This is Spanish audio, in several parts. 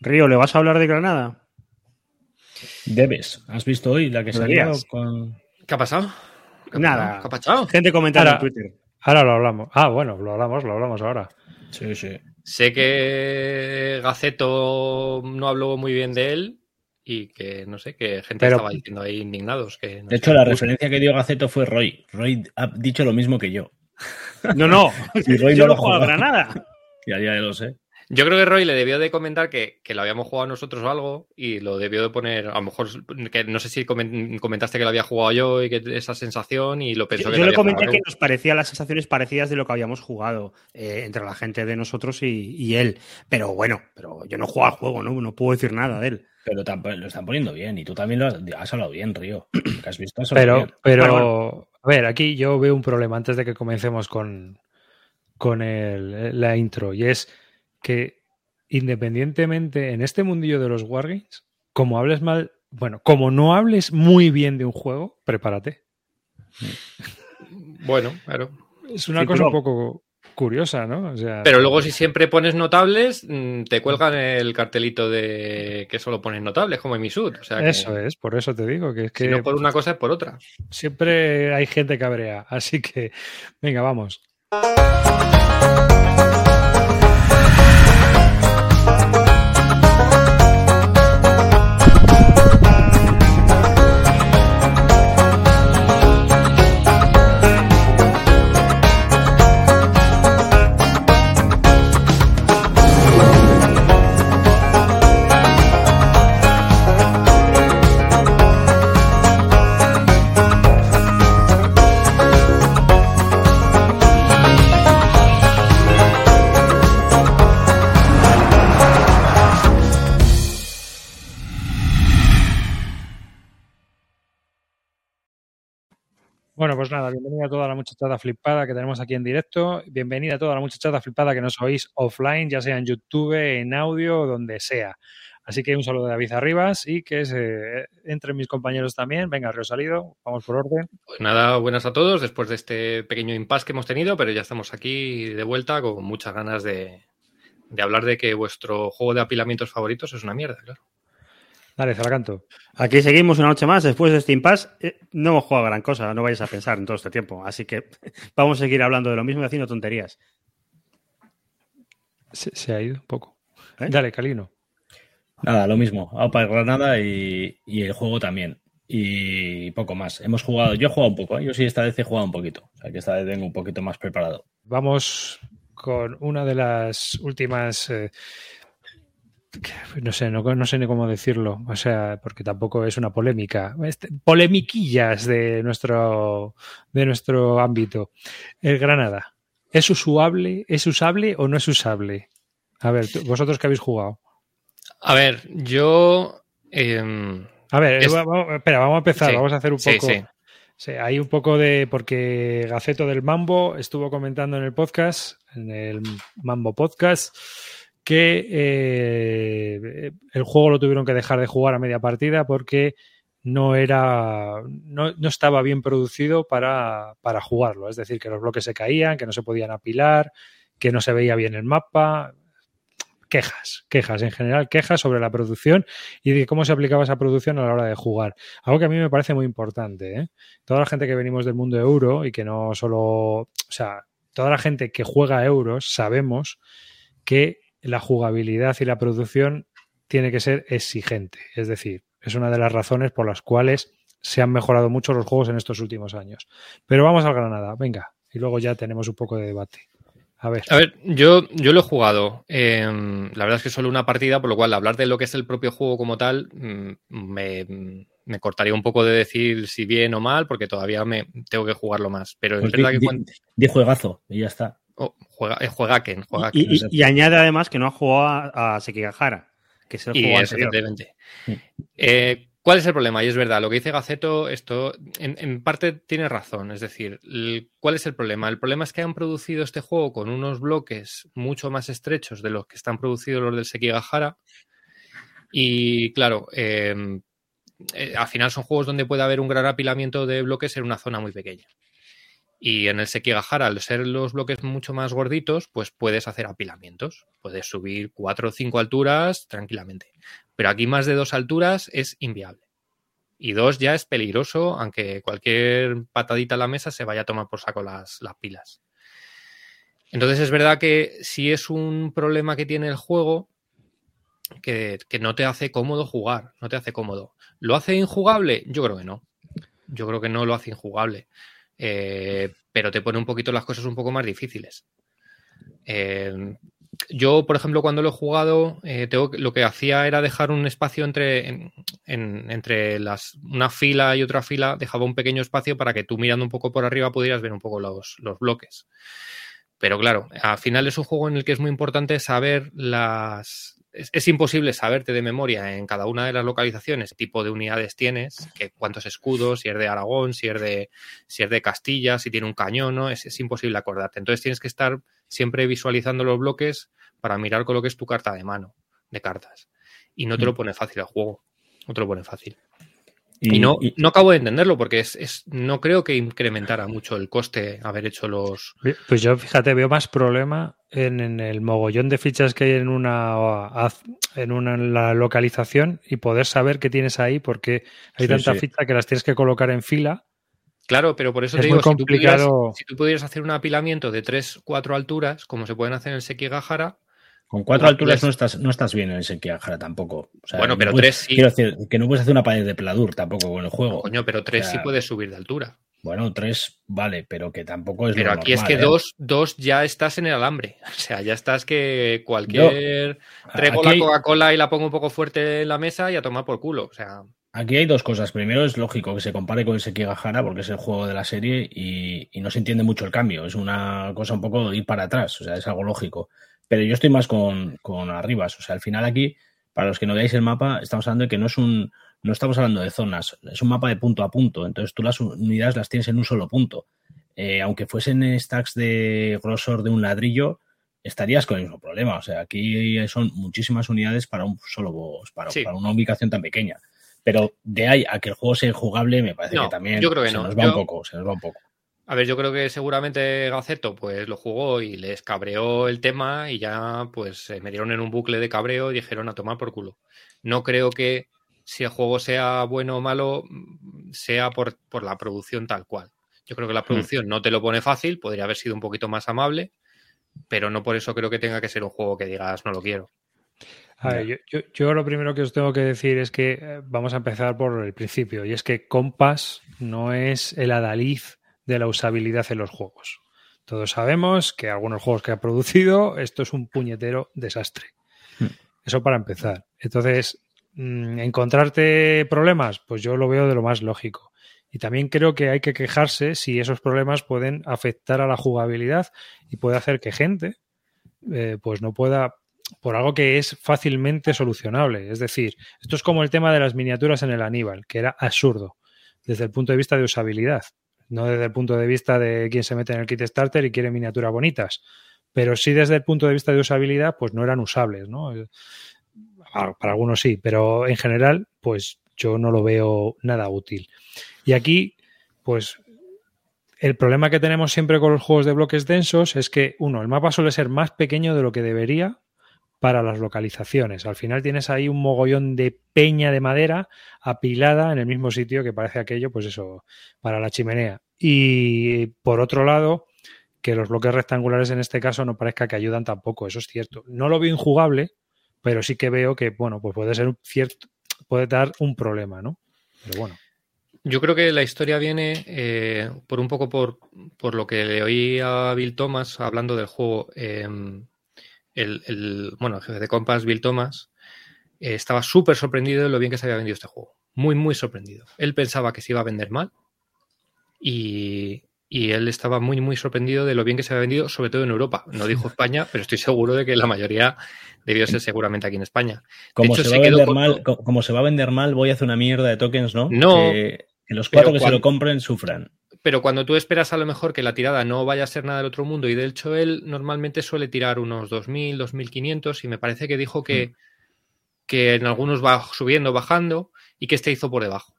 Río, ¿le vas a hablar de Granada? Debes. ¿Has visto hoy la que salió con. ¿Qué ha pasado? Nada. ¿Qué ha pasado? Gente comentando en Twitter. Ahora lo hablamos. Ah, bueno, lo hablamos, lo hablamos ahora. Sí, sí. Sé que Gaceto no habló muy bien de él y que, no sé, que gente Pero- estaba diciendo ahí indignados. Que, no De hecho, la referencia que dio Gaceto fue Roy. Roy ha dicho lo mismo que yo. No, no. Y Roy Yo no lo juego a. Granada. Ya, ya lo sé. Yo creo que Roy le debió de comentar que, que lo habíamos jugado nosotros o algo y lo debió de poner, a lo mejor, que no sé si comen- comentaste que lo había jugado yo y que esa sensación y lo pensó Yo, que yo le comenté que nos parecían las sensaciones parecidas de lo que habíamos jugado eh, entre la gente de nosotros y, y él. Pero bueno, pero yo no juego al juego, ¿no? No puedo decir nada de él. Pero lo están poniendo bien. Y tú también lo has, has hablado bien, Río. Que has visto hablado Pero, bien. pero, Bueno, a ver, aquí yo veo un problema antes de que comencemos con, con el- la intro. Y es que independientemente en este mundillo de los Wargames, como hables mal, bueno, como no hables muy bien de un juego, prepárate. Bueno, claro. Es una Sí, cosa pero- un poco curiosa, ¿no? O sea, Pero luego si siempre pones notables, mm, te cuelgan el cartelito de que solo pones notables, como en Misut. O sea que eso es, por eso te digo que es que si no por una cosa es por otra. siempre hay gente cabrea. Así que, venga, vamos. Pues nada, bienvenida a toda la muchachada flipada que tenemos aquí en directo. Bienvenida a toda la muchachada flipada que nos oís offline, ya sea en YouTube, en audio donde sea. Así que un saludo de David Arribas y que se entre mis compañeros también. Venga, Río Salido, vamos por orden. Pues nada, buenas a todos después de este pequeño impasse que hemos tenido, pero ya estamos aquí de vuelta con muchas ganas de hablar de que vuestro juego de apilamientos favoritos es una mierda, claro. Dale, Zalacanto. Aquí seguimos una noche más después de este impasse. Eh, no hemos jugado gran cosa, no vayáis a pensar en todo este tiempo. Así que vamos a seguir hablando de lo mismo y haciendo tonterías. Se, se ha ido un poco. ¿Eh? Dale, Calino. Nada, lo mismo. AUPA y Granada y, y el juego también. Y poco más. Hemos jugado, yo he jugado un poco, ¿eh? yo sí esta vez he jugado un poquito. O sea que esta vez vengo un poquito más preparado. Vamos con una de las últimas. eh, no sé, no, no sé ni cómo decirlo. O sea, porque tampoco es una polémica. Este- polemiquillas de nuestro, de nuestro ámbito. El Granada. ¿Es usable, ¿Es usable o no es usable? A ver, vosotros que habéis jugado. A ver, yo... em, A ver, Es- va- va- espera, vamos a empezar. Sí, vamos a hacer un sí, poco. sí. Sí, hay un poco de. Porque Gaceto del Mambo estuvo comentando en el podcast, en el Mambo Podcast, que eh, el juego lo tuvieron que dejar de jugar a media partida porque no era. No, no estaba bien producido para, para jugarlo. Es decir, que los bloques se caían, que no se podían apilar, que no se veía bien el mapa. Quejas, quejas en general, quejas sobre la producción y de cómo se aplicaba esa producción a la hora de jugar. Algo que a mí me parece muy importante. ¿eh? Toda la gente que venimos del mundo euro y que no solo, o sea, toda la gente que juega euros sabemos que la jugabilidad y la producción tiene que ser exigente. Es decir, es una de las razones por las cuales se han mejorado mucho los juegos en estos últimos años. Pero vamos al Granada, venga, y luego ya tenemos un poco de debate. A ver. A ver, yo, yo lo he jugado. em, la verdad es que solo una partida, por lo cual hablar de lo que es el propio juego como tal mm, me, me cortaría un poco de decir si bien o mal, porque todavía me tengo que jugarlo más. Pero es Pues verdad di, que di- cuando- di juegazo y ya está. Oh, juega, eh, juegaken, juegaken. Y, y- y añade además que no ha jugado a, a Sekigahara, que es el Y juego evidentemente. Eh, ¿Cuál es el problema? Y es verdad, lo que dice Gaceto, esto en, en parte tiene razón. Es decir, ¿cuál es el problema? El problema es que han producido este juego con unos bloques mucho más estrechos de los que están producidos los del Sekigahara. Y claro, eh, eh, al final son juegos donde puede haber un gran apilamiento de bloques en una zona muy pequeña. Y en el Sekigahara, al ser los bloques mucho más gorditos, pues puedes hacer apilamientos. Puedes subir cuatro o cinco alturas tranquilamente. Pero aquí más de dos alturas es inviable. Y dos ya es peligroso, aunque cualquier patadita a la mesa se vaya a tomar por saco las, las pilas. Entonces es verdad que si es un problema que tiene el juego, que, que, no te hace cómodo jugar, no te hace cómodo. ¿Lo hace injugable? Yo creo que no. Yo creo que no lo hace injugable. Eh, pero te pone un poquito las cosas un poco más difíciles. Eh, yo, por ejemplo, cuando lo he jugado, eh, tengo, lo que hacía era dejar un espacio entre, en, en, entre las, una fila y otra fila, dejaba un pequeño espacio para que tú mirando un poco por arriba pudieras ver un poco los, los bloques. Pero claro, al final es un juego en el que es muy importante saber las, es, es, imposible saberte de memoria en cada una de las localizaciones qué tipo de unidades tienes, que, cuántos escudos, si es de Aragón, si es de, si es de Castilla, si tiene un cañón, ¿no? Es, es, imposible acordarte. Entonces tienes que estar siempre visualizando los bloques para mirar con lo que es tu carta de mano de cartas. Y no te lo pone fácil el juego. No te lo pone fácil. Y, y, no, y, no acabo de entenderlo porque es, es, no creo que incrementara mucho el coste haber hecho los. Pues yo, fíjate, veo más problema en, en, el mogollón de fichas que hay en una en una en la localización y poder saber qué tienes ahí porque hay sí, tanta sí. ficha que las tienes que colocar en fila. Claro, pero por eso es te digo, si, tú pudieras, si tú pudieras hacer un apilamiento de 3, 4 alturas, como se pueden hacer en el Sekigahara, con cuatro no, alturas no estás, no estás bien en el Sekigahara tampoco. O sea, bueno, pero no puedes, tres sí. Quiero decir, que no puedes hacer una pared de pladur tampoco con el juego. Coño, pero tres o sea, sí puedes subir de altura. Bueno, tres vale, pero que tampoco es Pero aquí normal, es que ¿eh? dos, dos ya estás en el alambre. O sea, ya estás que cualquier... Yo, traigo la Coca-Cola y la pongo un poco fuerte en la mesa y a tomar por culo. O sea... Aquí hay dos cosas. Primero, es lógico que se compare con el Sekigahara porque es el juego de la serie y, y, no se entiende mucho el cambio. Es una cosa un poco de ir para atrás, o sea, es algo lógico. Pero yo estoy más con, con arribas. O sea, al final aquí, para los que no veáis el mapa, estamos hablando de que no es un. No estamos hablando de zonas, es un mapa de punto a punto. Entonces tú las unidades las tienes en un solo punto. Eh, aunque fuesen stacks de grosor de un ladrillo, estarías con el mismo problema. O sea, aquí son muchísimas unidades para un solo para, sí. para una ubicación tan pequeña. Pero de ahí a que el juego sea jugable, me parece no, que también yo creo que se no. nos va yo... un poco, se nos va un poco. A ver, yo creo que seguramente Gaceto pues lo jugó y les cabreó el tema y ya pues se metieron en un bucle de cabreo y dijeron a tomar por culo. No creo que si el juego sea bueno o malo sea por, por la producción tal cual. Yo creo que la producción mm. no te lo pone fácil, podría haber sido un poquito más amable, pero no por eso creo que tenga que ser un juego que digas no lo quiero. A ver, yo, yo, yo, lo primero que os tengo que decir es que eh, vamos a empezar por el principio, y es que Compass no es el adalid de la usabilidad en los juegos. Todos sabemos que algunos juegos que ha producido, esto es un puñetero desastre. Mm. Eso para empezar. Entonces, mmm, encontrarte problemas, pues yo lo veo de lo más lógico. Y también creo que hay que quejarse si esos problemas pueden afectar a la jugabilidad y puede hacer que gente eh, pues no pueda por algo que es fácilmente solucionable. Es decir, esto es como el tema de las miniaturas en el Aníbal, que era absurdo desde el punto de vista de usabilidad no desde el punto de vista de quien se mete en el kit starter y quiere miniaturas bonitas, pero sí desde el punto de vista de usabilidad, pues no eran usables, ¿no? Para algunos sí, pero en general, pues yo no lo veo nada útil. Y aquí, pues el problema que tenemos siempre con los juegos de bloques densos es que, uno, el mapa suele ser más pequeño de lo que debería para las localizaciones. Al final tienes ahí un mogollón de peña de madera apilada en el mismo sitio que parece aquello, pues eso, para la chimenea. Y por otro lado, que los bloques rectangulares en este caso no parezca que ayudan tampoco, eso es cierto. No lo veo injugable, pero sí que veo que, bueno, pues puede ser un cierto, puede dar un problema, ¿no? Pero bueno. Yo creo que la historia viene eh, por un poco por, por, lo que le oí a Bill Thomas hablando del juego. Eh, el, el, bueno, el jefe de compas, Bill Thomas, eh, estaba súper sorprendido de lo bien que se había vendido este juego. Muy, muy sorprendido. Él pensaba que se iba a vender mal y, y, él estaba muy, muy sorprendido de lo bien que se había vendido, sobre todo en Europa. No dijo España, pero estoy seguro de que la mayoría debió ser seguramente aquí en España. Como, hecho, se, va a vender mal, como se va a vender mal, voy a hacer una mierda de tokens, ¿no? No. Que, que los cuatro que cuando, se lo compren sufran pero cuando tú esperas a lo mejor que la tirada no vaya a ser nada del otro mundo, y de hecho él normalmente suele tirar unos 2.000, 2.500, y me parece que dijo que, mm. que en algunos va subiendo, bajando, y que este hizo por debajo.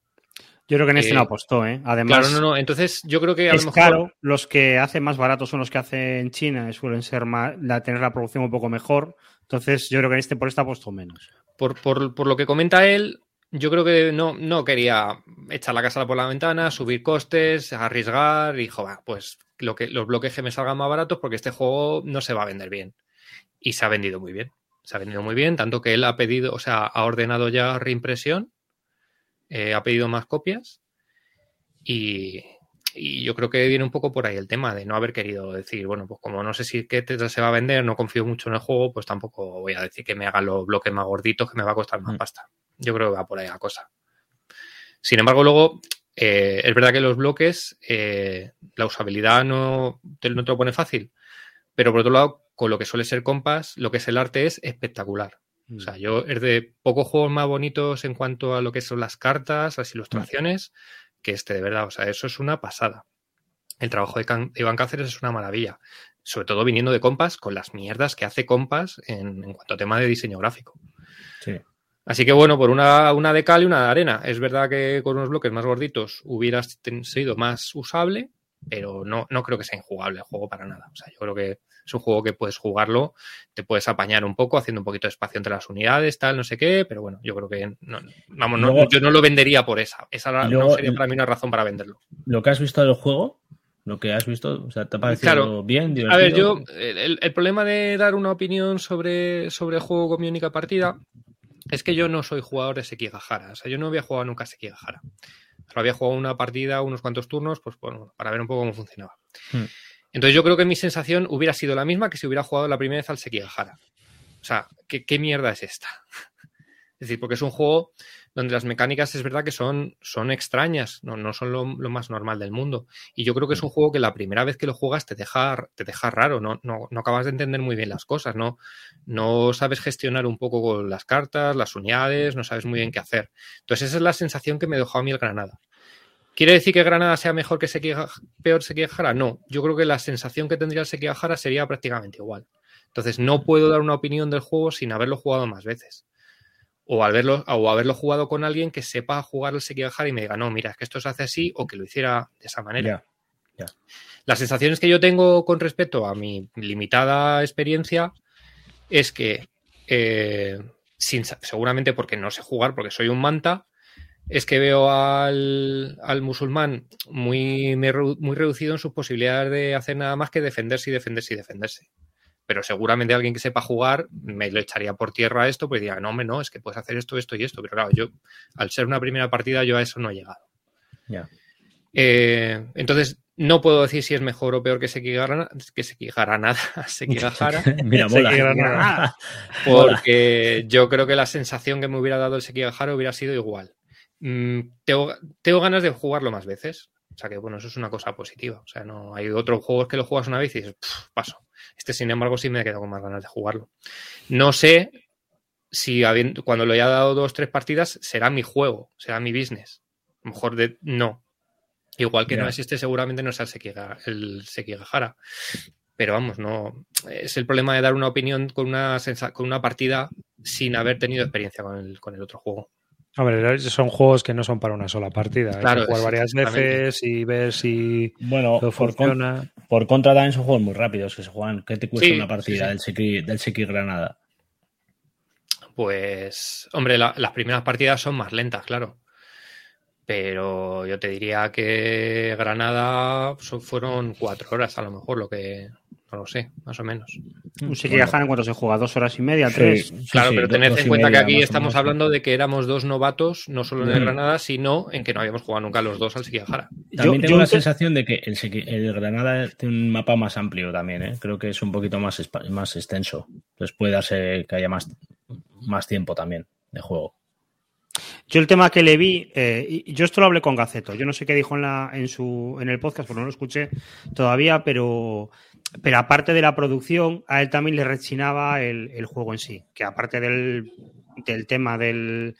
Yo creo que en este Eh, no apostó, ¿eh? Además, Claro, no, no. Entonces, yo creo que a lo mejor. caro. Los que hacen más baratos son los que hacen en China, y suelen ser más, la, tener la producción un poco mejor. Entonces, yo creo que en este por esta apostó menos. por, por- por lo que comenta él, yo creo que no, no quería echar la casa por la ventana, subir costes, arriesgar y dijo, "Va, pues lo que, los bloques que me salgan más baratos porque este juego no se va a vender bien. Y se ha vendido muy bien. Se ha vendido muy bien, tanto que él ha pedido, o sea, ha ordenado ya reimpresión, eh, ha pedido más copias y, y yo creo que viene un poco por ahí el tema de no haber querido decir, bueno, pues como no sé si qué Tetris se va a vender, no confío mucho en el juego, pues tampoco voy a decir que me hagan los bloques más gorditos que me va a costar más Mm. pasta. Yo creo que va por ahí la cosa. Sin embargo, luego eh, es verdad que los bloques, eh, la usabilidad no te, lo pone fácil, pero por otro lado, con lo que suele ser Compass, lo que es el arte es espectacular. O sea, yo es de pocos juegos más bonitos en cuanto a lo que son las cartas, las ilustraciones, que este, de verdad. O sea, eso es una pasada. El trabajo de, Iván Cáceres es una maravilla. Sobre todo viniendo de Compass con las mierdas que hace Compass en cuanto a tema de diseño gráfico. Sí. Así que bueno, por una, una de cal y una de arena. Es verdad que con unos bloques más gorditos hubiera ten- sido más usable, pero no, no creo que sea injugable el juego para nada. O sea, yo creo que es un juego que puedes jugarlo, te puedes apañar un poco haciendo un poquito de espacio entre las unidades, tal, no sé qué, pero bueno, yo creo que no, vamos, no- Luego- yo no lo vendería por esa. Esa no sería para mí una razón para venderlo. Lo que has visto del juego, lo que has visto, o sea, ¿te ha parecido Claro. bien? A ver, yo, divertido? el, el problema de dar una opinión sobre, sobre el juego con mi única partida es que yo no soy jugador de Sekigahara. O sea, yo no había jugado nunca a Sekigahara. Solo había jugado una partida, unos cuantos turnos, pues bueno, para ver un poco cómo funcionaba. Hmm. Entonces yo creo que mi sensación hubiera sido la misma que si hubiera jugado la primera vez al Sekigahara. O sea, ¿qué, qué mierda es esta? Es decir, porque es un juego donde las mecánicas es verdad que son, son extrañas, no, no son lo, lo más normal del mundo. Y yo creo que es un juego que la primera vez que lo juegas te deja, te deja raro, no, no, no acabas de entender muy bien las cosas, ¿no? no sabes gestionar un poco con las cartas, las unidades, no sabes muy bien qué hacer. Entonces esa es la sensación que me dejó a mí el Granada. ¿Quiere decir que Granada sea mejor que Sekija, peor Sekigahara? No, yo creo que la sensación que tendría el Sekigahara sería prácticamente igual. Entonces no puedo dar una opinión del juego sin haberlo jugado más veces. O, al verlo, o haberlo jugado con alguien que sepa jugar el Sekigahara y me diga, no, mira, es que esto se hace así o que lo hiciera de esa manera. Las sensaciones que yo tengo con respecto a mi limitada experiencia es que, eh, sin, seguramente porque no sé jugar, porque soy un manta, es que veo al, al musulmán muy, muy reducido en sus posibilidades de hacer nada más que defenderse y defenderse y defenderse. Pero seguramente alguien que sepa jugar me lo echaría por tierra esto, pues diría, no, hombre, no, es que puedes hacer esto, esto y esto. Pero claro, yo, al ser una primera partida, yo a eso no he llegado. Eh, entonces, no puedo decir si es mejor o peor que Sekigahara, que Sekigahara nada, Sekigahara, Mira, mola. Sekigahara. porque yo creo que la sensación que me hubiera dado el Sekigahara hubiera sido igual. Mm, tengo, tengo ganas de jugarlo más veces. O sea que, bueno, eso es una cosa positiva. O sea, no hay otros juegos que lo juegas una vez y dices, "Pff, paso. Este, sin embargo, sí me he quedado con más ganas de jugarlo. No sé si habiendo- cuando lo haya dado dos tres partidas será mi juego, será mi business. A lo mejor de, no. Igual que no existe, seguramente no sea el Sekiga- el Sekigahara. Pero vamos, no. Es el problema de dar una opinión con una, con una partida sin haber tenido experiencia con el, con el otro juego. Hombre, son juegos que no son para una sola partida. Hay Claro, que jugar varias veces y ver si Bueno, todo por, con- funciona. por contra también son juegos muy rápidos que se juegan. ¿Qué te cuesta Sí, una partida sí, del Seki Granada? Pues, hombre, la- las primeras partidas son más lentas, claro. Pero yo te diría que Granada fueron cuatro horas, a lo mejor, lo que. No lo sé, más o menos. Un Sekigahara en cuanto se juega, dos horas y media, Sí, tres. sí, Claro, sí, pero tened en cuenta que aquí estamos menos. hablando de que éramos dos novatos, no solo en el Mm. Granada, sino en que no habíamos jugado nunca los dos al Sekigahara. También Yo- tengo yo la sensación de que el, Seki- el Granada tiene un mapa más amplio también, ¿eh? Creo que es un poquito más, más extenso. Entonces puede darse que haya más, más tiempo también de juego. Yo el tema que le vi, eh, y yo esto lo hablé con Gaceto, yo no sé qué dijo en, la, en, su, en el podcast, porque no lo escuché todavía, pero, pero aparte de la producción, a él también le rechinaba el, el juego en sí, que aparte del, del tema del,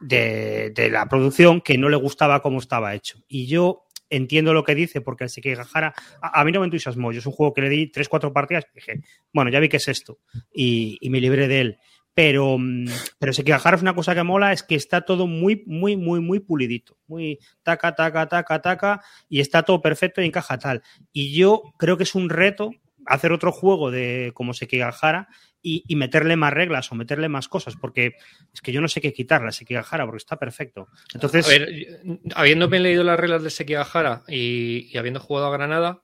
de, la producción, que no le gustaba cómo estaba hecho. Y yo entiendo lo que dice, porque el Sekigahara, a, a mí no me entusiasmó, yo es un juego que le di 3-4 partidas y dije, bueno, ya vi que es esto, y, y me libré de él pero, mm, pero Sekigahara es una cosa que mola, es que está todo muy, muy, muy, muy pulidito. Muy taca, taca, taca, taca, y está todo perfecto y encaja tal. Y yo creo que es un reto hacer otro juego de como Sekigahara y, y meterle más reglas o meterle más cosas, porque es que yo no sé qué quitarle a Sekigahara porque está perfecto. Entonces, A ver, habiéndome leído las reglas de Sekigahara y, y habiendo jugado a Granada,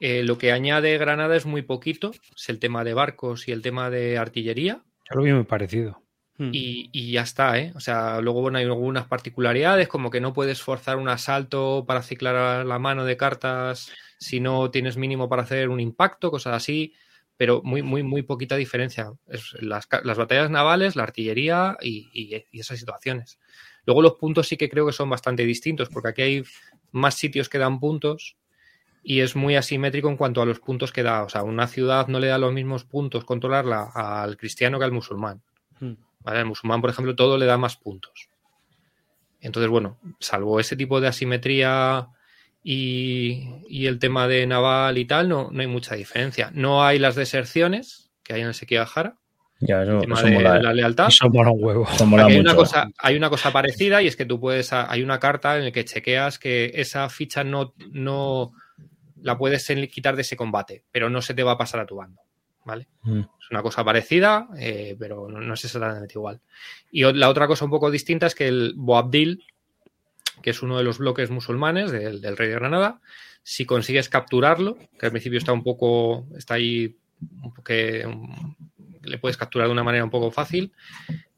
eh, lo que añade Granada es muy poquito, es el tema de barcos y el tema de artillería. Yo lo vi muy parecido. mm, Y, y ya está, ¿eh? O sea, luego bueno, hay algunas particularidades, como que no puedes forzar un asalto para ciclar la mano de cartas si no tienes mínimo para hacer un impacto, cosas así, pero muy, muy, muy poquita diferencia. Es las, las batallas navales, la artillería y, y- y esas situaciones. Luego los puntos sí que creo que son bastante distintos, porque aquí hay más sitios que dan puntos y es muy asimétrico en cuanto a los puntos que da. O sea, una ciudad no le da los mismos puntos controlarla al cristiano que al musulmán. mm. ¿vale? Al musulmán, por ejemplo, todo le da más puntos. Entonces, bueno, salvo ese tipo de asimetría y, y el tema de naval y tal, no, no hay mucha diferencia. No hay las deserciones que hay en el Sekigahara, Ya, eso, el tema eso de mola, la lealtad. Eso mola un huevo. eso mola Aquí hay, mucho. una cosa, hay una cosa parecida y es que tú puedes, hay una carta en la que chequeas que esa ficha no, no la puedes quitar de ese combate, pero no se te va a pasar a tu bando, ¿vale? Mm. Es una cosa parecida, eh, pero no, no es exactamente igual. Y la otra cosa un poco distinta es que el Boabdil, que es uno de los bloques musulmanes del, del rey de Granada, si consigues capturarlo, que al principio está un poco, está ahí, que le puedes capturar de una manera un poco fácil,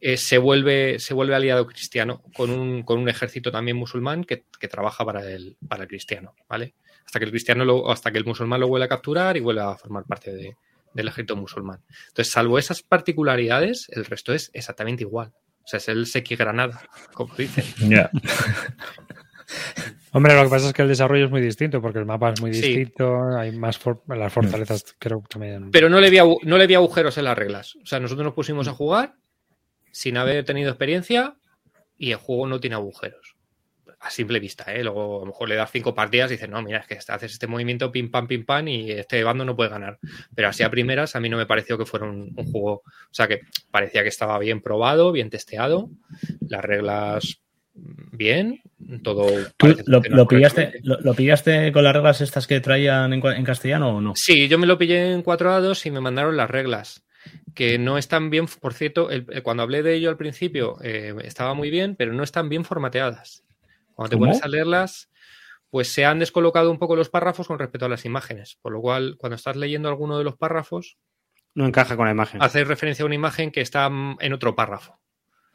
eh, se, vuelve, se vuelve aliado cristiano con un, con un ejército también musulmán que, que trabaja para el, para el cristiano, ¿vale? Hasta que el cristiano lo, hasta que el musulmán lo vuelve a capturar y vuelve a formar parte de, del ejército musulmán. Entonces, salvo esas particularidades, el resto es exactamente igual. O sea, es el Seki Granada, como dicen. Ya. Hombre, lo que pasa es que el desarrollo es muy distinto, porque el mapa es muy Sí. distinto, hay más for- las fortalezas, creo que también. Pero no le, vi no le vi agujeros en las reglas. O sea, nosotros nos pusimos a jugar sin haber tenido experiencia y el juego no tiene agujeros. A simple vista, ¿eh? Luego a lo mejor le das cinco partidas y dices, no, mira, es que haces este movimiento pim pam pim pam y este bando no puede ganar. Pero así a primeras a mí no me pareció que fuera un, un juego, o sea, que parecía que estaba bien probado, bien testeado, las reglas bien, todo. ¿Tú lo, lo pillaste, lo, lo pillaste con las reglas estas que traían en, en castellano o no? Sí, yo me lo pillé en 4A2 y me mandaron las reglas. Que no están bien, por cierto, el- el- cuando hablé de ello al principio eh, estaba muy bien, pero no están bien formateadas. Cuando te pones a leerlas, pues se han descolocado un poco los párrafos con respecto a las imágenes. Por lo cual, cuando estás leyendo alguno de los párrafos, no encaja con la imagen. haces referencia a una imagen que está en otro párrafo.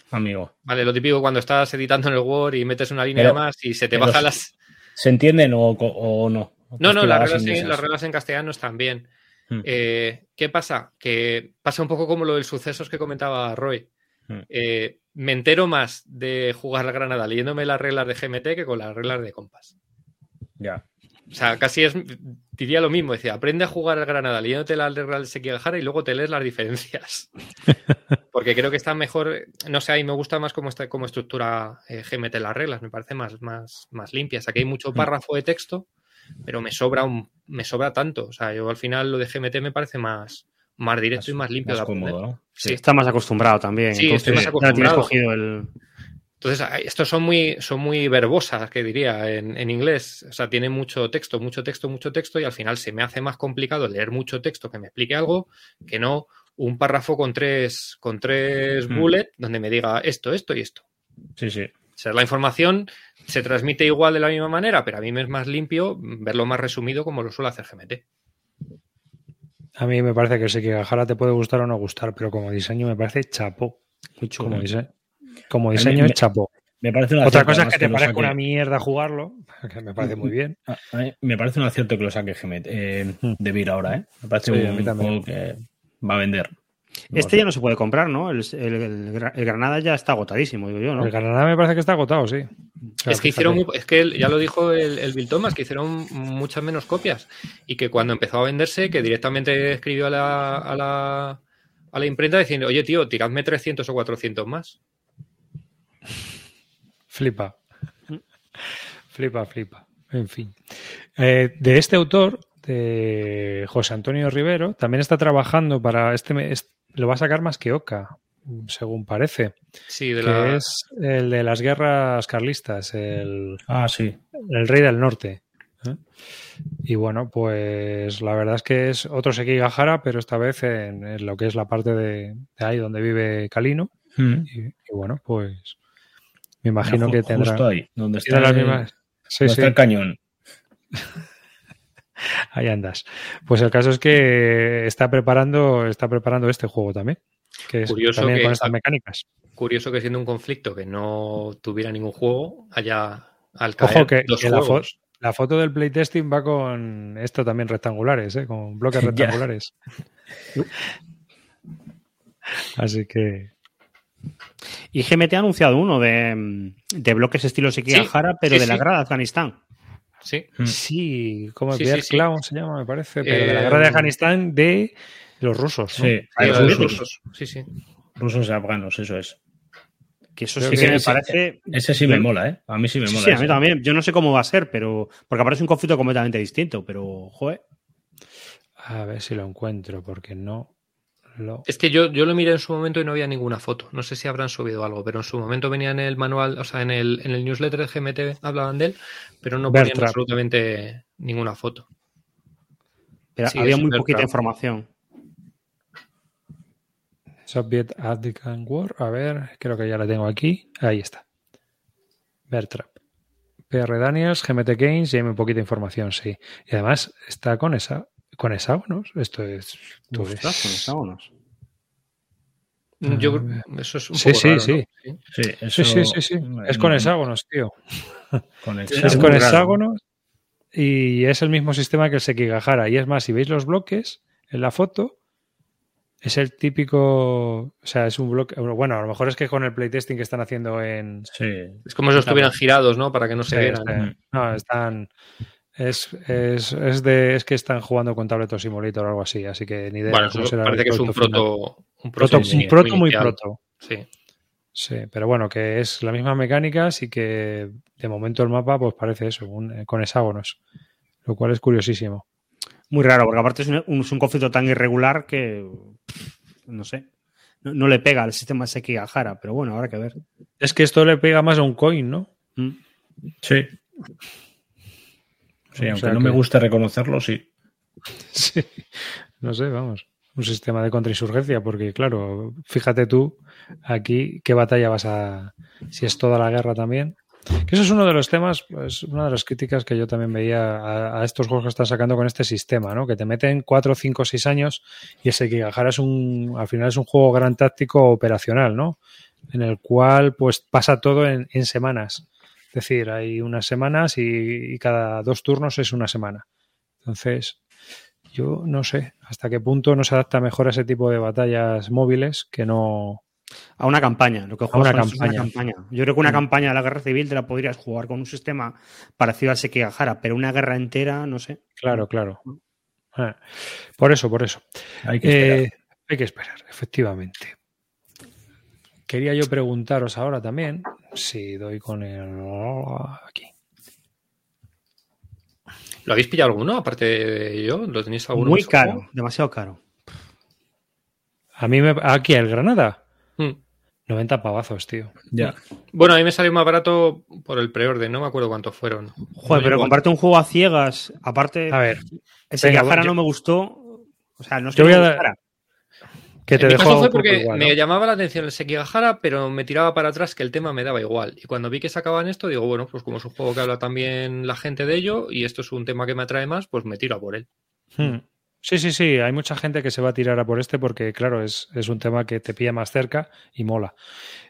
Amigo. Vale, lo típico cuando estás editando en el Word y metes una línea Pero- más y se te sí. las. ¿Se entienden o, o no? No, no, las reglas, en, las reglas en castellano están bien. Hmm. Eh, ¿Qué pasa? Que pasa un poco como lo del sucesos que comentaba Roy. Hmm. Eh, me entero más de jugar a Granada leyéndome las reglas de GMT que con las reglas de Compass. Ya. O sea, casi es, diría lo mismo, decía, aprende a jugar al Granada leyéndote las reglas de Sekigahara y luego te lees las diferencias. Porque creo que está mejor, no sé, mí me gusta más cómo, está, cómo estructura eh, GMT las reglas, me parece más, más, más limpias. Aquí hay mucho párrafo de texto, pero me sobra un, me sobra tanto. O sea, yo al final lo de GMT me parece más, más directo y más limpio Más de aprender. cómodo, ¿no? Sí. Está más acostumbrado también. Sí, estoy más ya tienes acostumbrado. cogido el. Entonces, estos son muy, son muy verbosas, que diría, en, en inglés. O sea, tiene mucho texto, mucho texto, mucho texto, y al final se me hace más complicado leer mucho texto que me explique algo que no un párrafo con tres, con tres Mm. bullet donde me diga esto, esto y esto. Sí, sí. O sea, la información se transmite igual de la misma manera, pero a mí me es más limpio verlo más resumido como lo suele hacer GMT. A mí me parece que sí que Gajara te puede gustar o no gustar, pero como diseño me parece chapó. Muy chulo. Como, dise- como diseño me- es chapó. Me parece Otra cosa es que te parezca saque- una mierda jugarlo, que me parece muy bien. A- a mí me parece un acierto que lo saque Gemet eh, Hmm. de Vir ahora, ¿eh? Me parece Sí, a mí un juego que va a vender. Este ya no se puede comprar, ¿no? El, el- el Gra- el Granada ya está agotadísimo, digo yo, ¿no? El Granada me parece que está agotado, sí. Es que hicieron, muy- es que ya lo dijo el, el Bill Thomas, que hicieron muchas menos copias y que cuando empezó a venderse, que directamente escribió a la, a la, a la imprenta diciendo, oye tío, tiradme 300 o 400 más. Flipa. flipa, flipa. En fin. Eh, de este autor, de José Antonio Rivero, también está trabajando para este mes. Lo va a sacar más que Oca. según parece. Sí, de que la... es el de las guerras carlistas, el, Ah, sí. el rey del norte. ¿eh? Y bueno, pues la verdad es que es otro Sekigahara, pero esta vez en, en lo que es la parte de, de ahí donde vive Kalino. Mm. Y, y bueno, pues me imagino que tendrá Justo ahí, donde está, el, mismas. Sí, donde sí, está el cañón. ahí andas. Pues el caso es que está preparando, está preparando este juego también. Que es Curioso también que- con estas mecánicas. Curioso que siendo un conflicto que no tuviera ningún juego, haya al caer Ojo que, dos que la, fo- juegos. la foto del playtesting va con esto también rectangulares, ¿eh? con bloques rectangulares. Así que Y GMT ha anunciado uno de, de bloques estilo Sekigahara, pero sí, de la sí. guerra de Afganistán. Sí, Mm. sí, como Sí, sí, sí. Clown se llama, me parece, pero de la Eh, guerra de Afganistán de los rusos. ¿no? Sí, Ah, los de los rusos. rusos. Sí, sí. Rusos y afganos, eso es. Que eso sí que que me parece. Ese sí me mola, ¿eh? A mí sí me mola. sí, a mí también. Yo no sé cómo va a ser, pero. Porque aparece un conflicto completamente distinto, pero, joder. A ver si lo encuentro, porque no lo. Es que yo, yo lo miré en su momento y no había ninguna foto. No sé si habrán subido algo, pero en su momento venía en el manual, o sea, en el, en el newsletter de GMT hablaban de él, pero no ponían Bertrand. absolutamente ninguna foto. Pero Sí, había muy poquita información. Soviet Afghan War. A ver, creo que ya la tengo aquí. Ahí está. Bertrap. PR Daniels, GMT Games y hay muy poquita información, sí. Y además está con esa con hexágonos. Esto es. con hexágonos. A Yo, ver. eso es un Sí, poco sí, raro, sí. ¿no? Sí, Sí, eso- sí, sí, sí. Es con Mm, hexágonos, tío. Con Es con hexágonos y es el mismo sistema que el Sekigahara. Y es más, si veis los bloques en la foto, es el típico. O sea, es un bloque. Bueno, a lo mejor es que con el playtesting que están haciendo en. Sí. Es como si estuvieran girados, ¿no? Para que no se vieran. no, están. Es, es, es de, es que están jugando con Tableto Simulator o algo así, así que ni idea. Bueno, de cómo eso será parece que es un proto. Un Proto, proto, un proto muy proto. Sí. Sí, pero bueno, que es la misma mecánica, así que de momento el mapa pues parece eso, un- eh, con hexágonos, lo cual es curiosísimo. Muy raro, porque aparte es un, un- es un conflicto tan irregular que. No sé. No, no le pega al sistema Sekigahara, pero bueno, habrá que ver. Es que esto le pega más a un coin, ¿no? Mm. Sí. Sí, O aunque sea no que- me guste reconocerlo, sí. Sí, no sé, vamos. Un sistema de contrainsurgencia, porque claro, fíjate tú aquí qué batalla vas a. Si es toda la guerra también. Que eso es uno de los temas, pues una de las críticas que yo también veía a, a estos juegos que están sacando con este sistema, ¿no? Que te meten 4, 5, 6 años y ese Sekigahara es un. Al final es un juego gran táctico operacional, ¿no? En el cual, pues pasa todo en, en semanas. Es decir, hay unas semanas y, y cada dos turnos es una semana. Entonces, yo no sé hasta qué punto no se adapta mejor a ese tipo de batallas móviles que no. A una campaña. Lo que A juegas una es una campaña. campaña. Yo creo que una Mm. campaña de la guerra civil te la podrías jugar con un sistema parecido al Sekigahara, pero una guerra entera, no sé. Claro, claro. Ah, Por eso, por eso. Hay que esperar. Eh, hay que esperar, efectivamente. Quería yo preguntaros ahora también si doy con el. Aquí. ¿Lo habéis pillado alguno? Aparte de yo, ¿lo tenéis alguno? Muy caro, demasiado caro. A mí me. Aquí, el Granada. Hmm. 90 pavazos, tío. Ya. Bueno, a mí me salió más barato por el preorden, no me acuerdo cuántos fueron. Joder, pero Igual. comprarte un juego a ciegas, aparte, A ver, el Sekigahara yo- no me gustó. O sea, no es que Yo voy a dar-. Que te en mi dejo caso fue porque igual, me llamaba la atención el Sekigahara, pero me tiraba para atrás que el tema me daba igual. Y cuando vi que sacaban esto, digo, bueno, pues como es un juego que habla también la gente de ello y esto es un tema que me atrae más, pues me tiro a por él. Hmm. Sí, sí, sí. Hay mucha gente que se va a tirar a por este porque, claro, es, es un tema que te pilla más cerca y mola.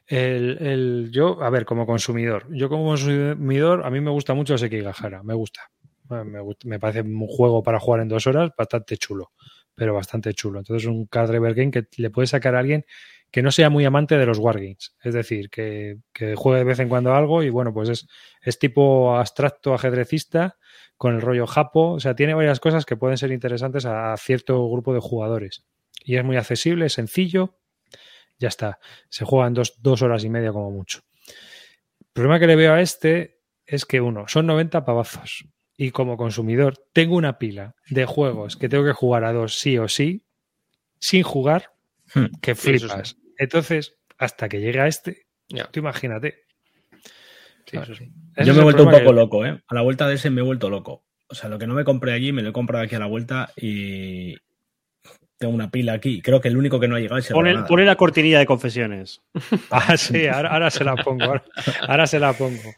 El, el- yo, a ver, como consumidor, yo como consumidor, a mí me gusta mucho el Sekigahara, me gusta. Me, me parece un juego para jugar en dos horas bastante chulo, pero bastante chulo. Entonces, un card driver game que le puede sacar a alguien que no sea muy amante de los wargames. Es decir, que, que juegue de vez en cuando algo y, bueno, pues es, es tipo abstracto ajedrecista con el rollo japo. O sea, tiene varias cosas que pueden ser interesantes a cierto grupo de jugadores. Y es muy accesible, es sencillo. Ya está. Se juega en dos, dos horas y media como mucho. El problema que le veo a este es que, uno, son 90 pavazos. Y como consumidor, tengo una pila de juegos que tengo que jugar a dos sí o sí, sin jugar, Hmm. que Sí, flipas. Entonces, hasta que llegue a este, tú imagínate. Yo me he vuelto un poco loco, ¿eh? A la vuelta de ese me he vuelto loco. O sea, lo que no me compré allí me lo he comprado aquí a la vuelta y tengo una pila aquí. Creo que el único que no ha llegado es el Pone, la cortinilla de confesiones. ah, sí, ahora, se la pongo. Ahora, se la pongo.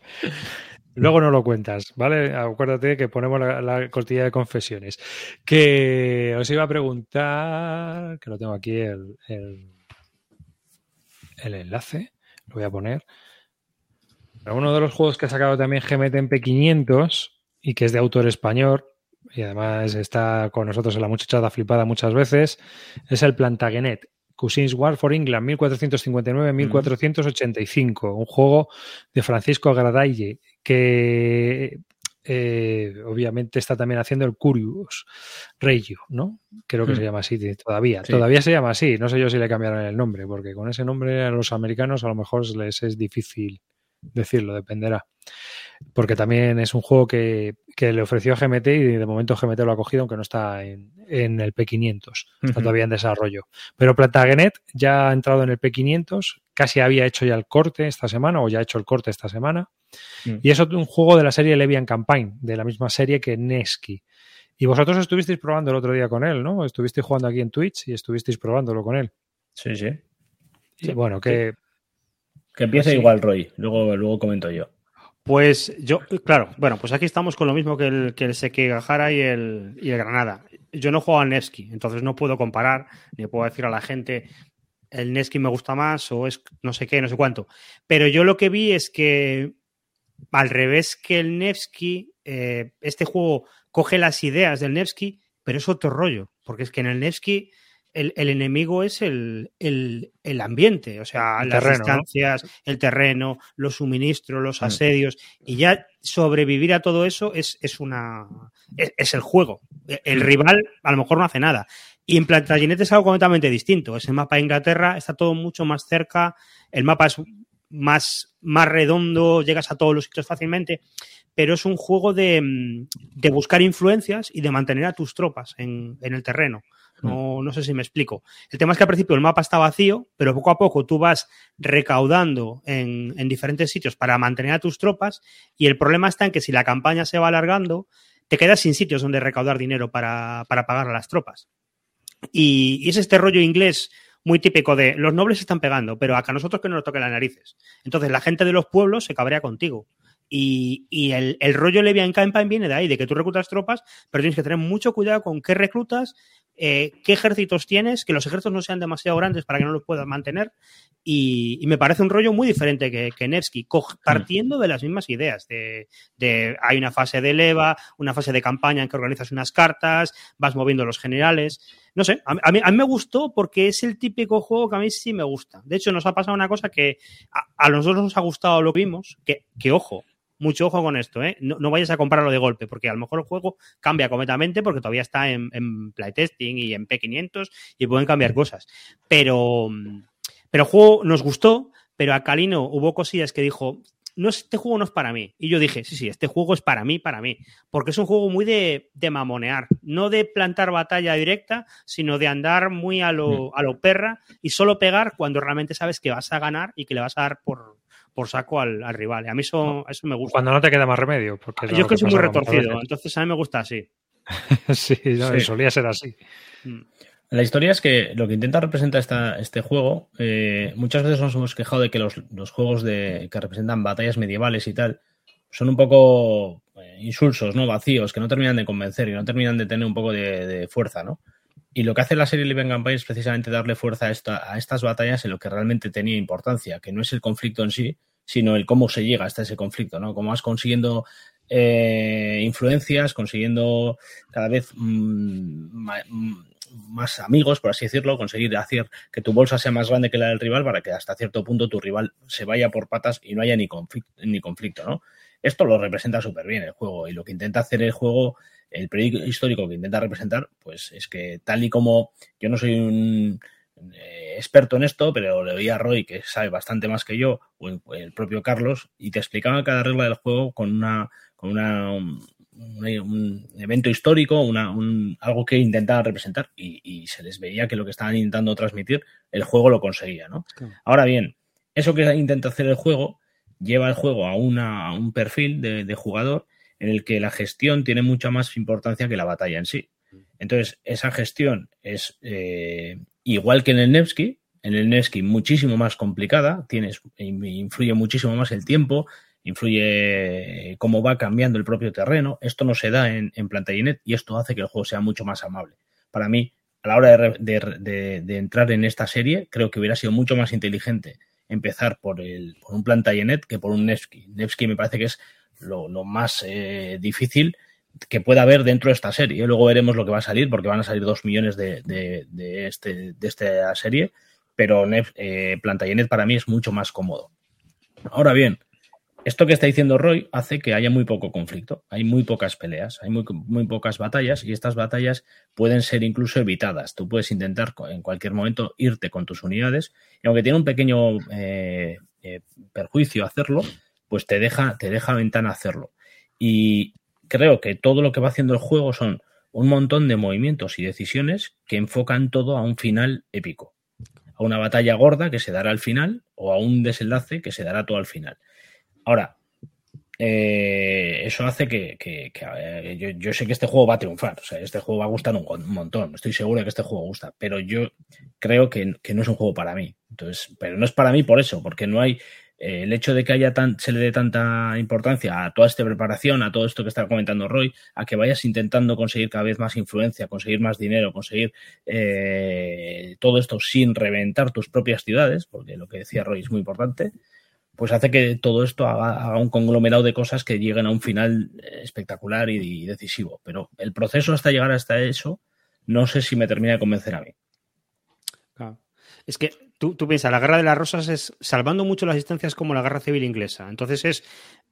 Luego no lo cuentas, ¿vale? Acuérdate que ponemos la, cortinilla de confesiones. Que os iba a preguntar, que lo tengo aquí el, el, el enlace, lo voy a poner. Uno de los juegos que ha sacado también GMT en P500 y que es de autor español, y además está con nosotros en la muchachada flipada muchas veces, es el Plantagenet. Cousins War for England, 1459-1485, un juego de Francisco Gradaille, que eh, obviamente está también haciendo el Curious Regio, ¿no? Creo que se mm. llama así todavía. Todavía se llama así. No sé yo si le cambiaron el nombre, porque con ese nombre a los americanos a lo mejor les es difícil decirlo, dependerá. Porque también es un juego que, le ofreció a GMT y de momento GMT lo ha cogido, aunque no está en, el P500, está todavía en desarrollo. Pero Plantagenet ya ha entrado en el P500, casi había hecho ya el corte esta semana, o ya ha hecho el corte esta semana. Mm. Y es un juego de la serie Levian Campaign, de la misma serie que Nesky. Y vosotros estuvisteis probando el otro día con él, ¿no? Estuvisteis jugando aquí en Twitch y estuvisteis probándolo con él. Sí, sí. Y bueno, que que empiece igual, Roy. Luego, luego comento yo. Pues yo, claro, bueno, pues aquí estamos con lo mismo que el, que el Sekigahara y el, y el Granada. Yo no juego al Nevsky, entonces no puedo comparar, ni puedo decir a la gente el Nevsky me gusta más o es no sé qué, no sé cuánto. Pero yo lo que vi es que, al revés que el Nevsky, eh, este juego coge las ideas del Nevsky, pero es otro rollo, porque es que en el Nevsky el, enemigo es el, ambiente, o sea, las distancias, el terreno, los suministros, los mm. asedios, y ya sobrevivir a todo eso es, es una es, el juego. E, el mm. rival a lo mejor no hace nada. Y en Plantagenet es algo completamente distinto. Ese mapa de Inglaterra está todo mucho más cerca, el mapa es más, más redondo, llegas a todos los sitios fácilmente, pero es un juego de, de buscar influencias y de mantener a tus tropas en, en el terreno. No, sé si me explico. El tema es que al principio el mapa está vacío, pero poco a poco tú vas recaudando en, diferentes sitios para mantener a tus tropas y el problema está en que si la campaña se va alargando, te quedas sin sitios donde recaudar dinero para, pagar a las tropas. Y, es este rollo inglés muy típico de los nobles están pegando, pero acá nosotros que no nos toquen las narices. Entonces la gente de los pueblos se cabrea contigo. Y, el, el, rollo Levian Campaign viene de ahí, de que tú reclutas tropas, pero tienes que tener mucho cuidado con qué reclutas, eh, qué ejércitos tienes, que los ejércitos no sean demasiado grandes para que no los puedas mantener. Y, me parece un rollo muy diferente que, que Nevsky, partiendo de las mismas ideas. De, hay una fase de leva, una fase de campaña en que organizas unas cartas, vas moviendo los generales. No sé, a, mí, me gustó porque es el típico juego que a mí sí me gusta. De hecho, nos ha pasado una cosa que a, nosotros nos ha gustado lo que vimos, que, que ojo, mucho ojo con esto, ¿eh? No, vayas a comprarlo de golpe, porque a lo mejor el juego cambia completamente porque todavía está en, playtesting y en P500 y pueden cambiar cosas. Pero, pero el juego nos gustó, pero a Calino hubo cosillas que dijo, no, este juego no es para mí. Y yo dije, sí, sí, este juego es para mí, para mí. Porque es un juego muy de, de mamonear, no de plantar batalla directa, sino de andar muy a lo, a lo perra y solo pegar cuando realmente sabes que vas a ganar y que le vas a dar por, por saco al, rival. A mí eso, eso me gusta. Cuando no te queda más remedio. Porque Yo es que soy muy retorcido, entonces a mí me gusta así. sí, solía ser así. Mm. La historia es que lo que intenta representar esta, este juego, eh, muchas veces nos hemos quejado de que los, juegos de, que representan batallas medievales y tal son un poco eh, insulsos, ¿no? Vacíos, que no terminan de convencer y no terminan de tener un poco de, fuerza, ¿no? Y lo que hace la serie Living Campaign es precisamente darle fuerza a, esta, a estas batallas en lo que realmente tenía importancia, que no es el conflicto en sí, sino el cómo se llega hasta ese conflicto, ¿no? Cómo vas consiguiendo eh, influencias, consiguiendo cada vez mm, mm, más amigos, por así decirlo, conseguir hacer que tu bolsa sea más grande que la del rival para que hasta cierto punto tu rival se vaya por patas y no haya ni conflicto, ni conflicto ¿no? Esto lo representa súper bien el juego y lo que intenta hacer el juego, el periodo histórico que intenta representar, pues es que tal y como yo no soy un eh, experto en esto, pero le oía a Roy que sabe bastante más que yo, o el, propio Carlos, y te explicaba cada regla del juego con una, con una un, evento histórico, una, algo que intentaban representar y, se les veía que lo que estaban intentando transmitir, el juego lo conseguía, ¿no? Ahora bien, eso que intenta hacer el juego lleva el juego a, un perfil de, jugador en el que la gestión tiene mucha más importancia que la batalla en sí. Entonces, esa gestión es eh, igual que en el Nevsky, en el Nevsky muchísimo más complicada, influye muchísimo más el tiempo, influye cómo va cambiando el propio terreno. Esto no se da en, en Plantagenet y esto hace que el juego sea mucho más amable. Para mí, a la hora de, entrar en esta serie, creo que hubiera sido mucho más inteligente empezar por, el, por un Plantagenet que por un Nevsky. Nevsky me parece que es lo, más eh, difícil que pueda haber dentro de esta serie. Luego veremos lo que va a salir, porque van a salir dos millones de, este, de esta serie, pero eh, Plantagenet para mí es mucho más cómodo. Ahora bien, esto que está diciendo Roy hace que haya muy poco conflicto, hay muy pocas peleas, hay muy, muy, pocas batallas y estas batallas pueden ser incluso evitadas. Tú puedes intentar en cualquier momento irte con tus unidades y aunque tiene un pequeño eh, eh, perjuicio hacerlo, pues te deja, te deja ventana hacerlo. Y creo que todo lo que va haciendo el juego son un montón de movimientos y decisiones que enfocan todo a un final épico, a una batalla gorda que se dará al final o a un desenlace que se dará todo al final. Ahora, eh, eso hace que, yo, sé que este juego va a triunfar, o sea, este juego va a gustar un, montón, estoy seguro de que este juego gusta, pero yo creo que, no es un juego para mí. Entonces, pero no es para mí por eso, porque no hay eh, el hecho de que haya tan, se le dé tanta importancia a toda esta preparación, a todo esto que está comentando Roy, a que vayas intentando conseguir cada vez más influencia, conseguir más dinero, conseguir eh, todo esto sin reventar tus propias ciudades, porque lo que decía Roy es muy importante pues hace que todo esto haga, un conglomerado de cosas que lleguen a un final eh, espectacular y, decisivo. Pero el proceso hasta llegar hasta eso, no sé si me termina de convencer a mí. Es que tú, tú piensas, la guerra de las rosas es salvando mucho las distancias como la guerra civil inglesa. Entonces es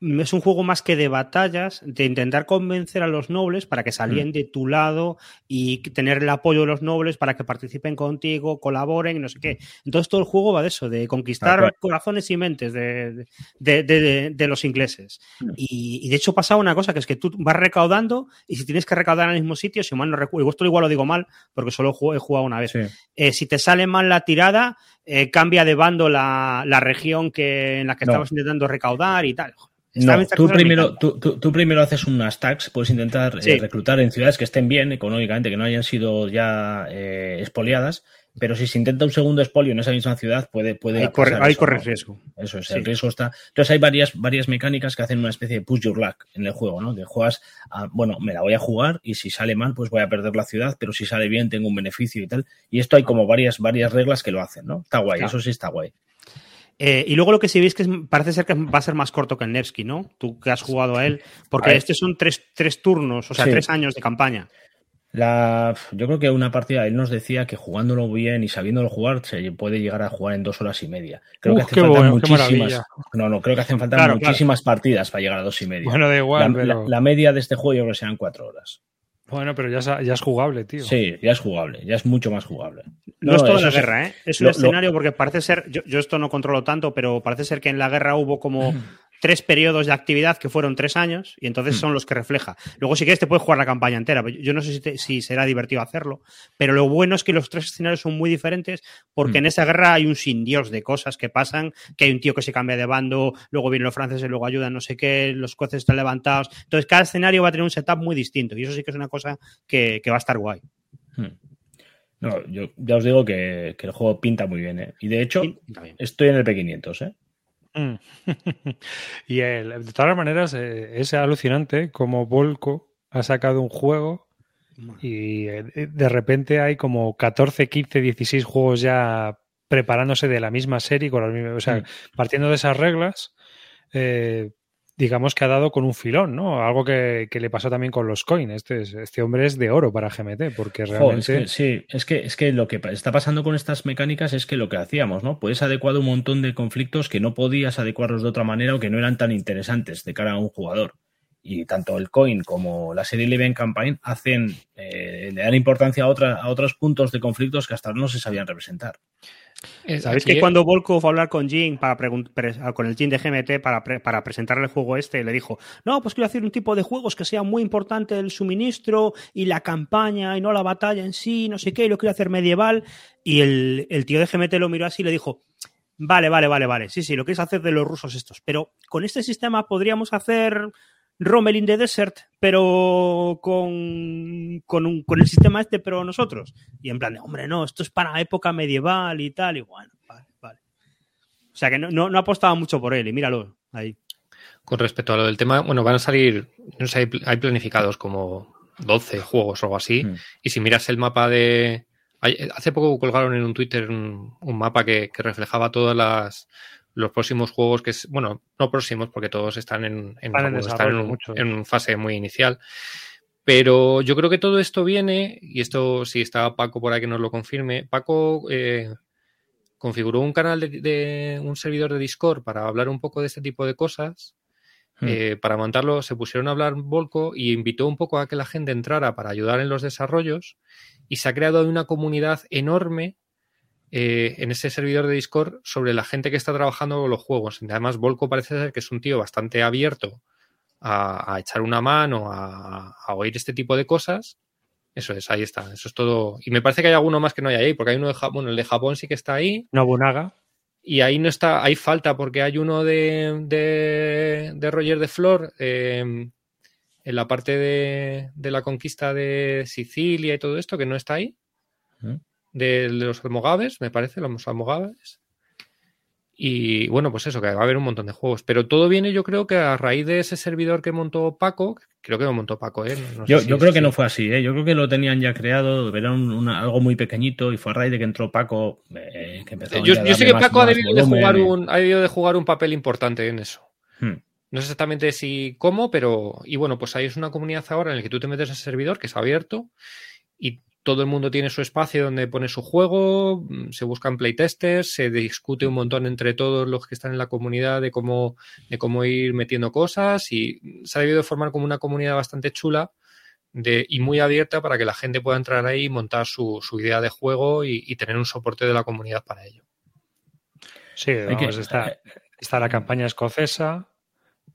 es un juego más que de batallas, de intentar convencer a los nobles para que salien mm. de tu lado y tener el apoyo de los nobles para que participen contigo, colaboren y no sé qué. Entonces todo el juego va de eso, de conquistar corazones y mentes de, los ingleses. Mm. Y, de hecho pasa una cosa, que es que tú vas recaudando y si tienes que recaudar en el mismo sitio, si mal no recuerdo, esto igual lo digo mal porque solo he jugado una vez, eh, si te sale mal la tirada, eh, cambia de bando la, región que, en la que estabas intentando recaudar y tal. No, tú primero, tú, tú, primero haces unas tags, puedes intentar eh, reclutar en ciudades que estén bien económicamente, que no hayan sido ya eh, expoliadas, pero si se intenta un segundo expolio en esa misma ciudad, puede. puede hay, corre, riesgo. Eso es, el riesgo está. Entonces hay varias, varias mecánicas que hacen una especie de push your luck en el juego, ¿no? Que juegas, a, bueno, me la voy a jugar y si sale mal, pues voy a perder la ciudad, pero si sale bien, tengo un beneficio y tal. Y esto hay como varias, varias reglas que lo hacen, ¿no? Está guay, eso sí está guay. Eh, y luego lo que sí veis que parece ser que va a ser más corto que el Nevsky, ¿no? Tú que has jugado a él, porque este son tres, turnos, o sea, tres años de campaña. La, yo creo que una partida, él nos decía que jugándolo bien y sabiéndolo jugar, se puede llegar a jugar en dos horas y media. Creo que hacen falta muchísimas. No, no, creo que hacen falta muchísimas partidas para llegar a dos y media. Bueno, da igual. La, la, media de este juego yo creo que sean cuatro horas. Bueno, pero ya es, ya es jugable, tío. Sí, ya es jugable, ya es mucho más jugable. No, es toda la guerra, ¿eh? Es un escenario porque parece ser, yo, yo, esto no controlo tanto, pero parece ser que en la guerra hubo como tres periodos de actividad que fueron tres años y entonces hmm. son los que refleja. Luego, si quieres, te puedes jugar la campaña entera. Yo no sé si, será divertido hacerlo, pero lo bueno es que los tres escenarios son muy diferentes porque hmm. en esa guerra hay un sin Dios de cosas que pasan, que hay un tío que se cambia de bando, luego vienen los franceses, luego ayudan, no sé qué, los jueces están levantados. Entonces, cada escenario va a tener un setup muy distinto y eso sí que es una cosa que, va a estar guay. Hmm. No, yo ya os digo que, el juego pinta muy bien, ¿eh? Y de hecho, estoy en el P500, ¿eh? Mm. y el, de todas maneras, eh, es alucinante como Volco ha sacado un juego y eh, de repente hay como 14, 15, 16 juegos ya preparándose de la misma serie, con las mismas, o sea, mm. partiendo de esas reglas, eh, digamos que ha dado con un filón, ¿no? Algo que, le pasó también con los coins. Este, este hombre es de oro para GMT, porque realmente. sí, es que, es que lo que está pasando con estas mecánicas es que lo que hacíamos, ¿no? Puedes adecuar un montón de conflictos que no podías adecuarlos de otra manera o que no eran tan interesantes de cara a un jugador. y tanto el coin como la serie Live Campaign hacen, eh, le dan importancia a, otra, a otros puntos de conflictos que hasta no se sabían representar. ¿Sabéis que cuando Volkov fue a hablar con Jin para con el Jin de GMT para, para presentarle el juego este, le dijo, no, pues quiero hacer un tipo de juegos que sea muy importante el suministro y la campaña y no la batalla en sí, no sé qué, y lo quiero hacer medieval. Y el, el tío de GMT lo miró así y le dijo, vale, vale, vale, vale, sí, sí, lo quieres hacer de los rusos estos, pero con este sistema podríamos hacer Rommel in the Desert, pero con, con, un, con, el sistema este, pero nosotros. Y en plan de, hombre, no, esto es para época medieval y tal, y bueno, vale, vale. O sea que no, no, no apostaba mucho por él, y míralo, ahí. Con respecto a lo del tema, bueno, van a salir, no sé, hay planificados como 12 juegos o algo así, mm. y si miras el mapa de... Hace poco colgaron en un Twitter un, un mapa que, que reflejaba todas las los próximos juegos que es, bueno, no próximos porque todos están en, en, en, fase muy inicial. Pero yo creo que todo esto viene, y esto si está Paco por ahí que nos lo confirme, Paco eh, configuró un canal de, un servidor de Discord para hablar un poco de este tipo de cosas. Hmm. Eh, para montarlo se pusieron a hablar Volco y invitó un poco a que la gente entrara para ayudar en los desarrollos y se ha creado una comunidad enorme eh, en ese servidor de Discord sobre la gente que está trabajando con los juegos. Además, Volko parece ser que es un tío bastante abierto a, echar una mano, a, oír este tipo de cosas. Eso es, ahí está. Eso es todo. Y me parece que hay alguno más que no hay ahí, porque hay uno de Japón, bueno, el de Japón sí que está ahí. Nobunaga. Y ahí no está, hay falta porque hay uno de, de, Roger de Flor eh, en la parte de, de, la conquista de Sicilia y todo esto que no está ahí. De, los almogaves, me parece, los almogaves. Y bueno, pues eso, que va a haber un montón de juegos. Pero todo viene, yo creo que a raíz de ese servidor que montó Paco, creo que lo montó Paco, ¿eh? yo, yo creo que no fue así, ¿eh? Yo creo que lo tenían ya creado, era algo muy pequeñito y fue a raíz de que entró Paco eh, que empezó Yo, yo sé que Paco ha debido, de jugar un, ha debido de jugar un papel importante en eso. Hmm. No sé exactamente si cómo, pero. Y bueno, pues ahí es una comunidad ahora en la que tú te metes a ese servidor que es abierto y todo el mundo tiene su espacio donde pone su juego, mm, se buscan playtesters, se discute un montón entre todos los que están en la comunidad de cómo, de cómo ir metiendo cosas y se ha debido formar como una comunidad bastante chula de, y muy abierta para que la gente pueda entrar ahí y montar su, idea de juego y, tener un soporte de la comunidad para ello. Sí, está, está la campaña escocesa,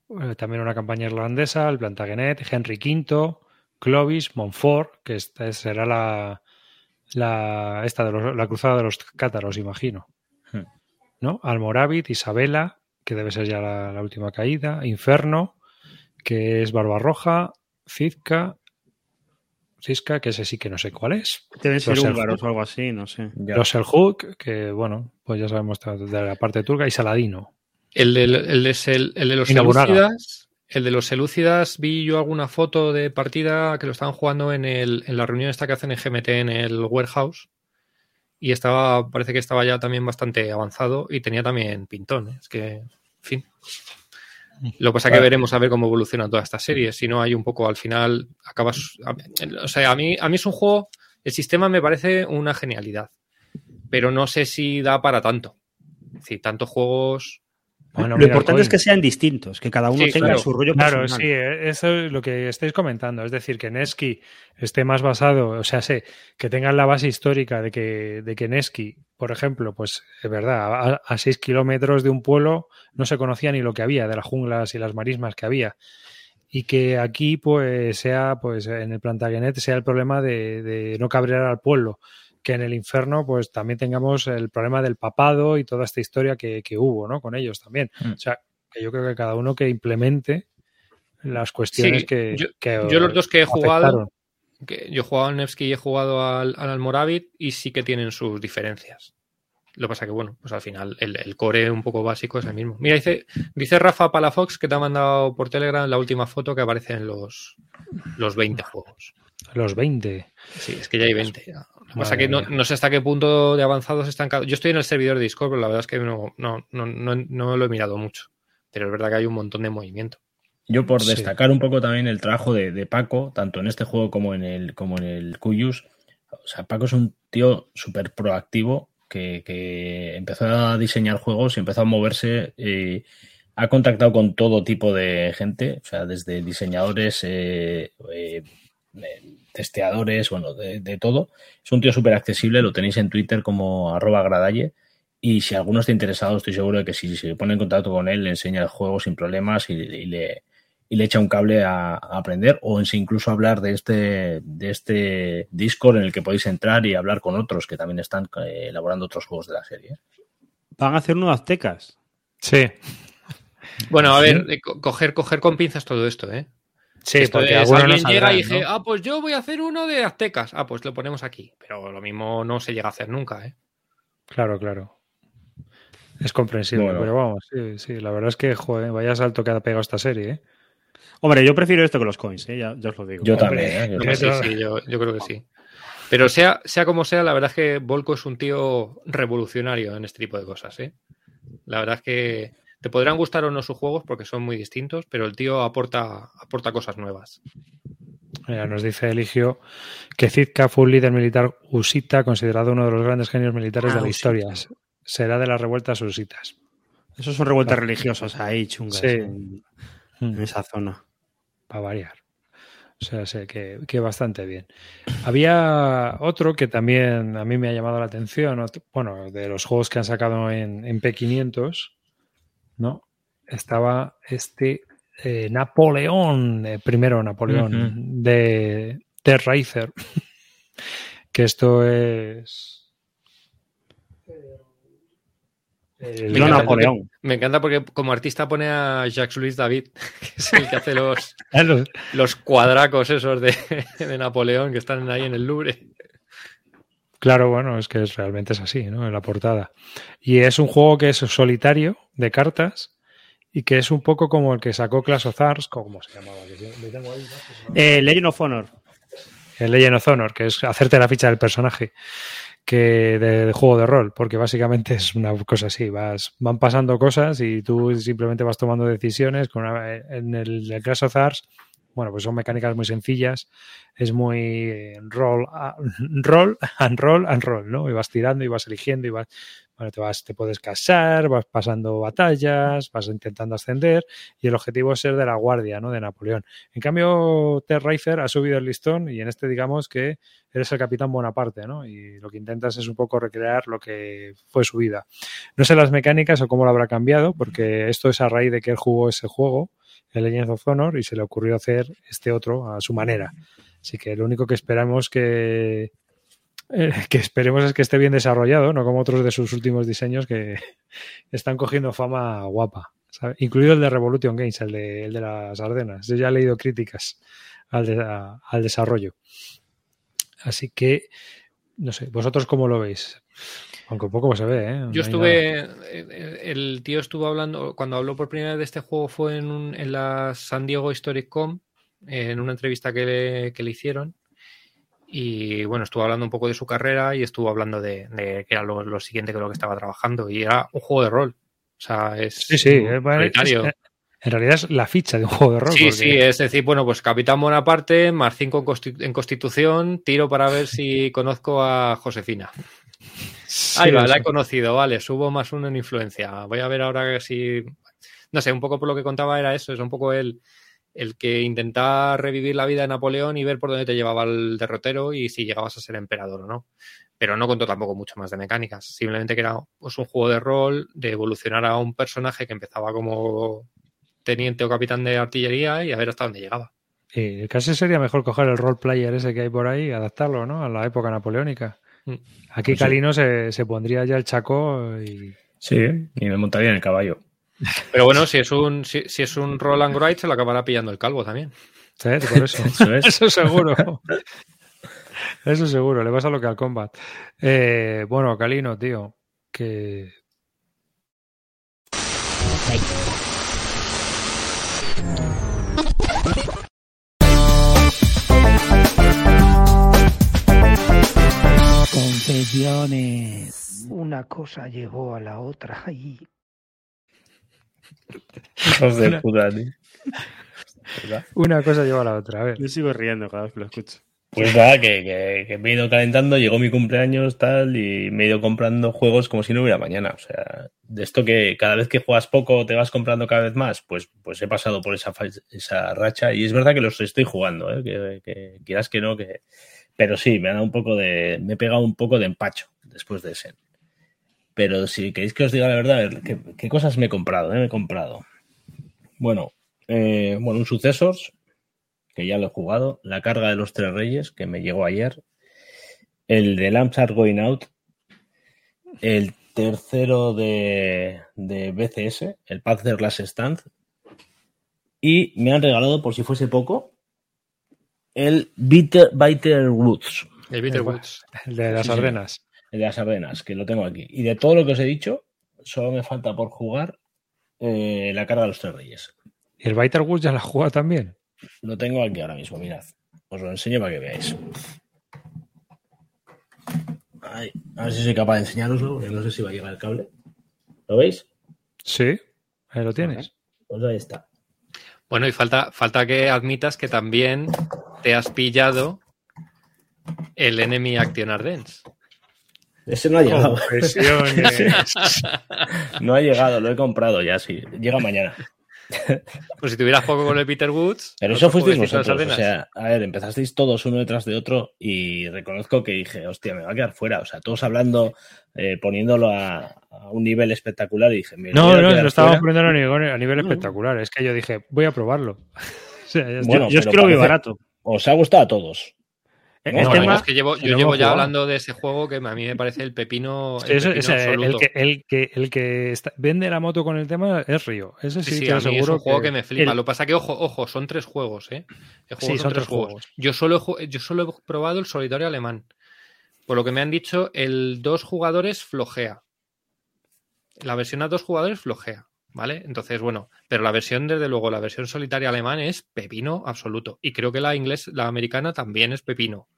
eh, también una campaña irlandesa, el Plantagenet, Henry V, Clovis, Montfort, que esta será la, la, esta de los, la cruzada de los cátaros, imagino. Hmm. ¿No? Almorávid, Isabela, que debe ser ya la, última caída, Inferno, que es Barbarroja, Cizca, Cisca, que ese sí que no sé cuál es. Deben ser húngaros o algo así, no sé. Los Hook, que bueno, pues ya sabemos de la parte turca, y Saladino. El de, el el, el de los Selúcidas, el de los Selúcidas, vi yo alguna foto de partida que lo estaban jugando en, el, en la reunión esta que hacen en GMT en el warehouse. Y estaba, parece que estaba ya también bastante avanzado y tenía también pintón. ¿eh? Es que, en fin. Lo que pasa es que veremos a ver cómo evoluciona toda esta serie. Si no, hay un poco al final, acabas. O sea, a mí, a mí es un juego. El sistema me parece una genialidad. Pero no sé si da para tanto. Es decir, tantos juegos lo importante es que sean distintos, que cada uno tenga su rollo Claro, personal. sí, eh, eso es lo que estáis comentando. Es decir, que Nesky esté más basado, o sea, sé, que tengan la base histórica de que, de que Nesky, por ejemplo, pues es verdad, a, seis kilómetros de un pueblo no se conocía ni lo que había, de las junglas y las marismas que había. Y que aquí, pues, sea, pues, en el Plantagenet sea el problema de, de no cabrear al pueblo que en el infierno pues también tengamos el problema del papado y toda esta historia que, hubo, ¿no? Con ellos también. Mm. O sea, que yo creo que cada uno que implemente las cuestiones que, yo, los dos que he jugado, que yo he jugado al Nevsky y he jugado al, al Almoravit y sí que tienen sus diferencias. Lo que pasa que, bueno, pues al final el, core un poco básico es el mismo. Mira, dice, dice Rafa Palafox que te ha mandado por Telegram la última foto que aparece en los, los 20 juegos. Los 20. Sí, es que ya hay 20. O sea que no, sé hasta qué punto de avanzados están. Yo estoy en el servidor de Discord, pero la verdad es que no, no, no, no, lo he mirado mucho. Pero es verdad que hay un montón de movimiento. Yo por destacar un poco también el trabajo de, Paco, tanto en este juego como en el, como en el Cuyus. O sea, Paco es un tío súper proactivo que, empezó a diseñar juegos y empezó a moverse eh, ha contactado con todo tipo de gente, o sea, desde diseñadores, eh, eh, testeadores, bueno, de, de, todo. Es un tío súper accesible, lo tenéis en Twitter como arroba gradalle. Y si alguno está interesado, estoy seguro de que si se pone en contacto con él, le enseña el juego sin problemas y, y le, y le echa un cable a, a, aprender o en incluso hablar de este, de este Discord en el que podéis entrar y hablar con otros que también están eh, elaborando otros juegos de la serie. Van a hacer unos aztecas. Sí. Bueno, a ver, ¿Sí? coger, coger con pinzas todo esto, ¿eh? Sí, esto porque es, alguien no llega y dice, ¿no? ah, pues yo voy a hacer uno de aztecas. Ah, pues lo ponemos aquí. Pero lo mismo no se llega a hacer nunca, ¿eh? Claro, claro. Es comprensible, bueno. pero vamos, sí, sí. La verdad es que, joder, vaya salto que ha pegado esta serie, ¿eh? Hombre, yo prefiero esto que los coins, ¿eh? ya, ya, os lo digo. Yo Hombre, también, ¿eh? yo, sí, sí, yo, yo, creo que sí. Pero sea, sea como sea, la verdad es que Volko es un tío revolucionario en este tipo de cosas. ¿eh? La verdad es que te podrán gustar o no sus juegos porque son muy distintos, pero el tío aporta, aporta cosas nuevas. Mira, nos dice Eligio que Zitka fue un líder militar usita, considerado uno de los grandes genios militares ah, de la usita. historia. Será de las revueltas usitas. Esos son revueltas religiosas ahí, chungas. Sí. En, en esa zona. Para variar. O sea, sé que, que, bastante bien. Había otro que también a mí me ha llamado la atención, otro, bueno, de los juegos que han sacado en, en P500, ¿no? Estaba este eh, Napoleón, eh, primero Napoleón, uh -huh. de Terra Racer, que esto es... Eh, me, encanta Napoleón. me encanta porque como artista pone a Jacques Louis David, que es el que hace los, los cuadracos esos de, de, Napoleón que están ahí en el Louvre. Claro, bueno, es que es, realmente es así, ¿no? En la portada. Y es un juego que es solitario, de cartas, y que es un poco como el que sacó Clash of ¿cómo se llamaba? Eh, Legend of Honor. El Legend of Honor, que es hacerte la ficha del personaje que de, de, juego de rol, porque básicamente es una cosa así, vas, van pasando cosas y tú simplemente vas tomando decisiones. Con una, en el, el Crash of bueno, pues son mecánicas muy sencillas, es muy roll, roll and roll and roll, ¿no? Y vas tirando y vas eligiendo y vas, bueno, te vas, te puedes casar, vas pasando batallas, vas intentando ascender y el objetivo es ser de la guardia, ¿no? De Napoleón. En cambio, Ted Reifer ha subido el listón y en este digamos que eres el capitán Bonaparte, ¿no? Y lo que intentas es un poco recrear lo que fue su vida. No sé las mecánicas o cómo lo habrá cambiado, porque esto es a raíz de que él jugó ese juego, el Legends of Honor, y se le ocurrió hacer este otro a su manera. Así que lo único que esperamos que, eh, que esperemos es que esté bien desarrollado, no como otros de sus últimos diseños que están cogiendo fama guapa. Incluido el de Revolution Games, el de, el de las Ardenas. Yo ya he leído críticas al, al desarrollo. Así que, no sé, ¿vosotros cómo lo veis? Aunque un poco se ve, ¿eh? No Yo estuve. Eh, el tío estuvo hablando. Cuando habló por primera vez de este juego fue en, un, en la San Diego Historic Com, en una entrevista que le, que le hicieron. Y bueno, estuvo hablando un poco de su carrera y estuvo hablando de, de que era lo, lo, siguiente que lo que estaba trabajando. Y era un juego de rol. O sea, es. Sí, sí, es, en realidad es la ficha de un juego de rol. Sí, porque... sí, es decir, bueno, pues Capitán Bonaparte, más 5 en, Constitución, tiro para ver si conozco a Josefina. Sí, Ahí va, la he conocido, vale, subo más uno en influencia. Voy a ver ahora si. No sé, un poco por lo que contaba era eso, es un poco el, el que intentaba revivir la vida de Napoleón y ver por dónde te llevaba el derrotero y si llegabas a ser emperador o no. Pero no contó tampoco mucho más de mecánicas, simplemente que era pues, un juego de rol, de evolucionar a un personaje que empezaba como teniente o capitán de artillería y a ver hasta dónde llegaba. Y casi sería mejor coger el role player ese que hay por ahí y adaptarlo, ¿no? A la época napoleónica. Aquí pues Calino sí. se, se, pondría ya el chaco y. Sí, y me montaría en el caballo. Pero bueno, si es un, si, si es un Roland Wright, se lo acabará pillando el calvo también. Sí, por eso. eso, es. eso seguro. eso seguro, le pasa lo que al combat. Eh, bueno, Calino, tío, que. Confesiones. Una cosa llegó a la otra y. Hijos de puta, tío. Una cosa lleva a la otra, a ver. Yo sigo riendo cada vez que lo escucho. Pues nada, que, que, que me he ido calentando, llegó mi cumpleaños, tal, y me he ido comprando juegos como si no hubiera mañana. O sea, de esto que cada vez que juegas poco te vas comprando cada vez más, pues, pues he pasado por esa, esa racha y es verdad que los estoy jugando, ¿eh? que, que quieras que no, que... Pero sí, me ha dado un poco de... me he pegado un poco de empacho después de ese. Pero si queréis que os diga la verdad, a ver, ¿qué, qué cosas me he comprado? eh? Me he comprado. Bueno, eh, bueno, un sucesos, que ya lo he jugado, La carga de los tres reyes, que me llegó ayer, el de Lamps Are Going Out, el tercero de, de BCS, el Panzer Last Stand, y me han regalado, por si fuese poco, el Bitter, Bitter Woods, El Bitter El- Woods. El de las Sí, sí. Ardenas. el de las Ardenas, que lo tengo aquí. Y de todo lo que os he dicho, solo me falta por jugar eh, La carga de los tres reyes. ¿Y el Vital Woods ya la juega también? Lo tengo aquí ahora mismo, mirad. Os lo enseño para que veáis. Ay, a ver si soy capaz de enseñaroslo, porque no sé si va a llegar el cable. ¿Lo veis? Sí, ahí lo tienes. Pues ahí está. Bueno, y falta, falta que admitas que también te has pillado el Enemy Action Ardens. Ese no ha llegado. No ha llegado, lo he comprado ya, sí. Llega mañana. Pues si tuvieras poco con el Peter Woods. Pero no eso fuisteis vosotros. O sea, a ver, empezasteis todos uno detrás de otro y reconozco que dije, hostia, me va a quedar fuera. O sea, todos hablando, eh, poniéndolo a, a un nivel espectacular y dije, No, no, quedar lo estábamos poniendo a nivel, a nivel No. espectacular. Es que yo dije, voy a probarlo. O sea, ya está. Bueno, yo es pero que lo vi barato. Os ha gustado a todos. No, No, tema- es que llevo, si yo llevo ya jugado. hablando de ese juego que a mí me parece el pepino, el el, absoluto. que, el, que, el que está- vende la moto con el tema es Río. Ese sí, Sí, sí, te a mí es aseguro un juego que, que me flipa. el- Lo que pasa que, ojo, ojo, son tres juegos, ¿eh? El juego Sí, son tres juegos. Yo solo, he yo solo he probado el solitario alemán. Por lo que me han dicho, el dos jugadores flojea. La versión a dos jugadores flojea, ¿vale? Entonces, bueno, pero la versión, desde luego, la versión solitaria alemán es pepino absoluto. Y creo que la inglés, la americana también es pepino.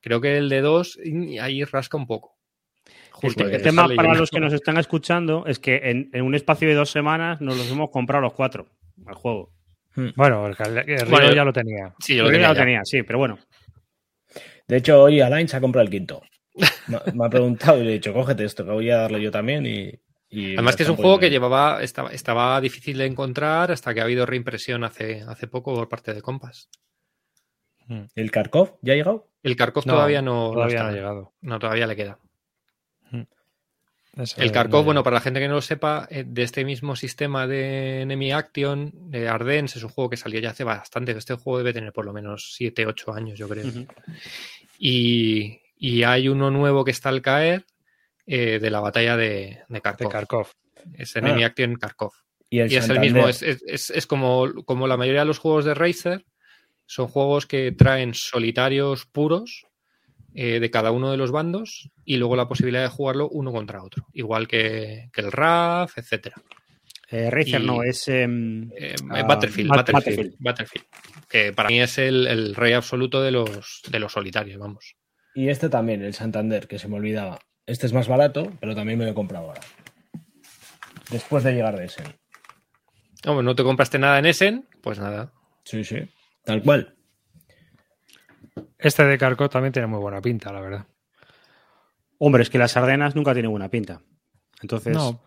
Creo que el de dos y ahí rasca un poco. El, Justo el tema está para los que nos están escuchando es que en, en un espacio de dos semanas nos los hemos comprado los cuatro al juego. Bueno, el, el Río Bueno, ya lo tenía. Sí, yo lo ya tenía lo ya. tenía, sí, pero bueno. De hecho, hoy Alain se ha comprado el quinto. Me, me ha preguntado y le he dicho, cógete esto, que voy a darle yo también. Y, y Además que es un juego que llevaba, estaba, estaba difícil de encontrar hasta que ha habido reimpresión hace, hace poco por parte de Compass. ¿El Kharkov ya ha llegado? El Kharkov No, todavía no, no Todavía está. no ha llegado. No, todavía le queda. Ese El Kharkov, bueno, para la gente que no lo sepa, eh, de este mismo sistema de Enemy Action, de Ardens, es un juego que salió ya hace bastante. Este juego debe tener por lo menos 7, 8 años, yo creo. Y, y hay uno nuevo que está al caer eh, de la batalla de, de Kharkov. de Kharkov. Es Enemy Ah. Action Kharkov. Y el Y es el mismo, es, es- es- es como, como la mayoría de los juegos de Racer, son juegos que traen solitarios puros eh, de cada uno de los bandos y luego la posibilidad de jugarlo uno contra otro, igual que, que el RAF, etcétera. Eh, Racer Y- no, es. em, Eh, Ah, Battlefield, Bat- Battlefield, Battlefield. Battlefield, que para mí es el, el rey absoluto de los, de los solitarios, vamos. Y este también, el Santander, que se me olvidaba. Este es más barato, pero también me lo he comprado ahora. Después de llegar de ese. Hombre, no te compraste nada en Essen, pues nada. Sí, sí. Tal cual. Este de Kharkov también tiene muy buena pinta, la verdad. Hombre, es que las Ardenas nunca tienen buena pinta. Entonces. No,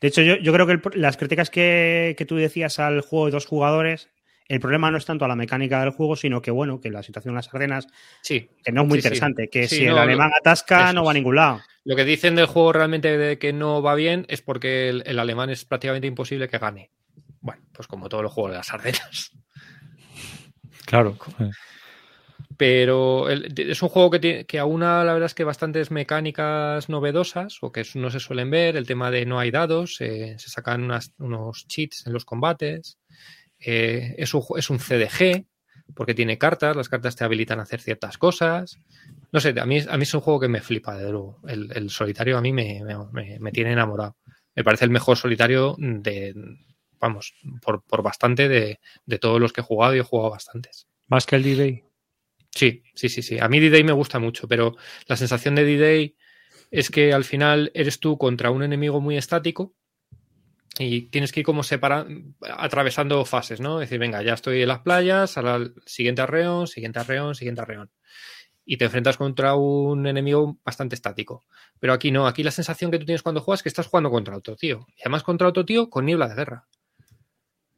De hecho, yo, yo creo que el las críticas que, que tú decías al juego de dos jugadores, el problema no es tanto a la mecánica del juego, sino que, bueno, que la situación en las Ardenas, Sí, que no es muy Sí, sí. interesante, que Sí, si el alemán atasca, eso no va a ningún lado. Lo que dicen del juego realmente de que no va bien es porque el, el alemán es prácticamente imposible que gane. Bueno, pues como todos los juegos de las Ardenas. claro. Pero el- es un juego que, tiene, que aúna, la verdad es que bastantes mecánicas novedosas o que no se suelen ver. El tema de no hay dados, eh, se sacan unas- unos cheats en los combates. Eh, es, un, es un CDG porque tiene cartas, las cartas te habilitan a hacer ciertas cosas. No sé, a mí, a mí es un juego que me flipa, de luego. El, el solitario a mí me, me- me- me tiene enamorado. Me parece el mejor solitario de, vamos, por, por bastante de, de todos los que he jugado y he jugado bastantes. Más que el D-Day. Sí, sí, sí, sí. A mí D-Day me gusta mucho, pero la sensación de D-Day es que al final eres tú contra un enemigo muy estático y tienes que ir como separando, atravesando fases, ¿no? Es decir, venga, ya estoy en las playas, el siguiente arreón, siguiente arreón, siguiente arreón. y te enfrentas contra un enemigo bastante estático. Pero aquí no, aquí la sensación que tú tienes cuando juegas es que estás jugando contra otro tío. Y además contra otro tío con niebla de guerra.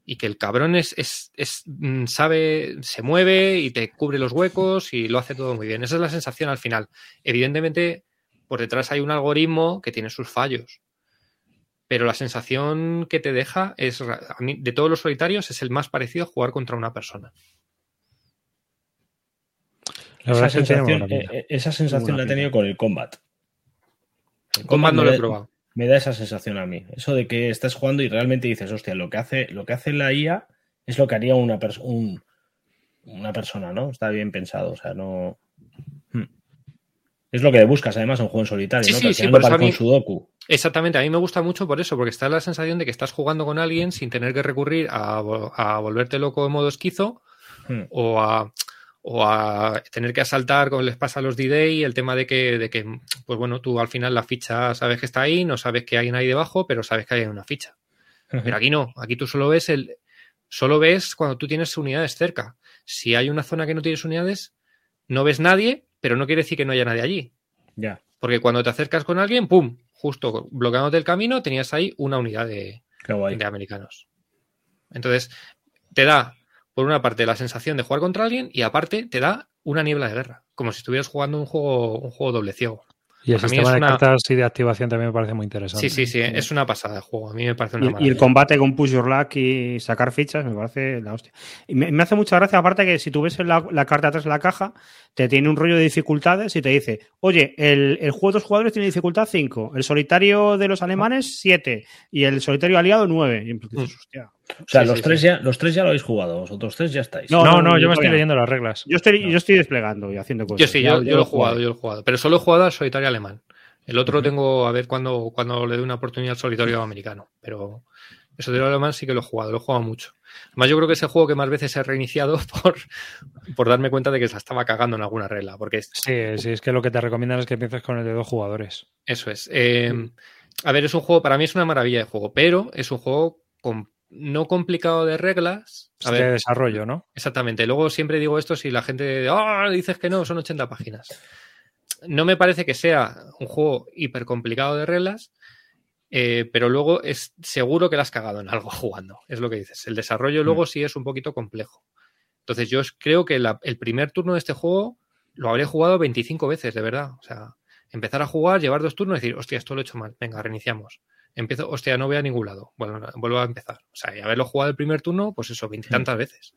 Y que el cabrón es, es, es, mm, sabe, se mueve y te cubre los huecos y lo hace todo muy bien. Esa es la sensación al final. Evidentemente, por detrás hay un algoritmo que tiene sus fallos. Pero la sensación que te deja es, a mí, de todos los solitarios, es el más parecido a jugar contra una persona. La Esa verdad es que tiene sensación, buena pinta. eh, eh, esa sensación la he tenido con el combat. El Combat no lo he da- probado. Me da esa sensación a mí. Eso de que estás jugando y realmente dices, hostia, lo que hace, lo que hace la IA es lo que haría una, pers- un- una persona, ¿no? Está bien pensado. O sea, no. Hmm. Es lo que buscas, además, en un juego en solitario, Sí, ¿no? sí, sí, por no eso a parezca un mí- sudoku. Exactamente, a mí me gusta mucho por eso, porque está la sensación de que estás jugando con alguien sin tener que recurrir a, vo- a volverte loco en modo esquizo Hmm. o a, o a tener que asaltar como les pasa a los D-Day, el tema de que, de que, pues bueno, tú al final la ficha sabes que está ahí, no sabes que hay ahí debajo, pero sabes que hay una ficha. Pero aquí no, aquí tú solo ves el, solo ves cuando tú tienes unidades cerca. Si hay una zona que no tienes unidades, no ves nadie, pero no quiere decir que no haya nadie allí. Ya. Porque cuando te acercas con alguien, ¡pum! Justo bloqueándote el camino, tenías ahí una unidad de, de americanos. Entonces, te da, por una parte, la sensación de jugar contra alguien y aparte te da una niebla de guerra. Como si estuvieras jugando un juego, un juego doble ciego. Y el sistema de una- cartas y de activación también me parece muy interesante. Sí, sí, sí, es una pasada de juego. A mí me parece una Y, y maravilla. el combate con push your luck y sacar fichas me parece la hostia. Y me, me hace mucha gracia, aparte que si tú ves la, la carta atrás de la caja, te tiene un rollo de dificultades y te dice, oye, el, el juego de dos jugadores tiene dificultad 5, el solitario de los alemanes 7 y el solitario aliado 9. Y dices, hostia. O sea, Sí, los, sí, tres sí. Ya, los tres ya lo habéis jugado, vosotros tres ya estáis. No, No, no, yo yo me estoy leyendo las reglas. Yo estoy, yo estoy desplegando y haciendo cosas. Yo sí, yo, lo he jugué. jugado, yo lo he jugado. Pero solo he jugado al solitario alemán. El otro tengo a ver cuando, cuando le doy una oportunidad al solitario americano. Pero el solitario alemán sí que lo he jugado, lo he jugado mucho. Además, yo creo que es el juego que más veces he reiniciado por, por darme cuenta de que se la estaba cagando en alguna regla. Porque es- Sí, sí, es que lo que te recomiendan es que empieces con el de dos jugadores. eso es. Eh, a ver, es un juego, para mí es una maravilla de juego, pero es un juego com- no complicado de reglas. A Es de ver, desarrollo, ¿no? Exactamente. Luego siempre digo esto si la gente ah dices que no, son 80 páginas. No me parece que sea un juego hiper complicado de reglas, eh, pero luego es seguro que la has cagado en algo jugando. Es lo que dices. El desarrollo luego sí es un poquito complejo. Entonces yo creo que la- el primer turno de este juego lo habré jugado 25 veces, de verdad. O sea, empezar a jugar, llevar dos turnos y decir, hostia, esto lo he hecho mal. Venga, reiniciamos. Empiezo, hostia, no voy a ningún lado. Bueno, no, vuelvo a empezar. O sea, y haberlo jugado el primer turno, pues eso, veintitantas veces.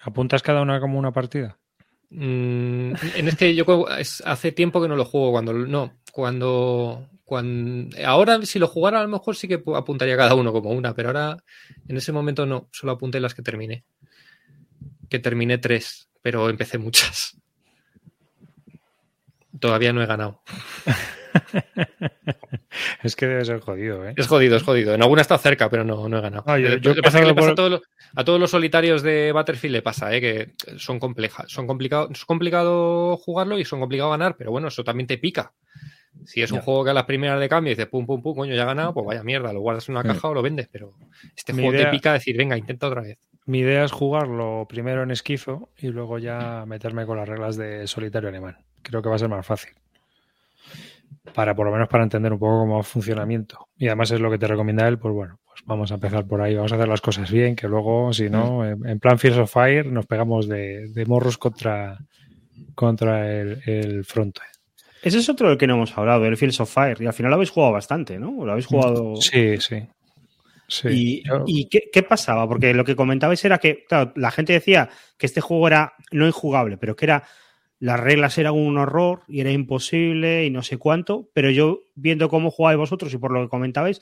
¿Apuntas cada una como una partida? Mm, en este yo es- hace tiempo que no lo juego cuando no cuando cuando ahora si lo jugara a lo mejor sí que pu- apuntaría cada uno como una pero ahora en ese momento no solo apunté las que terminé que terminé tres pero empecé muchas todavía no he ganado Es que debe ser jodido, ¿eh? es jodido es jodido en alguna está cerca pero no no he ganado Ah, yo- yo le pasado pasa por- a todos los, a todos los solitarios de Battlefield le pasa, ¿eh? que son complejas, son complicados, es complicado jugarlo y son complicado ganar, pero bueno, eso también te pica. Si es un Ya. juego que a las primeras de cambio dices pum, pum, pum, coño, ya he ganado, pues vaya mierda, lo guardas en una caja o lo vendes, pero este Mi juego idea- te pica decir, venga, intenta otra vez. Mi idea es jugarlo primero en esquizo y luego ya meterme con las reglas de solitario alemán. Creo que va a ser más fácil. Para por lo menos para entender un poco cómo va el funcionamiento. Y además es lo que te recomienda él, pues bueno, pues vamos a empezar por ahí, vamos a hacer las cosas bien, que luego, si no, en, en plan Fears of Fire nos pegamos de, de morros contra, contra el, el fronte. Ese es otro del que no hemos hablado, el Fields of Fire. Y al final lo habéis jugado bastante, ¿no? Lo habéis jugado. Sí, sí. Sí. ¿Y, Yo- y qué, qué pasaba? Porque lo que comentabais era que, claro, la gente decía que este juego era no injugable, pero que era las reglas eran un horror y era imposible y no sé cuánto, pero yo viendo cómo jugabais vosotros y por lo que comentabais,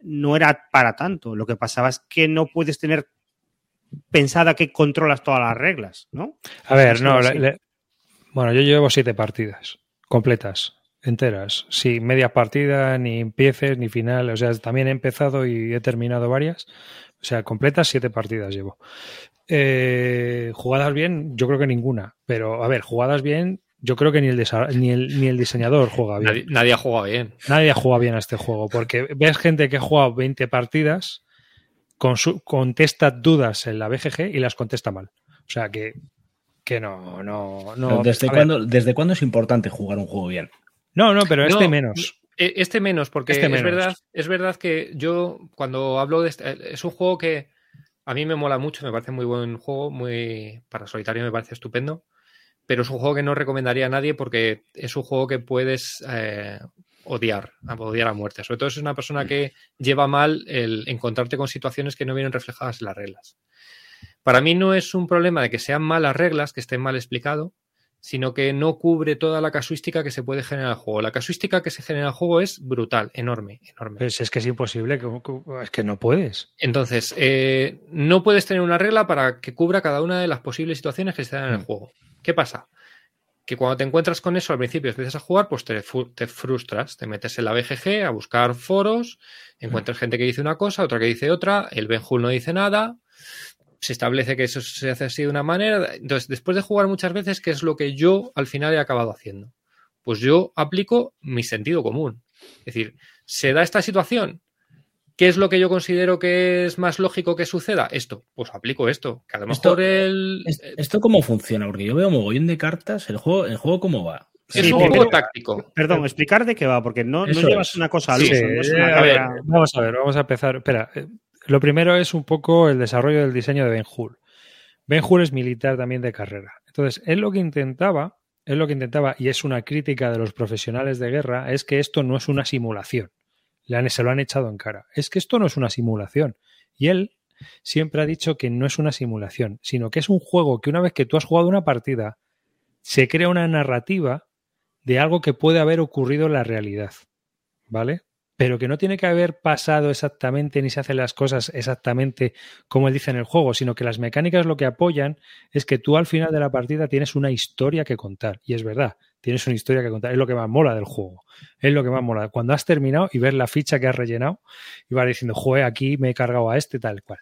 no era para tanto. Lo que pasaba es que no puedes tener pensada que controlas todas las reglas, ¿no? A ver, Sí, no, sí. le- le- bueno, yo llevo siete partidas completas, enteras, sin media partida, ni empieces, ni final, o sea, también he empezado y he terminado varias, o sea, completas siete partidas llevo. Eh, jugadas bien, yo creo que ninguna, pero a ver, jugadas bien, yo creo que ni el, ni el, ni el diseñador juega bien. Nadie, nadie ha jugado bien. Nadie juega bien a este juego, porque ves gente que ha jugado 20 partidas, con su- contesta dudas en la BGG y las contesta mal. O sea que, que no, no, no. ¿Desde, cuándo, ¿Desde cuándo es importante jugar un juego bien? no, no, pero este No, menos. Eh, Este menos, porque Este es. Verdad, es verdad que yo cuando hablo de este, es un juego que a mí me mola mucho, me parece muy buen juego, muy para solitario me parece estupendo, pero es un juego que no recomendaría a nadie porque es un juego que puedes eh, odiar, odiar a muerte. Sobre todo si es una persona que lleva mal el encontrarte con situaciones que no vienen reflejadas en las reglas. Para mí no es un problema de que sean malas reglas, que estén mal explicado, sino que no cubre toda la casuística que se puede generar en el juego. La casuística que se genera en el juego es brutal, enorme, enorme. Pues es que es imposible, es que no puedes. Entonces, eh, no puedes tener una regla para que cubra cada una de las posibles situaciones que se dan en el Mm. juego. ¿Qué pasa? Que cuando te encuentras con eso al principio empiezas a jugar, pues te, te frustras, te metes en la BGG a buscar foros, encuentras gente que dice una cosa, otra que dice otra, el Benjul no dice nada, se establece que eso se hace así de una manera. Entonces, después de jugar muchas veces, ¿qué es lo que yo al final he acabado haciendo? Pues yo aplico mi sentido común. Es decir, ¿se da esta situación? ¿Qué es lo que yo considero que es más lógico que suceda? Esto, pues aplico esto. Que a lo Esto- mejor el. ¿Es- ¿Esto cómo funciona? Porque yo veo mogollón de cartas. ¿El juego, el juego cómo va? es Sí, un juego táctico. Perdón, explicar de qué va, porque no, no llevas es. una cosa al Sí, uso, no es una eh, a ver, carta- Vamos a ver, vamos a empezar. Espera, eh, lo primero es un poco el desarrollo del diseño de Ben Hur. Ben Hur es militar también de carrera. Entonces, él lo que intentaba, él lo que intentaba, y es una crítica de los profesionales de guerra, es que esto no es una simulación. Le han- se lo han echado en cara. Es que esto no es una simulación. Y él siempre ha dicho que no es una simulación, sino que es un juego que una vez que tú has jugado una partida, se crea una narrativa de algo que puede haber ocurrido en la realidad. ¿Vale? Pero que no tiene que haber pasado exactamente ni se hacen las cosas exactamente como él dice en el juego, sino que las mecánicas lo que apoyan es que tú al final de la partida tienes una historia que contar. Y es verdad, tienes una historia que contar. Es lo que más mola del juego. Es lo que más mola. Cuando has terminado y ves la ficha que has rellenado y vas diciendo, joder, aquí me he cargado a este, tal cual.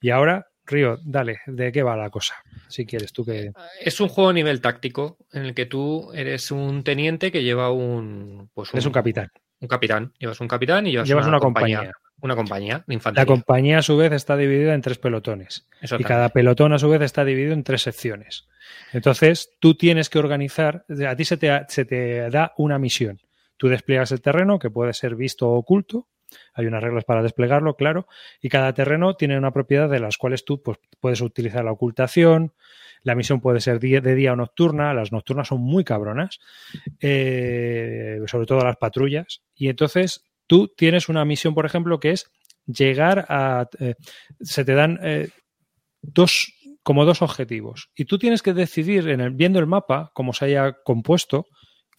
Y ahora, Río, dale, ¿de qué va la cosa? Si quieres, tú que. Es un juego a nivel táctico en el que tú eres un teniente que lleva un. Pues Es un capitán. Un capitán. Llevas un capitán y llevas, Llevas una compañía. Una compañía de La infantería. compañía a su vez está dividida en tres pelotones. Y cada pelotón a su vez está dividido en tres secciones. Entonces, tú tienes que organizar, a ti se te, se te da una misión. Tú despliegas el terreno, que puede ser visto o oculto. Hay unas reglas para desplegarlo, claro. Y cada terreno tiene una propiedad de las cuales tú pues, puedes utilizar la ocultación. La misión puede ser de día o nocturna. Las nocturnas son muy cabronas. eh, sobre todo las patrullas. Y entonces tú tienes una misión, por ejemplo, que es llegar a... eh, se te dan eh, dos, como dos objetivos. Y tú tienes que decidir, viendo el mapa, como se haya compuesto,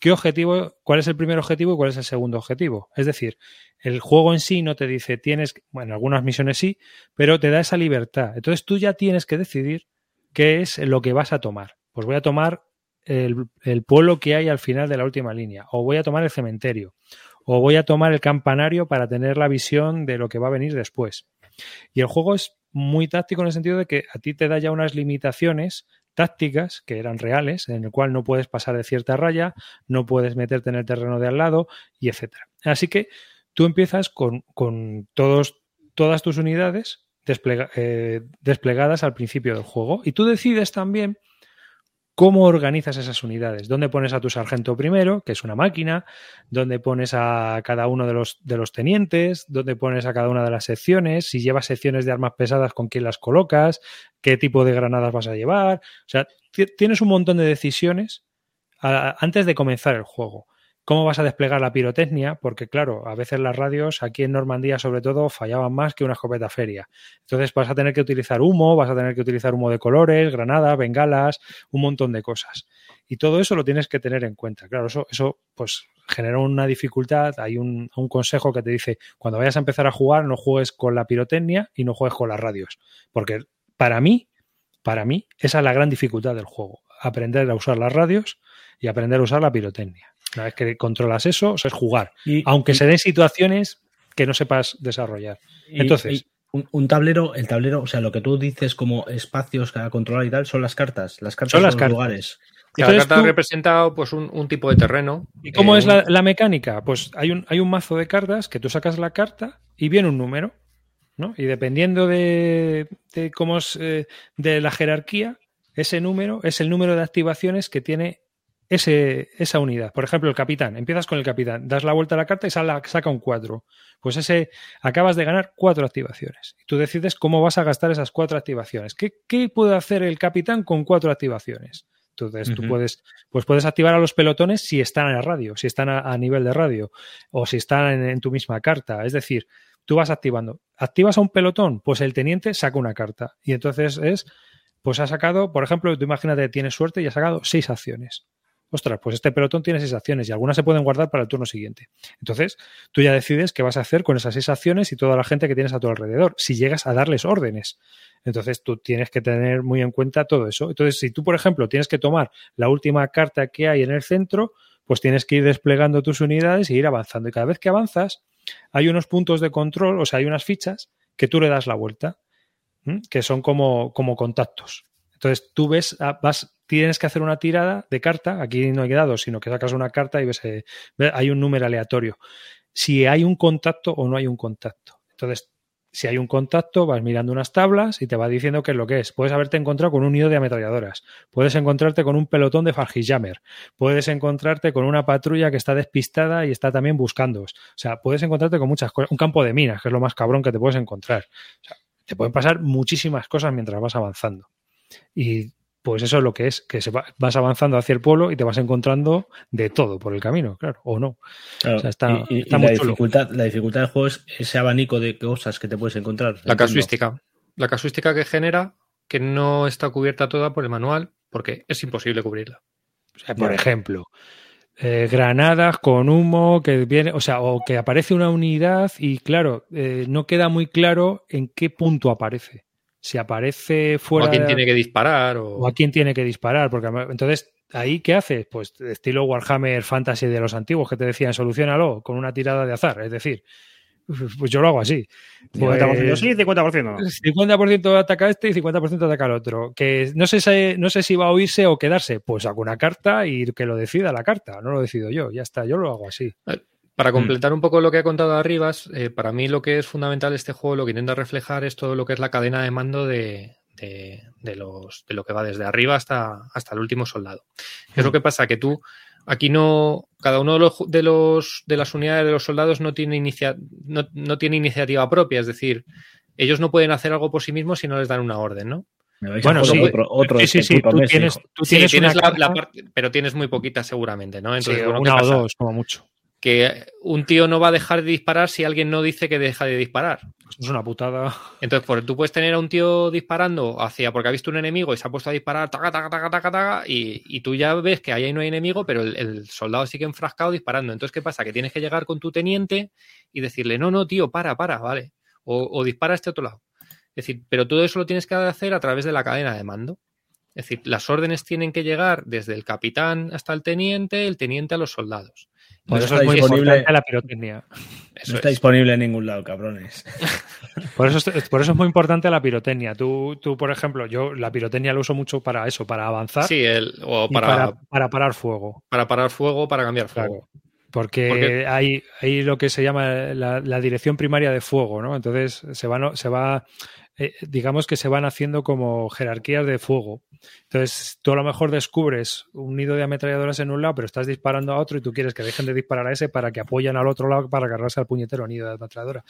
qué objetivo, cuál es el primer objetivo y cuál es el segundo objetivo. Es decir, el juego en sí no te dice tienes, bueno, algunas misiones sí, pero te da esa libertad. Entonces tú ya tienes que decidir qué es lo que vas a tomar. Pues voy a tomar el pueblo que hay al final de la última línea, o voy a tomar el cementerio, o voy a tomar el campanario para tener la visión de lo que va a venir después. Y el juego es muy táctico en el sentido de que a ti te da ya unas limitaciones tácticas que eran reales, en el cual no puedes pasar de cierta raya, no puedes meterte en el terreno de al lado, y etcétera. Así que tú empiezas con, con todos, todas tus unidades desplega- eh, desplegadas al principio del juego y tú decides también cómo organizas esas unidades, dónde pones a tu sargento primero, que es una máquina, dónde pones a cada uno de los, de los tenientes, dónde pones a cada una de las secciones, si llevas secciones de armas pesadas, con quién las colocas, qué tipo de granadas vas a llevar. O sea, ti- tienes un montón de decisiones antes de comenzar el juego. ¿Cómo vas a desplegar la pirotecnia? Porque, claro, a veces las radios aquí en Normandía, sobre todo, fallaban más que una escopeta feria. Entonces vas a tener que utilizar humo, vas a tener que utilizar humo de colores, granadas, bengalas, un montón de cosas. Y todo eso lo tienes que tener en cuenta. Claro, eso, eso pues genera una dificultad. Hay un, un consejo que te dice, cuando vayas a empezar a jugar, no juegues con la pirotecnia y no juegues con las radios. Porque para mí, para mí, esa es la gran dificultad del juego. Aprender a usar las radios y aprender a usar la pirotecnia. Una vez que controlas eso, o sea, es jugar. Y, Aunque y- se den situaciones que no sepas desarrollar. y- Entonces, y un, un tablero, el tablero, o sea, lo que tú dices como espacios a controlar y tal, son las cartas. Las cartas Son los lugares. Cada Entonces carta tú- representa pues, un, un tipo de terreno. ¿Y cómo Eh, es la, la mecánica? Pues hay un, hay un mazo de cartas que tú sacas la carta y viene un número, ¿no? Y dependiendo de, de cómo es, eh, de la jerarquía, ese número es el número de activaciones que tiene ese, esa unidad. Por ejemplo, el capitán. Empiezas con el capitán, das la vuelta a la carta y saca un 4. Pues ese acabas de ganar cuatro activaciones. Y tú decides cómo vas a gastar esas cuatro activaciones. ¿Qué, qué puede hacer el capitán con cuatro activaciones? Entonces, tú puedes, pues puedes activar a los pelotones si están en la radio, si están a, nivel de radio, o si están en, tu misma carta. Es decir, tú vas activando. ¿Activas a un pelotón? Pues el teniente saca una carta. Y entonces es, pues ha sacado, por ejemplo, tú imagínate, tienes suerte y ha sacado seis acciones ostras, pues este pelotón tiene seis acciones y algunas se pueden guardar para el turno siguiente. Entonces, tú ya decides qué vas a hacer con esas seis acciones y toda la gente que tienes a tu alrededor, si llegas a darles órdenes. Entonces, tú tienes que tener muy en cuenta todo eso. Entonces, si tú, por ejemplo, tienes que tomar la última carta que hay en el centro, pues tienes que ir desplegando tus unidades e ir avanzando. Y cada vez que avanzas, hay unos puntos de control, o sea, hay unas fichas que tú le das la vuelta, que son como, como contactos. Entonces tú ves, ah, vas, tienes que hacer una tirada de carta, aquí no hay dados, sino que sacas una carta y ves, eh, hay un número aleatorio. Si hay un contacto o no hay un contacto. Entonces, si hay un contacto, vas mirando unas tablas y te va diciendo qué es lo que es. Puedes haberte encontrado con un nido de ametralladoras, puedes encontrarte con un pelotón de Fargijammer, puedes encontrarte con una patrulla que está despistada y está también buscando. O sea, puedes encontrarte con muchas cosas. Un campo de minas, que es lo más cabrón que te puedes encontrar. O sea, te pueden pasar muchísimas cosas mientras vas avanzando. Y pues eso es lo que es, que se vas avanzando hacia el pueblo y te vas encontrando de todo por el camino, claro, o no. está, y, la, dificultad, la dificultad del juego es ese abanico de cosas que te puedes encontrar. La casuística. La casuística que genera que no está cubierta toda por el manual porque es imposible cubrirla. por ejemplo, eh, granadas con humo que viene, o sea, o que aparece una unidad y claro, eh, no queda muy claro en qué punto aparece si aparece fuera. O a quién tiene que disparar. O... a quién tiene que disparar. Porque entonces, ¿ahí qué haces? Pues estilo Warhammer Fantasy de los antiguos que te decían, solucionalo con una tirada de azar. Es decir, pues yo lo hago así. 50% pues, sí, 50% no. 50% ataca este y 50% ataca el otro. Que no sé, no sé si va a oírse o quedarse. Pues hago una carta y que lo decida la carta. No lo decido yo. Ya está, yo lo hago así. Para mm. completar un poco lo que he contado arriba, eh, para mí lo que es fundamental de este juego, lo que intenta reflejar es todo lo que es la cadena de mando de, los, de lo que va desde arriba hasta, hasta el último soldado. ¿Qué es lo mm. que pasa? Que tú, aquí no, cada uno de los, de, los, de las unidades de los soldados no tiene, inicia, no, tiene iniciativa propia, es decir, ellos no pueden hacer algo por sí mismos si no les dan una orden, ¿no? Bueno, sí, otro, sí, sí, tú tienes, tú tienes, la parte, pero tienes muy poquitas seguramente, ¿no? Entonces, una o dos, como mucho que un tío no va a dejar de disparar si alguien no dice que deja de disparar. es una putada. Entonces, pues, tú puedes tener a un tío disparando hacia porque ha visto un enemigo y se ha puesto a disparar, taca, taca, taca, taca, taca, y, tú ya ves que ahí no hay enemigo, pero el, soldado sigue enfrascado disparando. Entonces, ¿qué pasa? Que tienes que llegar con tu teniente y decirle, no, no, tío, para, para, vale. O, o dispara a este otro lado. Es decir, pero todo eso lo tienes que hacer a través de la cadena de mando. Es decir, las órdenes tienen que llegar desde el capitán hasta el teniente, el teniente a los soldados. Por eso, es muy importante la pirotecnia. no está disponible en ningún lado, cabrones. por, eso es, por eso es muy importante la pirotecnia. Tú, tú, por ejemplo, yo la pirotecnia lo uso mucho para eso, para avanzar. Sí, el, o para, para, parar fuego. Para parar fuego, para cambiar fuego. Porque, Hay, hay, lo que se llama la, la, dirección primaria de fuego, ¿no? Entonces se va, se va eh, digamos que se van haciendo como jerarquías de fuego. Entonces, tú a lo mejor descubres un nido de ametralladoras en un lado, pero estás disparando a otro y tú quieres que dejen de disparar a ese para que apoyen al otro lado para agarrarse al puñetero nido de ametralladora.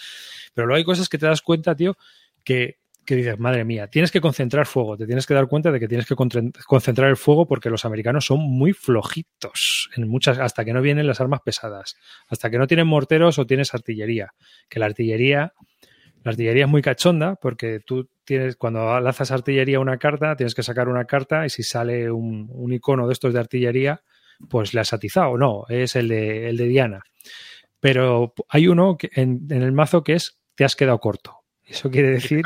Pero luego hay cosas que te das cuenta, tío, que, que dices, madre mía, tienes que concentrar fuego, te tienes que dar cuenta de que tienes que concentrar el fuego porque los americanos son muy flojitos en muchas, hasta que no vienen las armas pesadas, hasta que no tienen morteros o tienes artillería, que la artillería la artillería es muy cachonda porque tú tienes, cuando lanzas artillería una carta, tienes que sacar una carta y si sale un, icono de estos de artillería, pues le has atizado. No, es el de, el de Diana. Pero hay uno en, el mazo que es te has quedado corto. Eso quiere decir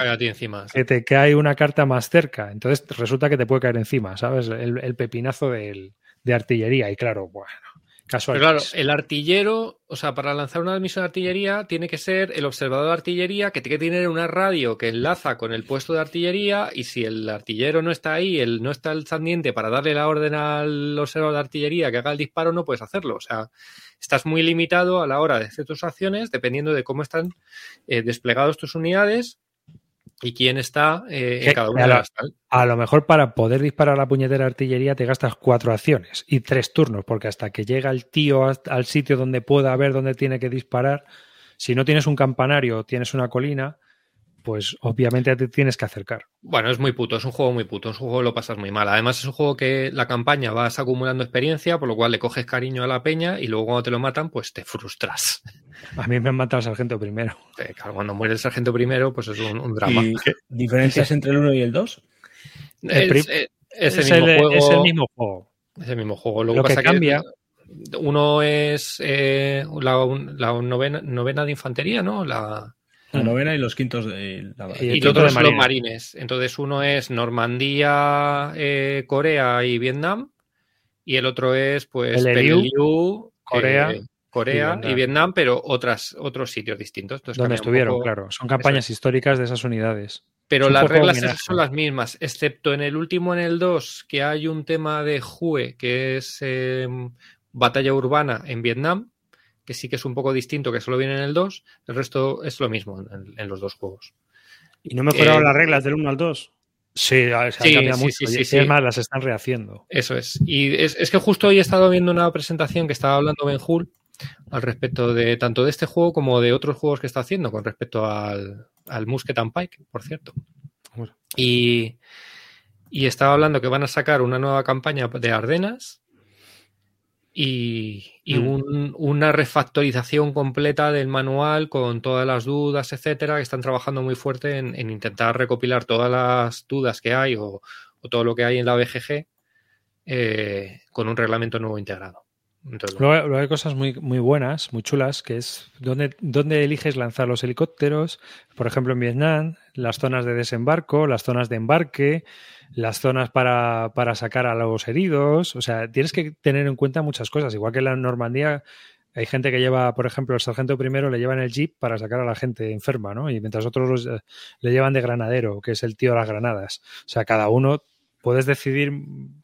que te cae una carta más cerca. Entonces resulta que te puede caer encima, ¿sabes? El, pepinazo de artillería. Y claro, bueno, claro, el artillero, o sea, para lanzar una misión de artillería tiene que ser el observador de artillería que tiene que tener una radio que enlaza con el puesto de artillería y si el artillero no está ahí, él no está el sandiente para darle la orden al observador de artillería que haga el disparo, no puedes hacerlo. O sea, estás muy limitado a la hora de hacer tus acciones dependiendo de cómo están eh, desplegados tus unidades y quién está eh, en cada una a de la- las tal. A lo mejor para poder disparar la puñetera artillería te gastas cuatro acciones y tres turnos, porque hasta que llega el tío al sitio donde pueda ver dónde tiene que disparar, si no tienes un campanario o tienes una colina, pues obviamente te tienes que acercar. Bueno, es muy puto, es un juego muy puto, es un juego que lo pasas muy mal. Además, es un juego que la campaña vas acumulando experiencia, por lo cual le coges cariño a la peña y luego cuando te lo matan, pues te frustras. A mí me han matado al sargento primero. Eh, claro, cuando muere el sargento primero, pues es un, un drama. ¿Y qué diferencias entre el 1 y el 2? Es, el prim- eh, es el es, mismo el, juego. es el mismo juego. Es el mismo juego. Lo, Lo que que pasa cambia- que uno es eh, la, la novena, novena de infantería, ¿no? La, La novena y los quintos de la Y y es los marines. Entonces uno es Normandía, eh, Corea y Vietnam. Y el otro es pues Peleliu, Peleliu, Corea eh, Corea y y Vietnam. Pero otras, otros sitios distintos. Entonces, donde estuvieron, poco. claro. Son campañas históricas de esas unidades. Pero Es las reglas homenaje. son las mismas, excepto en el último, en el 2, que hay un tema de Hue, que es eh, batalla urbana en Vietnam, que sí que es un poco distinto, que solo viene en el 2. El resto es lo mismo en, en los dos juegos. Y no mejoraron Eh, las reglas del 1 al 2. Sí, a- se Sí, ha cambiado sí, mucho. sí, sí, y sí. es más, las están rehaciendo. Eso es. Y es, es que justo hoy he estado viendo una presentación que estaba hablando Ben Hull al respecto de tanto de este juego como de otros juegos que está haciendo con respecto al, al Musket and Pike, por cierto. Y, y estaba hablando que van a sacar una nueva campaña de Ardenas y, y Mm. un- una refactorización completa del manual con todas las dudas, etcétera, que están trabajando muy fuerte en, en intentar recopilar todas las dudas que hay o, o todo lo que hay en la BGG eh, con un reglamento nuevo integrado. Entonces, Luego, luego hay cosas muy, muy buenas, muy chulas, que es dónde, dónde eliges lanzar los helicópteros, por ejemplo en Vietnam, las zonas de desembarco, las zonas de embarque, las zonas para, para sacar a los heridos. O sea, tienes que tener en cuenta muchas cosas. Igual que en la Normandía hay gente que lleva, por ejemplo, el sargento primero le llevan el jeep para sacar a la gente enferma, ¿no? Y mientras otros los, eh, le llevan de granadero, que es el tío de las granadas. O sea, cada uno puedes decidir,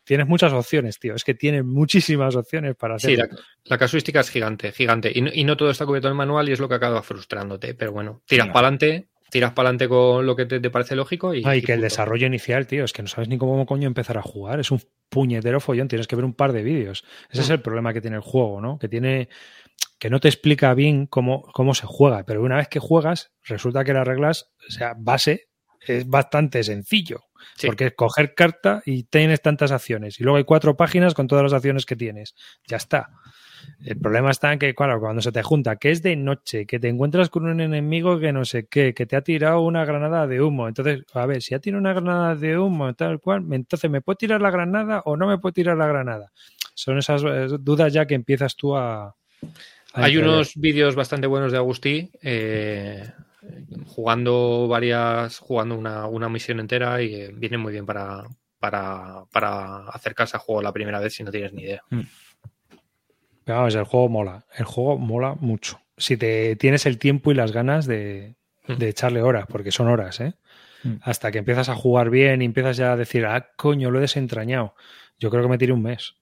tienes muchas opciones, tío. Es que tienes muchísimas opciones para hacer. sí, la, la casuística es gigante, gigante. Y no, y no todo está cubierto en el manual y es lo que acaba frustrándote. Pero bueno, tiras para adelante, tiras para adelante con lo que te, te parece lógico y, Ah, y y que el desarrollo inicial, tío, es que no sabes ni cómo coño empezar a jugar. Es un puñetero follón, tienes que ver un par de vídeos. Ese es el problema que tiene el juego, ¿no? Que tiene que no te explica bien cómo, cómo se juega, pero una vez que juegas, resulta que las reglas, o sea, base, es bastante sencillo. Sí. Porque es coger carta y tienes tantas acciones. Y luego hay cuatro páginas con todas las acciones que tienes. Ya está. El problema está en que, claro, cuando se te junta, que es de noche, que te encuentras con un enemigo que no sé qué, que te ha tirado una granada de humo. Entonces, a ver, si ha tirado una granada de humo, tal cual, entonces, ¿me puedo tirar la granada o no me puedo tirar la granada? Son esas eh, dudas ya que empiezas tú a. a Hay unos vídeos bastante buenos de Agustí eh, jugando varias, jugando una, una misión entera y eh, viene muy bien para, para, para acercarse al juego la primera vez si no tienes ni idea. Pero vamos, el juego mola. El juego mola mucho. Si te tienes el tiempo y las ganas de, de echarle horas, porque son horas, ¿eh? Mm. Hasta que empiezas a jugar bien y empiezas ya a decir, ah, coño, lo he desentrañado. Yo creo que me tiré un mes.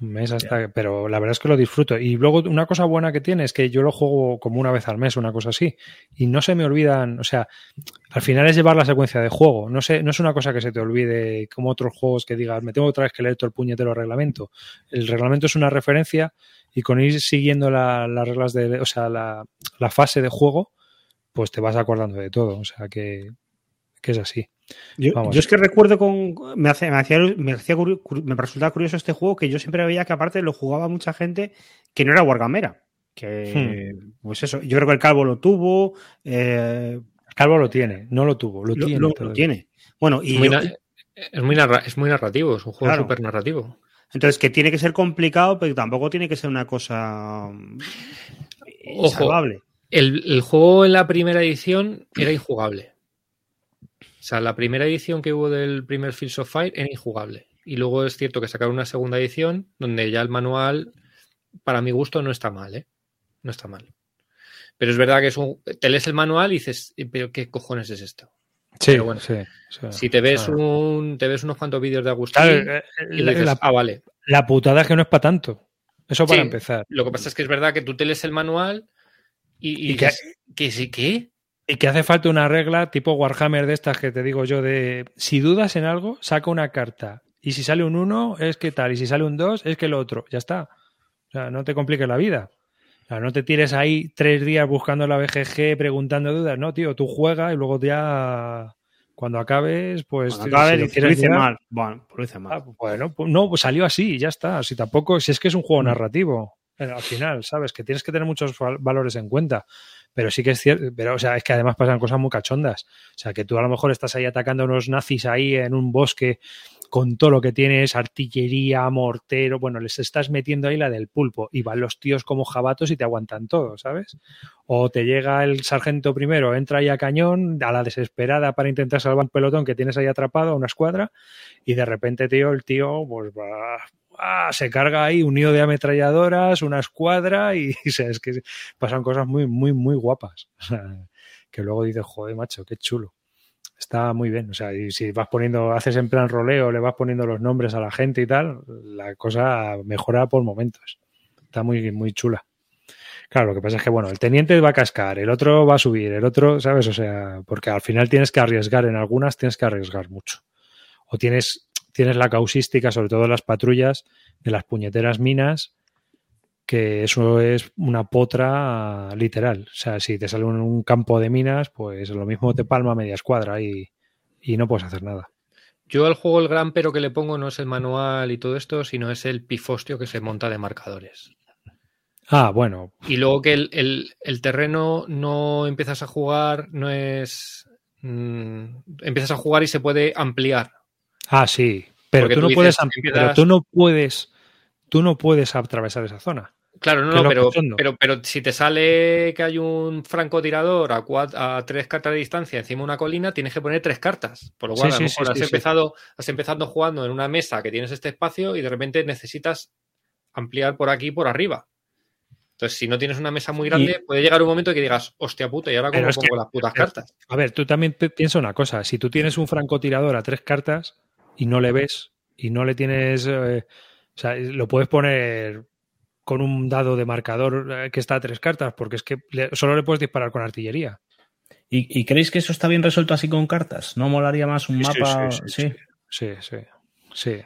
Un mes hasta que- Pero la verdad es que lo disfruto. Y luego una cosa buena que tiene es que yo lo juego como una vez al mes, una cosa así. Y no se me olvidan, o sea, al final es llevar la secuencia de juego. No, sé, no es una cosa que se te olvide como otros juegos que digas, me tengo otra vez que leer todo el puñetero reglamento. El reglamento es una referencia y con ir siguiendo la- las reglas de, o sea, la, la fase de juego, pues te vas acordando de todo. O sea que, que es así. Yo, yo es que recuerdo con. Me, hace, me, hacía, me, hacía me resultaba curioso este juego que yo siempre veía que aparte lo jugaba mucha gente que no era Wargamera. Que, pues eso, yo creo que el Calvo lo tuvo. eh, Calvo lo tiene, no lo tuvo, lo, lo, tiene. lo- tiene. Bueno, y Es muy, yo- na- es muy narra- es muy narrativo, es un juego Claro. súper narrativo. entonces que tiene que ser complicado, pero tampoco tiene que ser una cosa Ojo. salvable. El, el juego en la primera edición era injugable. O sea, la primera edición que hubo del primer Fields of Fire era injugable. Y luego es cierto que sacaron una segunda edición donde ya el manual, para mi gusto, no está mal, ¿eh? No está mal. Pero es verdad que es un, te lees el manual y dices, ¿pero qué cojones es esto? Sí, Pero bueno, sí, sí. Si te ves Ah. un, te ves unos cuantos vídeos de Agustín Claro, eh, y la, dices, la- ah, vale. la putada es que no es para tanto. Eso para Sí. empezar. Lo que pasa es que es verdad que tú te lees el manual y, y Y dices, ¿qué sí qué? Y que hace falta una regla tipo Warhammer de estas que te digo yo de si dudas en algo, saca una carta. Y si sale un 1 es que tal, y si sale un 2 es que lo otro. Ya está. O sea, no te compliques la vida. O sea, no te tires ahí tres días buscando la BGG, preguntando dudas. No, tío, tú juegas y luego ya cuando acabes, pues... Cuando acabes, si lo hice mal. Bueno, pues lo hice mal. Ah, bueno, pues no, pues salió así ya está. Si tampoco, si es que es un Mm. juego narrativo, eh, al final, ¿sabes? Que tienes que tener muchos val- valores en cuenta. Pero sí que es cierto, pero o sea, es que además pasan cosas muy cachondas. O sea, que tú a lo mejor estás ahí atacando a unos nazis ahí en un bosque con todo lo que tienes, artillería, mortero, bueno, les estás metiendo ahí la del pulpo y van los tíos como jabatos y te aguantan todo, ¿sabes? O te llega el sargento primero, entra ahí a cañón, a la desesperada para intentar salvar un pelotón que tienes ahí atrapado, a una escuadra, y de repente, tío, el tío, pues va, ah, se carga ahí un nido de ametralladoras, una escuadra, y, y es que pasan cosas muy, muy, muy guapas. Que luego dices, joder, macho, qué chulo. Está muy bien. O sea, y si vas poniendo, haces en plan roleo, le vas poniendo los nombres a la gente y tal, la cosa mejora por momentos. Está muy, muy chula. Claro, lo que pasa es que, bueno, el teniente va a cascar, el otro va a subir, el otro, ¿sabes? O sea, porque al final tienes que arriesgar, en algunas tienes que arriesgar mucho. O tienes, tienes la causística, sobre todo las patrullas, de las puñeteras minas, que eso es una potra literal. O sea, si te sale un, un campo de minas, pues lo mismo te palma media escuadra y, y no puedes hacer nada. Yo al juego el gran pero que le pongo no es el manual y todo esto, sino es el pifostio que se monta de marcadores. Ah, bueno, Y luego que el, el- el terreno no empiezas a jugar, no es... mm, empiezas a jugar y se puede ampliar. Ah, sí, pero tú tú no dices, puedes, am- empiezas- pero tú no puedes, tú no puedes atravesar esa zona. Claro, no, no, pero, pero, pero si te sale que hay un francotirador a, cuat- a tres cartas de distancia encima de una colina, tienes que poner tres cartas. Por lo Sí, cual, a lo mejor sí, has, empezado, has empezado jugando en una mesa que tienes este espacio y de repente necesitas ampliar por aquí y por arriba. Entonces, si no tienes una mesa muy grande, puede llegar un momento que digas, hostia puta, ¿y ahora cómo pongo que- las putas pero- cartas? A ver, tú también piensa una cosa. Si tú tienes un francotirador a tres cartas y no le ves y no le tienes. eh, o sea, lo puedes poner con un dado de marcador eh, que está a tres cartas, porque es que le- solo le puedes disparar con artillería. ¿Y, y creéis que eso está bien resuelto así con cartas? ¿No molaría más un Sí, mapa? sí, Sí. sí, sí. sí, sí.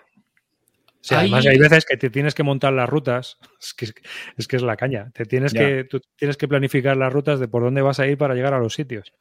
Sí, Hay- además hay veces que te tienes que montar las rutas, es que es, que es la caña. Te tienes Ya. que, tú tienes que planificar las rutas de por dónde vas a ir para llegar a los sitios.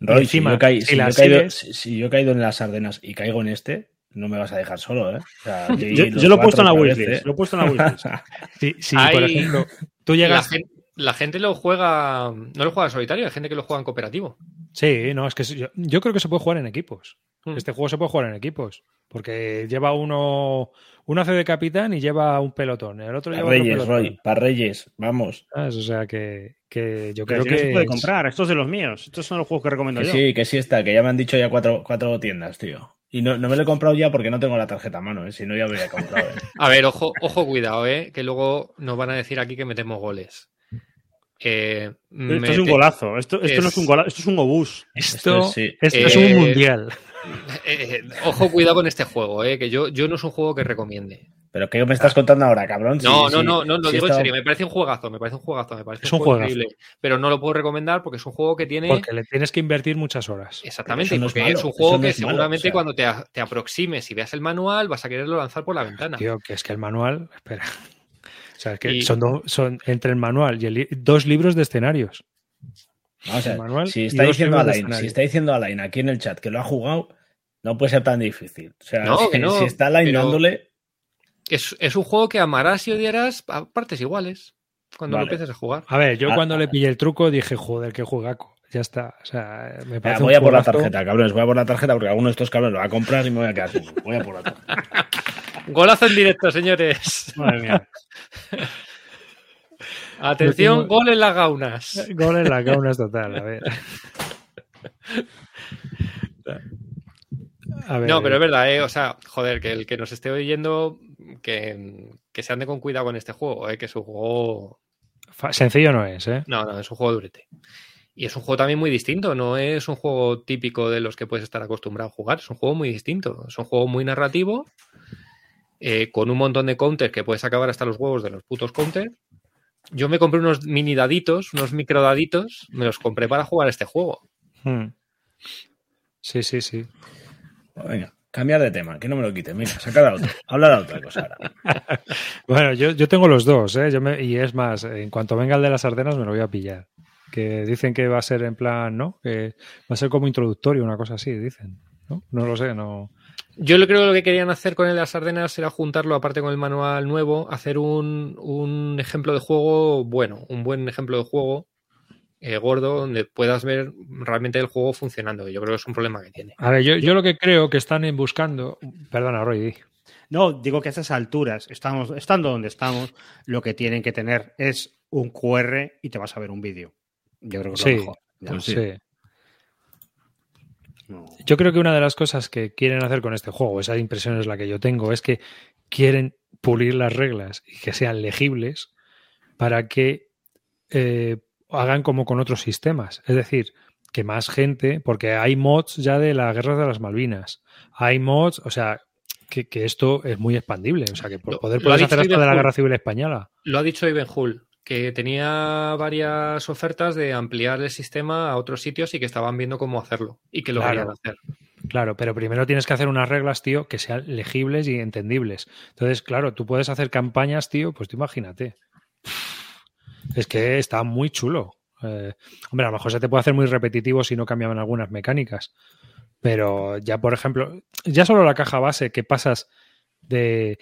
Roy, encima, si, yo, caí- si si la yo he caído, sigues- si- si yo he caído en las Ardenas y caigo en este, no me vas a dejar solo, ¿eh? O sea, que Yo, lo he puesto en la wishlist. ¿eh? Lo he puesto en la wishlist. Si, si, Hay- por ejemplo, tú La, llegas. la gente lo juega, no lo juega en solitario, hay gente que lo juega en cooperativo. Sí, no, es que yo, yo creo que se puede jugar en equipos. Hmm. Este juego se puede jugar en equipos. Porque lleva uno. Uno hace de capitán y lleva un pelotón. El otro Para lleva Reyes. Roy, para Reyes, vamos. ¿Sabes? O sea que, que yo creo no que. se puede es- comprar. Estos de los míos. Estos son los juegos que recomiendo Que yo. sí, que sí está, que ya me han dicho ya cuatro, cuatro tiendas, tío. Y no, no me lo he comprado ya porque no tengo la tarjeta a mano, ¿eh? Si no, ya me habría comprado. ¿eh? A ver, ojo, ojo, cuidado, ¿eh? que luego nos van a decir aquí que metemos goles. Eh, Esto es un golazo. Esto, esto no es- es un golazo. Esto es un obús. Esto, Esto sí. esto Eh, es un mundial. Eh, eh, ojo, cuidado con este juego, ¿eh? que yo, yo no es un juego que recomiende. ¿Pero qué me estás contando ahora, cabrón? No, no, no, no, lo digo en serio, me parece un juegazo, me parece un juegazo, me parece Es un, un juego juegazo. increíble, pero no lo puedo recomendar porque es un juego que tiene... Porque le tienes que invertir muchas horas. Exactamente, no es porque malo, es un juego no que malo, seguramente o sea. cuando te, te aproximes y veas el manual vas a quererlo lanzar por la ventana. Tío, que es que el manual. Espera. O sea, es que Y- son, do- son entre el manual y el li- dos libros de escenarios. Vamos a ver, el manual si está diciendo Alain, si está diciendo Alain aquí en el chat que lo ha jugado, no puede ser tan difícil. O sea, No, si, que no, si está Alain pero- dándole, Es, es un juego que amarás y odiarás a partes iguales cuando Vale. lo empieces a jugar. A ver, yo Ah, cuando ah. le pillé el truco dije, joder, qué juegaco. Ya está. O sea, me parece voy un a por la tarjeta, cabrones, voy a por la tarjeta porque alguno de estos cabrones lo va a comprar y me voy a quedar sin. Voy a por la tarjeta. Golazo en directo, señores. Madre mía. Atención, Último- gol en las gaunas. Gol en las gaunas total, a ver. A ver, No, pero es verdad, ¿eh? O sea, joder, que el que nos esté oyendo, que, que se ande con cuidado con este juego, ¿eh? Que es un juego. sencillo no es, ¿eh? No, no, es un juego durete. Y es un juego también muy distinto, no es un juego típico de los que puedes estar acostumbrado a jugar, es un juego muy distinto, es un juego muy narrativo, eh, con un montón de counters que puedes acabar hasta los huevos de los putos counters, Yo me compré unos mini daditos, unos micro daditos, me los compré para jugar este juego. Hmm. Sí, sí, sí. Venga, cambiar de tema, que no me lo quiten. Mira, saca de otro. Habla de otra cosa ahora. Bueno, yo, yo tengo los dos, ¿eh? Yo me- y es más, en cuanto venga el de las Ardenas me lo voy a pillar. Que dicen que va a ser en plan, ¿no? Que va a ser como introductorio, una cosa así, dicen. No, no lo sé, no. Yo lo creo que lo que querían hacer con el de las Ardenas era juntarlo, aparte con el manual nuevo, hacer un, un ejemplo de juego bueno, un buen ejemplo de juego eh, gordo, donde puedas ver realmente el juego funcionando. Yo creo que es un problema que tiene. A ver, yo, yo lo que creo que están en buscando. Perdona, Roy. No, digo que a estas alturas, estamos, estando donde estamos, lo que tienen que tener es un QR y te vas a ver un vídeo. Yo creo que es Sí, lo mejor. Ya, pues Sí. Sí. no. Yo creo que una de las cosas que quieren hacer con este juego, esa impresión es la que yo tengo, es que quieren pulir las reglas y que sean legibles para que eh, hagan como con otros sistemas. Es decir, que más gente, porque hay mods ya de la guerra de las Malvinas, hay mods, o sea, que, que esto es muy expandible, o sea, que por poder puedes hacer hasta de la guerra civil española. Lo ha dicho Iben Hull, que tenía varias ofertas de ampliar el sistema a otros sitios y que estaban viendo cómo hacerlo y que lo Claro. querían hacer. Claro, pero primero tienes que hacer unas reglas, tío, que sean legibles y entendibles. Entonces, claro, tú puedes hacer campañas, tío, pues tú imagínate. Es que está muy chulo. Eh, hombre, a lo mejor se te puede hacer muy repetitivo si no cambiaban algunas mecánicas. Pero ya, por ejemplo, ya solo la caja base que pasas de,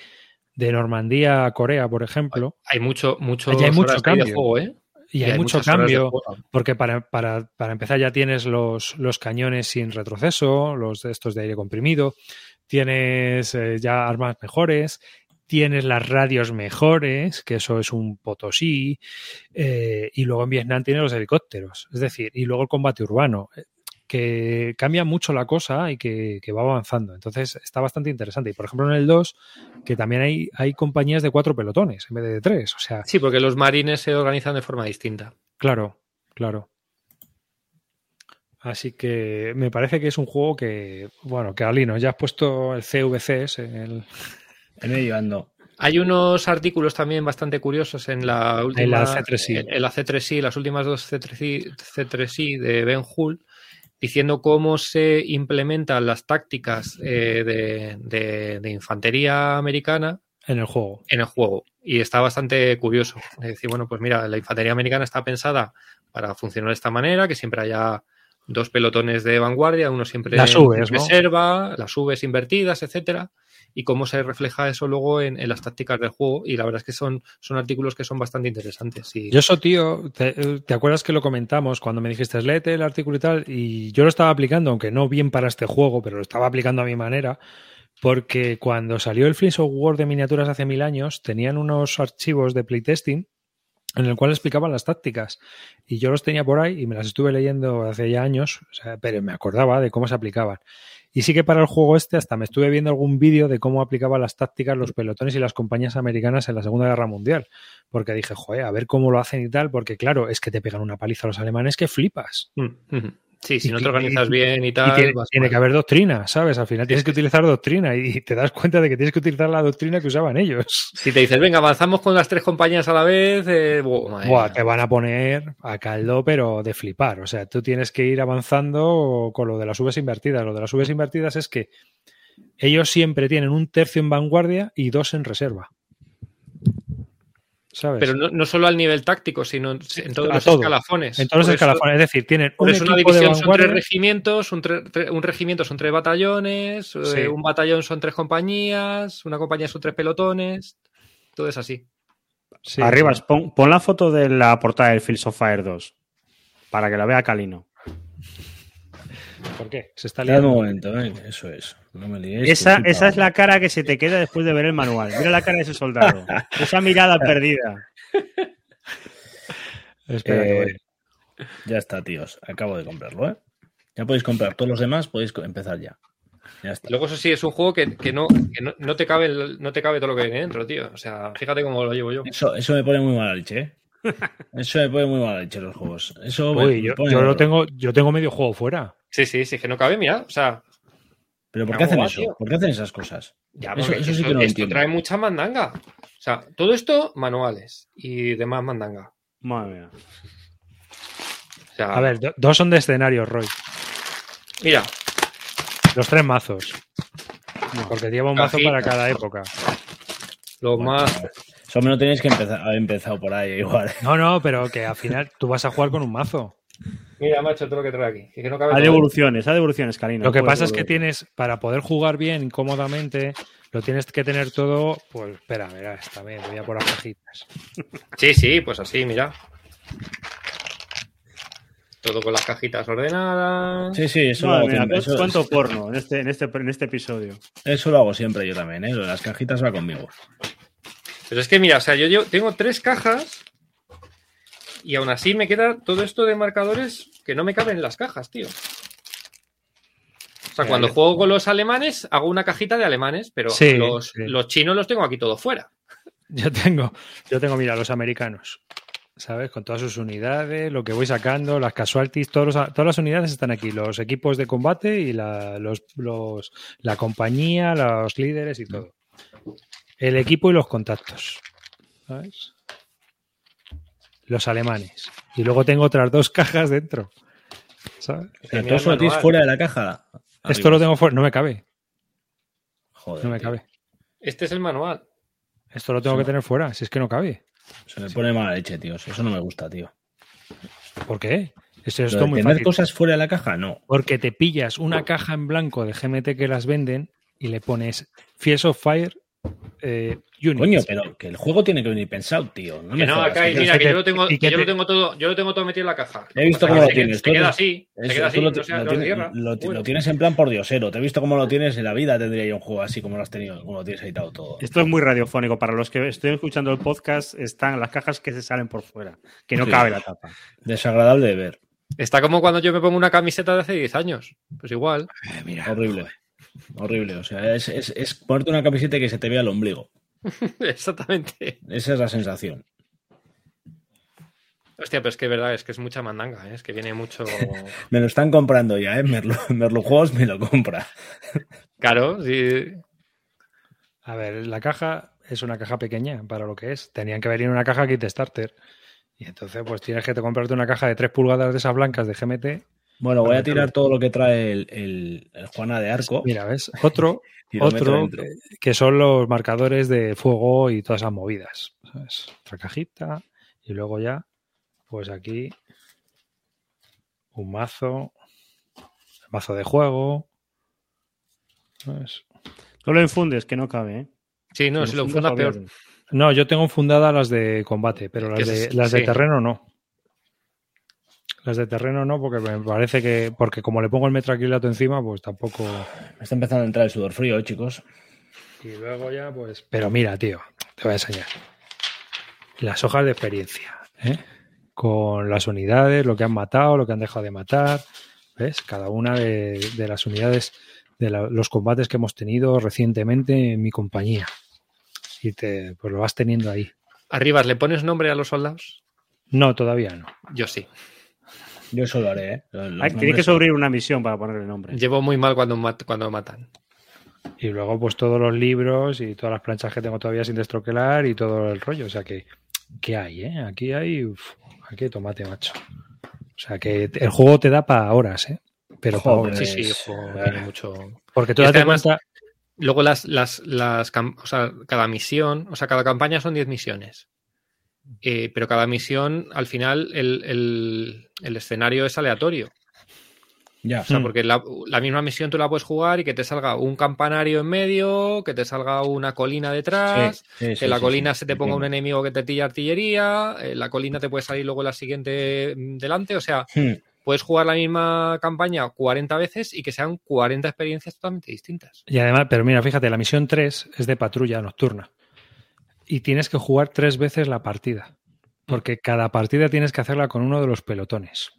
de Normandía a Corea, por ejemplo, Hay mucho, mucho, hay mucho de cambio. juego, ¿eh? y hay, mucho cambio. Porque para, para, para empezar ya tienes los, los cañones sin retroceso, los estos de aire comprimido, tienes eh, ya armas mejores, tienes las radios mejores, que eso es un potosí, eh, y luego en Vietnam tienes los helicópteros, es decir, y luego el combate urbano, eh, que cambia mucho la cosa y que, que va avanzando. Entonces está bastante interesante. Y por ejemplo en el 2, que también hay, hay compañías de cuatro pelotones en vez de tres. O sea, Sí, porque los marines se organizan de forma distinta. Claro, claro. Así que me parece que es un juego que, bueno, que Alino, ya has puesto el CVCS, el, Hay unos artículos también bastante curiosos en la última. En la C3I. En, en la C3I, las últimas dos C3I, C3I de Ben Hull, diciendo cómo se implementan las tácticas eh, de, de- de infantería americana en el juego. en el juego. Y está bastante curioso. Es decir, bueno, pues mira, la infantería americana está pensada para funcionar de esta manera, que siempre haya dos pelotones de vanguardia, uno siempre Las en ¿no? reserva, las Vs invertidas, etcétera, y cómo se refleja eso luego en, en las tácticas del juego. Y la verdad es que son, son artículos que son bastante interesantes. Y Yo eso, tío, te, acuerdas que lo comentamos cuando me dijiste, léete el artículo y tal? Y yo lo estaba aplicando, aunque no bien para este juego, pero lo estaba aplicando a mi manera, porque cuando salió el Fleece of de miniaturas hace mil años, tenían unos archivos de playtesting en el cual explicaban las tácticas. Y yo los tenía por ahí y me las estuve leyendo hace ya años, pero me acordaba de cómo se aplicaban. Y sí que para el juego este hasta me estuve viendo algún vídeo de cómo aplicaban las tácticas los pelotones y las compañías americanas en la Segunda Guerra Mundial. Porque dije, joder, a ver cómo lo hacen y tal, porque claro, es que te pegan una paliza a los alemanes que flipas. Mm. Sí, si Y no te organizas y- bien y Y tal. tiene, que haber doctrina, ¿sabes? Al final tienes que utilizar doctrina y te das cuenta de que tienes que utilizar la doctrina que usaban ellos. Si te dices, venga, avanzamos con las tres compañías a la vez, eh, buah, Buah, te van a poner a caldo, pero de flipar. O sea, tú tienes que ir avanzando con lo de las Vs invertidas. Lo de las Vs invertidas es que ellos siempre tienen un tercio en vanguardia y dos en reserva. ¿Sabes? Pero no, no solo al nivel táctico, sino en todos a los todo. escalafones. en todos los eso- escalafones. Es decir, tienen un una de división son tres regimientos, un, tre- tre- un regimiento son tres batallones, eh, un batallón son tres compañías, una compañía son tres pelotones, todo es así. Sí, Arriba, sí. pon, pon la foto de la portada del Fields of Fire 2 para que la vea Calino. ¿Por qué? Se está Espera un liando. momento, venga, eso es. No me liéis. Esa, que esa es la cara que se te queda después de ver el manual. Mira la cara de ese soldado. Esa mirada perdida. Espera, que Eh, voy. ya está, tíos. Acabo de comprarlo, ¿eh? Ya podéis comprar. Todos los demás podéis empezar ya. Ya está. Luego, eso sí, es un juego que, que no, que no, no te cabe, no te cabe todo lo que viene dentro, tío. O sea, fíjate cómo lo llevo yo. Eso, eso me pone muy mala leche, ¿eh? Eso me pone muy mala leche los juegos. Eso me- Uy, me yo, mal. lo tengo, yo tengo medio juego fuera. Sí, sí, sí, que no cabe, mira. O sea, ¿Pero por qué ¿Cómo hacen eso? tío? ¿Por qué hacen esas cosas? Ya, Eso- eso sí esto, que no esto entiendo. trae mucha mandanga. O sea, todo esto, manuales y demás mandanga. Madre mía. O sea, A ver, do- dos son de escenarios, Roy. mira, Los tres mazos. Porque lleva un mazo para cada época. lo Bueno, más. Eso me lo tenéis que empezar, haber empezado por ahí igual. No, no, pero que al final tú vas a jugar con un mazo. Mira, macho, todo lo que trae aquí. Que no cabe Hay devoluciones, hay devoluciones, Karina. Lo que pasa es que tienes, para poder jugar bien, cómodamente, lo tienes que tener todo. Pues espera, mira, vez voy a por las cajitas. Sí, sí, pues así, mira. Todo con las cajitas ordenadas. Sí, sí, eso, lo hago siempre. ¿cuánto- Eso, ¿Cuánto porno en este, en, este, en este episodio? eso lo hago siempre yo también, ¿eh? Lo de las cajitas va conmigo. Pero es que mira, o sea, yo, yo tengo tres cajas y aún así me queda todo esto de marcadores que no me caben en las cajas, tío. O sea, Ya, cuando yo- juego con los alemanes, hago una cajita de alemanes, pero Sí, los, sí. los chinos los tengo aquí todo fuera. Yo tengo, yo tengo, mira, los americanos. ¿Sabes? Con todas sus unidades, lo que voy sacando, las casualties, todos los- todas las unidades están aquí. Los equipos de combate y la, los, los- la compañía, los líderes y todo. El equipo y los contactos. ¿Sabes? Los alemanes. Y luego tengo otras dos cajas dentro. ¿Sabes? Todo eso el lo tienes manual. fuera de la caja. Esto lo tengo fuera. No me cabe. Joder, No me tío. cabe. Este es el manual. Esto lo tengo que tener fuera. Si es que no cabe. Se me pone mala leche, tío. Eso no me gusta, tío. ¿Por qué? Esto es de todo muy tener fácil. cosas fuera de la caja, no. Porque te pillas una caja en blanco de GMT que las venden y le pones Fields of Fire eh. Coño, pero que el juego tiene que venir pensado, tío. No Que me no, jodas, acá, tío. mira, que que te- yo lo tengo, que que yo lo te- tengo todo, yo lo tengo todo metido en la caja. He visto O sea, cómo que lo se- tienes, Se tú queda así, se Eso, queda así, lo, tienes, en plan por diosero. Te he visto cómo lo tienes en la vida, tendría yo un juego así como lo has tenido, como lo tienes editado todo. Esto es muy radiofónico. Para los que estén escuchando el podcast, están las cajas que se salen por fuera, que no Sí. cabe la tapa. Desagradable de ver. Está como cuando yo me pongo una camiseta de hace 10 años. Pues igual. Horrible. Horrible. O sea, es, es- es ponerte una camiseta y que se te vea el ombligo. Exactamente. Esa es la sensación. Hostia, pero es que es verdad, es que es mucha mandanga, ¿eh? es que viene mucho. Me lo están comprando ya, ¿eh? Merlo, Merlo Juegos me lo compra. Claro, sí. A ver, la caja es una caja pequeña para lo que es. Tenían que venir una caja kit starter. Y entonces, pues tienes que te comprarte una caja de 3 pulgadas de esas blancas de GMT. Bueno, voy a tirar todo lo que trae el, el- el Juana de Arco. Mira, ¿ves? Otro, otro que, que son los marcadores de fuego y todas esas movidas. ¿sabes? Otra cajita. Y luego ya, pues aquí, un mazo. El mazo de juego. ¿sabes? No lo infundes, que no cabe, ¿eh? Sí, no, si lo funda peor. No, yo tengo fundadas las de combate, pero las de, las de terreno no. Las de terreno no, porque me parece que, porque como le pongo el metraquilato encima, pues tampoco. Me está empezando a entrar el sudor frío, ¿eh, chicos. Y luego ya, pues. Pero mira, tío, te voy a enseñar. Las hojas de experiencia, ¿eh? Con las unidades, lo que han matado, lo que han dejado de matar. ¿Ves? Cada una de, de las unidades de la- los combates que hemos tenido recientemente en mi compañía. Y te, pues lo vas teniendo ahí. Arriba, ¿le pones nombre a los soldados? No, todavía no. Yo sí. Yo eso lo haré, ¿eh? Los Hay- tiene que sobrevivir una misión para ponerle nombre. Llevo muy mal cuando, mat- cuando matan. Y luego, pues todos los libros y todas las planchas que tengo todavía sin destroquelar y todo el rollo. O sea que, ¿qué hay, eh? Aquí hay, uf, aquí hay tomate, macho. O sea que el juego te da para horas, ¿eh? Pero para Joder. horas. Sí, sí, tiene mucho. Porque tú además- cuenta, Luego las, las, las cam- o sea, cada misión, o sea, cada campaña son 10 misiones. Eh, pero cada misión, al final, el, el- el escenario es aleatorio. Ya. O sea, Mm. porque la, la misma misión tú la puedes jugar y que te salga un campanario en medio, que te salga una colina detrás, Sí, sí, que sí, la sí, colina sí, se te ponga un enemigo que te tira artillería, eh, la colina te puede salir luego la siguiente mm, delante. O sea, Hmm. puedes jugar la misma campaña 40 veces y que sean 40 experiencias totalmente distintas. y además, pero mira, fíjate, la misión 3 es de patrulla nocturna. Y tienes que jugar tres veces la partida. Porque cada partida tienes que hacerla con uno de los pelotones.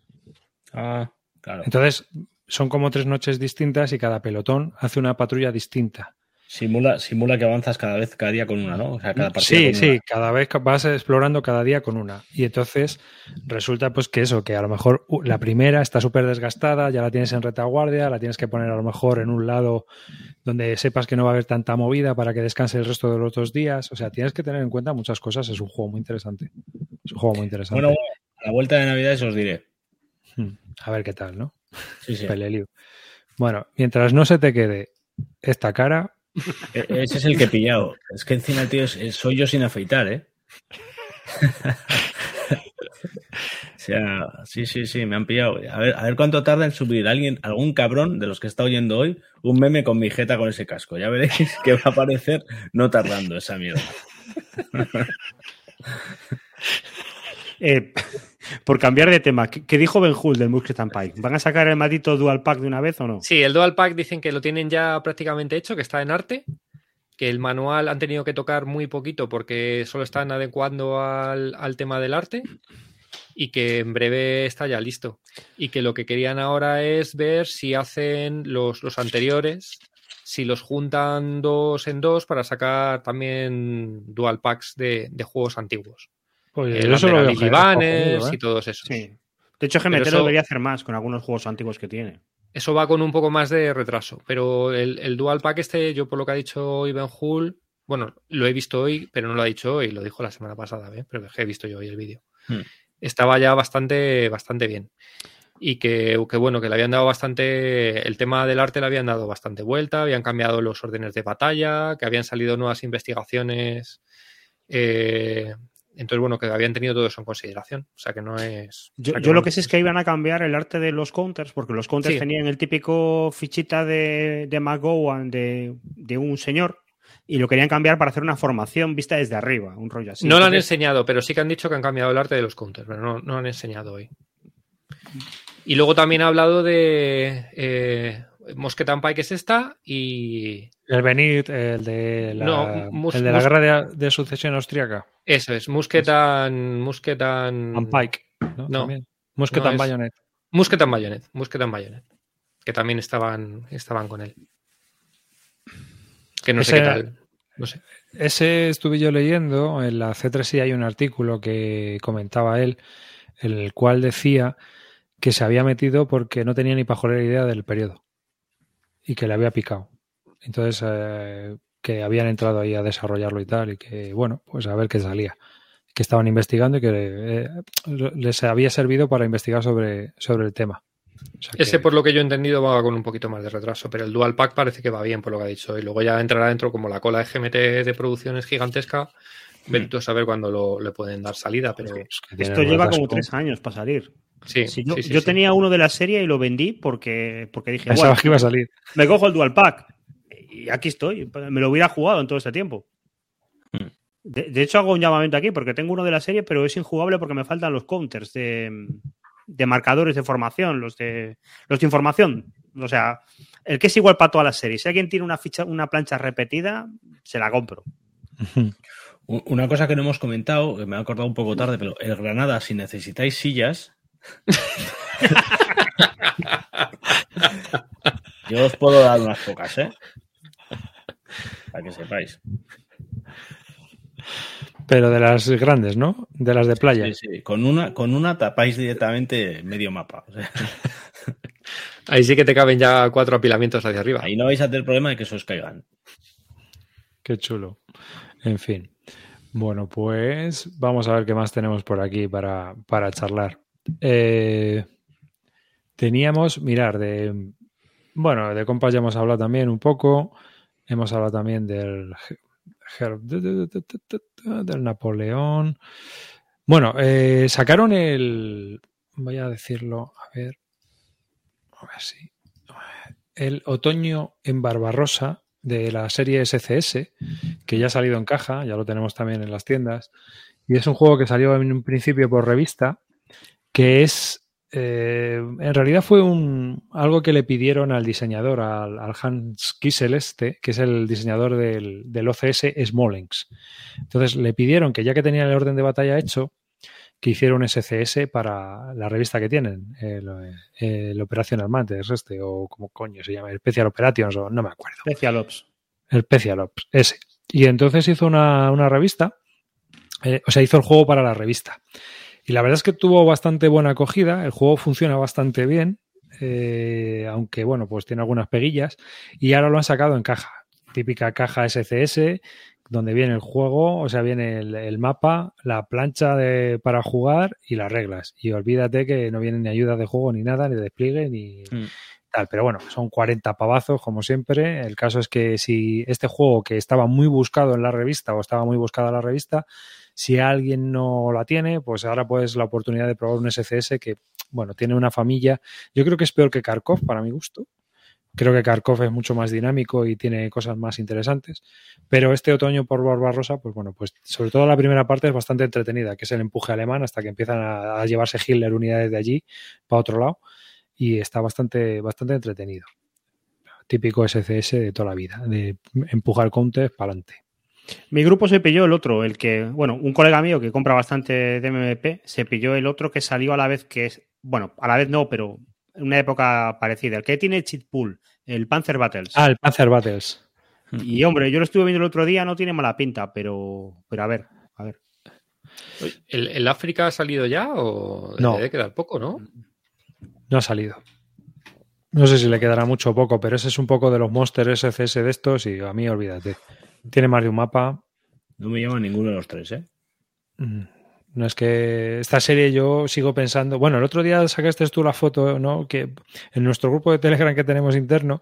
Ah, claro. Entonces, son como tres noches distintas y cada pelotón hace una patrulla distinta. Simula, simula que avanzas cada vez, cada día con una, ¿no? O sea, cada partida Sí, con sí, una. cada vez vas explorando cada día con una. Y entonces resulta pues que eso, que a lo mejor uh, la primera está súper desgastada, ya la tienes en retaguardia, la tienes que poner a lo mejor en un lado donde sepas que no va a haber tanta movida para que descanse el resto de los otros días. O sea, tienes que tener en cuenta muchas cosas. Es un juego muy interesante. Es un juego muy interesante. Bueno, a la vuelta de Navidad os diré. Hmm, A ver qué tal, ¿no? Sí, sí. Peleliu. Bueno, mientras no se te quede esta cara, E- Ese es el que he pillado. Es que encima, tío, soy yo sin afeitar, ¿eh? o sea, sí, sí, sí, me han pillado. A ver, a ver cuánto tarda en subir alguien, algún cabrón de los que está oyendo hoy, un meme con mi jeta con ese casco. Ya veréis que va a aparecer no tardando esa mierda. Eh, por cambiar de tema, ¿qué, dijo Ben Hull del Musket and Pike? ¿Van a sacar el maldito Dual Pack de una vez o no? Sí, el Dual Pack dicen que lo tienen ya prácticamente hecho, que está en arte, que el manual han tenido que tocar muy poquito porque solo están adecuando al, al tema del arte y que en breve está ya listo. Y que lo que querían ahora es ver si hacen los, los anteriores, si los juntan dos en dos para sacar también Dual Packs de, de juegos antiguos. Pues yo veo cojonudo, ¿eh? y todos esos. Sí. De hecho, GMT eso- lo debería hacer más con algunos juegos antiguos que tiene. Eso va con un poco más de retraso, pero el, el Dual Pack este, yo por lo que ha dicho Ivan Hull, bueno, lo he visto hoy, pero no lo ha dicho hoy, lo dijo la semana pasada, ¿eh? pero he visto yo hoy el vídeo. Hmm. Estaba ya bastante, bastante bien. Y que, que bueno, que le habían dado bastante, el tema del arte le habían dado bastante vuelta, habían cambiado los órdenes de batalla, que habían salido nuevas investigaciones. eh, entonces, bueno, que habían tenido todo eso en consideración. O sea que no es. o Yo, lo que sé es que iban a cambiar el arte de los counters, porque los counters Sí. tenían el típico fichita de, de McGowan de, de un señor y lo querían cambiar para hacer una formación vista desde arriba, un rollo así. no lo han enseñado, pero sí que han dicho que han cambiado el arte de los counters, pero no, no lo han enseñado hoy. Y luego también ha hablado de eh, Mosquet and Pike es esta y El Benit, el de la, No, Mus- el de la Mus- guerra de, de sucesión austriaca. eso es, Musket and, Musket and, Pike. No, No. También. Musket No, Bayonet. Musket and Bayonet, Musket and Bayonet, que también estaban, estaban con él. Que no sé qué tal. No sé. Ese estuve yo leyendo, en la C3 hay un artículo que comentaba él, en el cual decía que se había metido porque no tenía ni pajolera idea del periodo y que le había picado. Entonces, eh, que habían entrado ahí a desarrollarlo y tal, y que, bueno, pues a ver qué salía. Que estaban investigando y que eh, les había servido para investigar sobre, sobre el tema. O sea Ese, que- por lo que yo he entendido, va con un poquito más de retraso, pero el Dual Pack parece que va bien, por lo que ha dicho. Y luego ya entrará dentro como la cola de GMT de producción es gigantesca. Vete a saber cuándo lo, le pueden dar salida, pero pues que tiene Esto lleva como tres años para salir. Sí. Si yo sí, sí, yo sí. tenía uno de la serie y lo vendí porque, porque dije, bueno, que iba a salir. me cojo el Dual Pack. Y aquí estoy. Me lo hubiera jugado en todo este tiempo. Hmm. De, de hecho, hago un llamamiento aquí porque tengo uno de la serie, pero es injugable porque me faltan los counters de, de marcadores de formación, los de, los de información. O sea, el que es igual para todas las series. Si alguien tiene una ficha, una plancha repetida, se la compro. Una cosa que no hemos comentado, que me ha acordado un poco tarde, pero el Granada, si necesitáis sillas, yo os puedo dar unas pocas, ¿eh? Para que sepáis. Pero de las grandes, ¿no? De las de playa. Sí, sí. Con una, con una tapáis directamente medio mapa. O sea, Ahí sí que te caben ya cuatro apilamientos hacia arriba. ahí no vais a tener problema de que se os caigan. Qué chulo. En fin. Bueno, pues vamos a ver qué más tenemos por aquí para, para charlar. Eh, teníamos, mirar, de. Bueno, de compas ya hemos hablado también un poco. Hemos hablado también del. Del Napoleón. Bueno, eh, sacaron el. Voy a decirlo, a ver. A ver si. El otoño en Barbarosa de la serie SCS, que ya ha salido en caja, ya lo tenemos también en las tiendas. Y es un juego que salió en un principio por revista, que es. eh, en realidad fue un, algo que le pidieron al diseñador, al, al Hans Kissel este, que es el diseñador del, del OCS Smolensk. Entonces le pidieron que ya que tenían el orden de batalla hecho, que hiciera un SCS para la revista que tienen, el, el Operational este, o como coño se llama, Special Operations, o no me acuerdo. Special Ops. El Special Ops, ese. Y entonces hizo una, una revista, eh, o sea, hizo el juego para la revista. Y la verdad es que tuvo bastante buena acogida, el juego funciona bastante bien, eh, aunque bueno, pues tiene algunas peguillas, y ahora lo han sacado en caja, típica caja SCS, donde viene el juego, o sea, viene el, el mapa, la plancha de, para jugar y las reglas. Y olvídate que no vienen ni ayudas de juego, ni nada, ni despliegue, ni Mm. tal. Pero bueno, son 40 pavazos, como siempre. El caso es que si este juego que estaba muy buscado en la revista o estaba muy buscada en la revista, si alguien no la tiene, pues ahora pues la oportunidad de probar un SCS que, bueno, tiene una familia. Yo creo que es peor que Kharkov, para mi gusto. Creo que Kharkov es mucho más dinámico y tiene cosas más interesantes. Pero este otoño por Barbarossa, pues bueno, pues sobre todo la primera parte es bastante entretenida, que es el empuje alemán hasta que empiezan a, a llevarse Hitler unidades de allí para otro lado. Y está bastante, bastante entretenido. Típico SCS de toda la vida, de empujar counters para adelante. Mi grupo se pilló el otro, el que, bueno, un colega mío que compra bastante de MMP, se pilló el otro que salió a la vez que es, bueno, a la vez no, pero en una época parecida, el que tiene cheat pool, el Panzer Battles. Ah, el Panzer Battles. Y hombre, yo lo estuve viendo el otro día, no tiene mala pinta, pero, pero a ver, a ver. ¿El, el África ha salido ya o No. debe quedar poco, no? No ha salido. No sé si le quedará mucho o poco, pero ese es un poco de los monsters SCS de estos y a mí olvídate. Tiene más de un mapa. No me llama ninguno de los tres, ¿eh? Mm, No es que esta serie yo sigo pensando. Bueno, el otro día sacaste tú la foto, ¿no? Que en nuestro grupo de Telegram que tenemos interno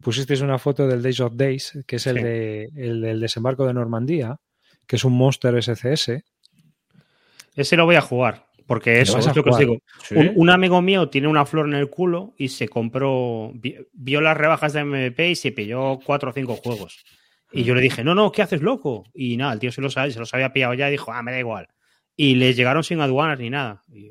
pusisteis una foto del Days of Days, que es el, Sí. de, el del desembarco de Normandía, que es un monster SCS. Ese lo voy a jugar, porque eso es lo que os digo. Sí. Un, un amigo mío tiene una flor en el culo y se compró, vi- vio las rebajas de MVP y se pilló cuatro o cinco juegos. Y yo le dije, no, no, ¿qué haces, loco? Y nada, el tío se los, se los había pillado ya y dijo, ah, me da igual. Y les llegaron sin aduanas ni nada. Y,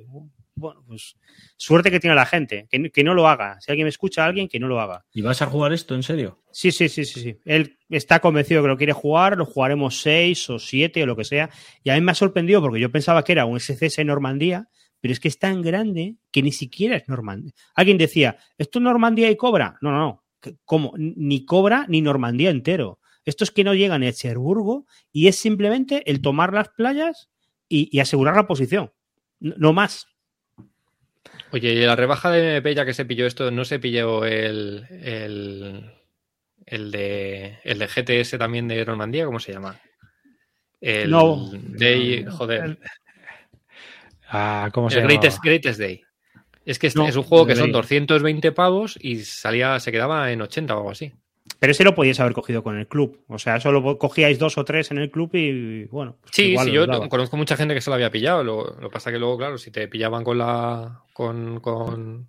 bueno, pues suerte que tiene la gente, que, que no lo haga. Si alguien me escucha, alguien que no lo haga. ¿Y vas a jugar esto en serio? Sí, sí, sí, sí, sí. Él está convencido que lo quiere jugar, lo jugaremos seis o siete o lo que sea. Y a mí me ha sorprendido porque yo pensaba que era un SCS Normandía, pero es que es tan grande que ni siquiera es Normandía. Alguien decía, ¿esto es Normandía y Cobra? No, no, no. ¿Cómo? Ni Cobra ni Normandía entero. Esto es que no llega ni a Cherburgo y es simplemente el tomar las playas y, y asegurar la posición. No, no más. Oye, y la rebaja de MP, ya que se pilló esto, ¿no se pilló el, el, el de, el de GTS también de Normandía? ¿Cómo se llama? El No. Day, joder, Ah, ¿cómo se el llama? Greatest, Greatest Day. Es que es, No, es un juego que son Day. 220 pavos y salía, se quedaba en 80 o algo así. Pero ese lo podíais haber cogido con el club. O sea, solo cogíais dos o tres en el club y bueno. pues Sí, igual sí, yo daba. conozco mucha gente que se lo había pillado. Lo, lo que pasa que luego, claro, si te pillaban con la. con. con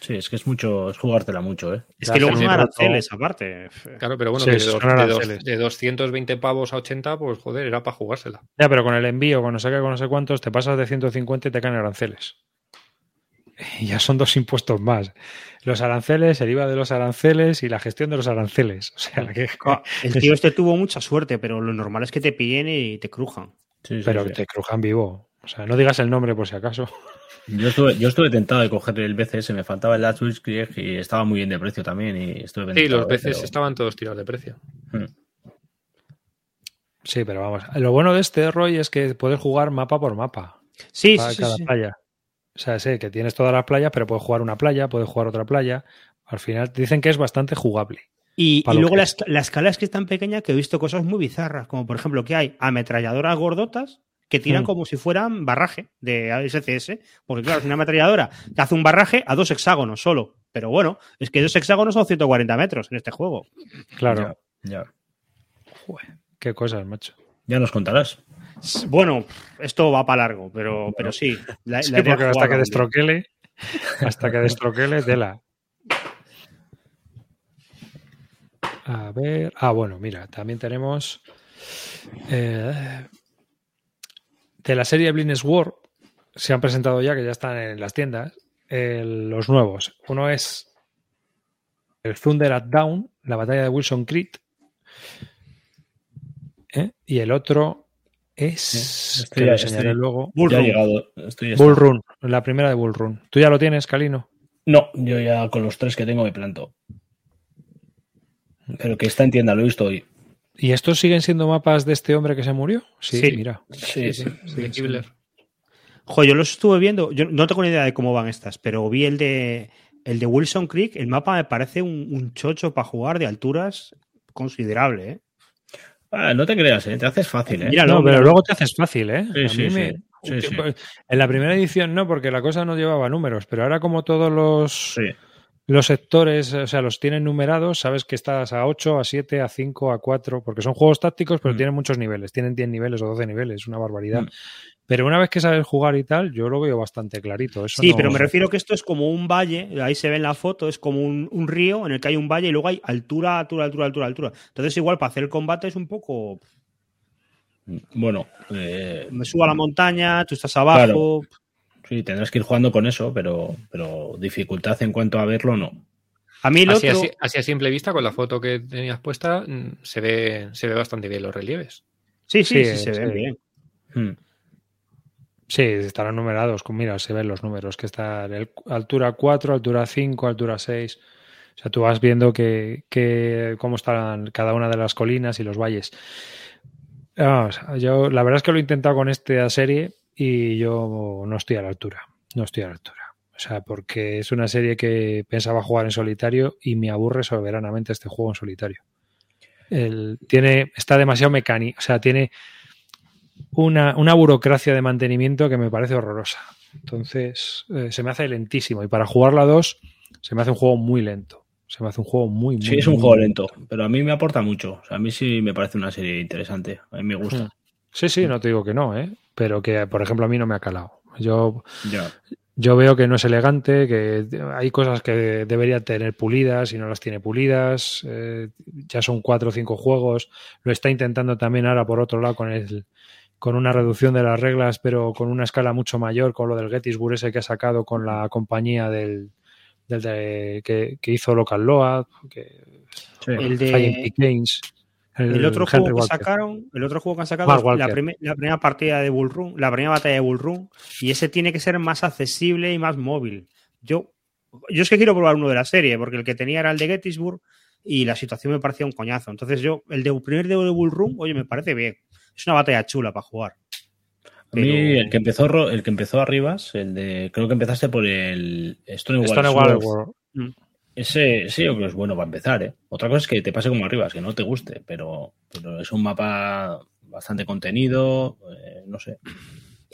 Sí, es que es mucho, es jugártela mucho, ¿eh? Es que luego son aranceles aparte. claro, pero bueno, Sí, que de, dos- de, dos- aranceles. de 220 pavos a 80, pues joder, era para jugársela. Ya, pero con el envío, cuando saca con no sé cuántos, te pasas de 150 y te caen aranceles. Ya son dos impuestos más. Los aranceles, el IVA de los aranceles y la gestión de los aranceles. O sea, que, Ah, El tío este tuvo mucha suerte, pero lo normal es que te pillen y te crujan. Sí, sí, pero sí. te crujan vivo. O sea, no digas el nombre por si acaso. Yo estuve, yo estuve tentado de coger el BCS, me faltaba el Krieg y estaba muy bien de precio también y estuve Sí, los veces pero- estaban todos tirados de precio. Mm. Sí, pero vamos. Lo bueno de este, Roy, es que puedes jugar mapa por mapa. Sí, para sí, sí, cada sí. playa. O sea, sé que tienes todas las playas, pero puedes jugar una playa, puedes jugar otra playa. Al final dicen que es bastante jugable. Y, luego la, es. la escala es que es tan pequeña que he visto cosas muy bizarras, como por ejemplo que hay ametralladoras gordotas que tiran Mm. como si fueran barraje de SCS, porque claro, es una ametralladora que hace un barraje a dos hexágonos solo. Pero bueno, es que dos hexágonos son 140 metros en este juego. Claro. Ya, ya. Qué cosas, macho. Ya nos contarás. Bueno, esto va para largo, pero, pero sí. La, Sí, la idea porque es hasta que destroquele, hasta que destroquele, tela. A ver. Ah, bueno, mira, también tenemos. eh, de la serie Blind War se han presentado ya, que ya están en las tiendas, los nuevos. Uno es el Thunder at Down, la batalla de Wilson Creek. ¿eh? Y el otro es. Sí, que estoy- estoy- luego. Bull ya ha Run. llegado. Estoy Bull Run, la primera de Bull Run. ¿Tú ya lo tienes, Calino? No, yo ya con los tres que tengo me planto. Pero que está en tienda, lo he visto hoy. ¿Y estos siguen siendo mapas de este hombre que se murió? Sí, Sí. mira. Sí, sí. de Kibler. Jo, yo los estuve viendo, yo no tengo ni idea de cómo van estas, pero vi el de el de Wilson Creek, el mapa me parece un, un chocho para jugar de alturas considerable, ¿eh? Ah, no te creas, ¿eh? te haces fácil. ¿eh? Mira, no, pero luego te haces fácil, ¿eh? Sí, A sí, mí sí. me- Sí, un sí. tiempo- En la primera edición no, porque la cosa no llevaba números, pero ahora como todos los, Sí. Los sectores, o sea, los tienen numerados, sabes que estás a 8, a 7, a 5, a 4, porque son juegos tácticos, pero Mm. tienen muchos niveles, tienen 10 niveles o 12 niveles, una barbaridad. Mm. Pero una vez que sabes jugar y tal, yo lo veo bastante clarito. Eso Sí, no- pero me refiero que esto es como un valle, ahí se ve en la foto, es como un, un río en el que hay un valle y luego hay altura, altura, altura, altura, altura. Entonces igual para hacer el combate es un poco, Bueno, eh, me subo a la montaña, tú estás abajo. Sí, tendrás que ir jugando con eso, pero, pero dificultad en cuanto a verlo, no. A mí Así, otro... así- así a simple vista, con la foto que tenías puesta, mm, se ve, se ve bastante bien los relieves. Sí, sí, sí, Sí, se sí. ve bien. Hmm. Sí, estarán numerados. con- Mira, se ven los números, que está el- altura 4, altura 5, altura 6. O sea, tú vas viendo que, que cómo están cada una de las colinas y los valles. Vamos, yo la verdad es que lo he intentado con esta serie y yo no estoy a la altura. No estoy a la altura. O sea, porque es una serie que pensaba jugar en solitario y me aburre soberanamente este juego en solitario. El- tiene, está demasiado mecánico. O sea, tiene una, una burocracia de mantenimiento que me parece horrorosa. Entonces, eh, se me hace lentísimo. Y para jugarla a dos, se me hace un juego muy lento. Se me hace un juego muy, muy Sí, es un muy juego lento, pero a mí me aporta mucho. O sea, a mí sí me parece una serie interesante. A mí me gusta. Sí, sí, no te digo que no, ¿eh? Pero que, por ejemplo, a mí no me ha calado. Yo, yo veo que no es elegante, que hay cosas que debería tener pulidas y no las tiene pulidas. eh, ya son cuatro o cinco juegos. Lo está intentando también ahora, por otro lado, con el con una reducción de las reglas, pero con una escala mucho mayor, con lo del Gettysburg ese que ha sacado con la compañía del, del de- que, que hizo Local Load, que, Sí. El de... Games, El otro Henry juego que sacaron, el otro juego que han sacado Mark es la, primera partida de Bull Run, la primera batalla de Bull Run, y ese tiene que ser más accesible y más móvil. Yo, yo es que quiero probar uno de la serie, porque el que tenía era el de Gettysburg y la situación me parecía un coñazo. Entonces yo, el de primer de Bull Run, oye, me parece bien. Es una batalla chula para jugar. A mí, Pero- el que empezó el que empezó arribas, el de creo que empezaste por el Stonewall, Stonewall Sword. World. Ese sí, yo creo que es bueno para empezar, ¿eh? Otra cosa es que te pase como arribas, que no te guste, pero, pero es un mapa bastante contenido, eh, no sé.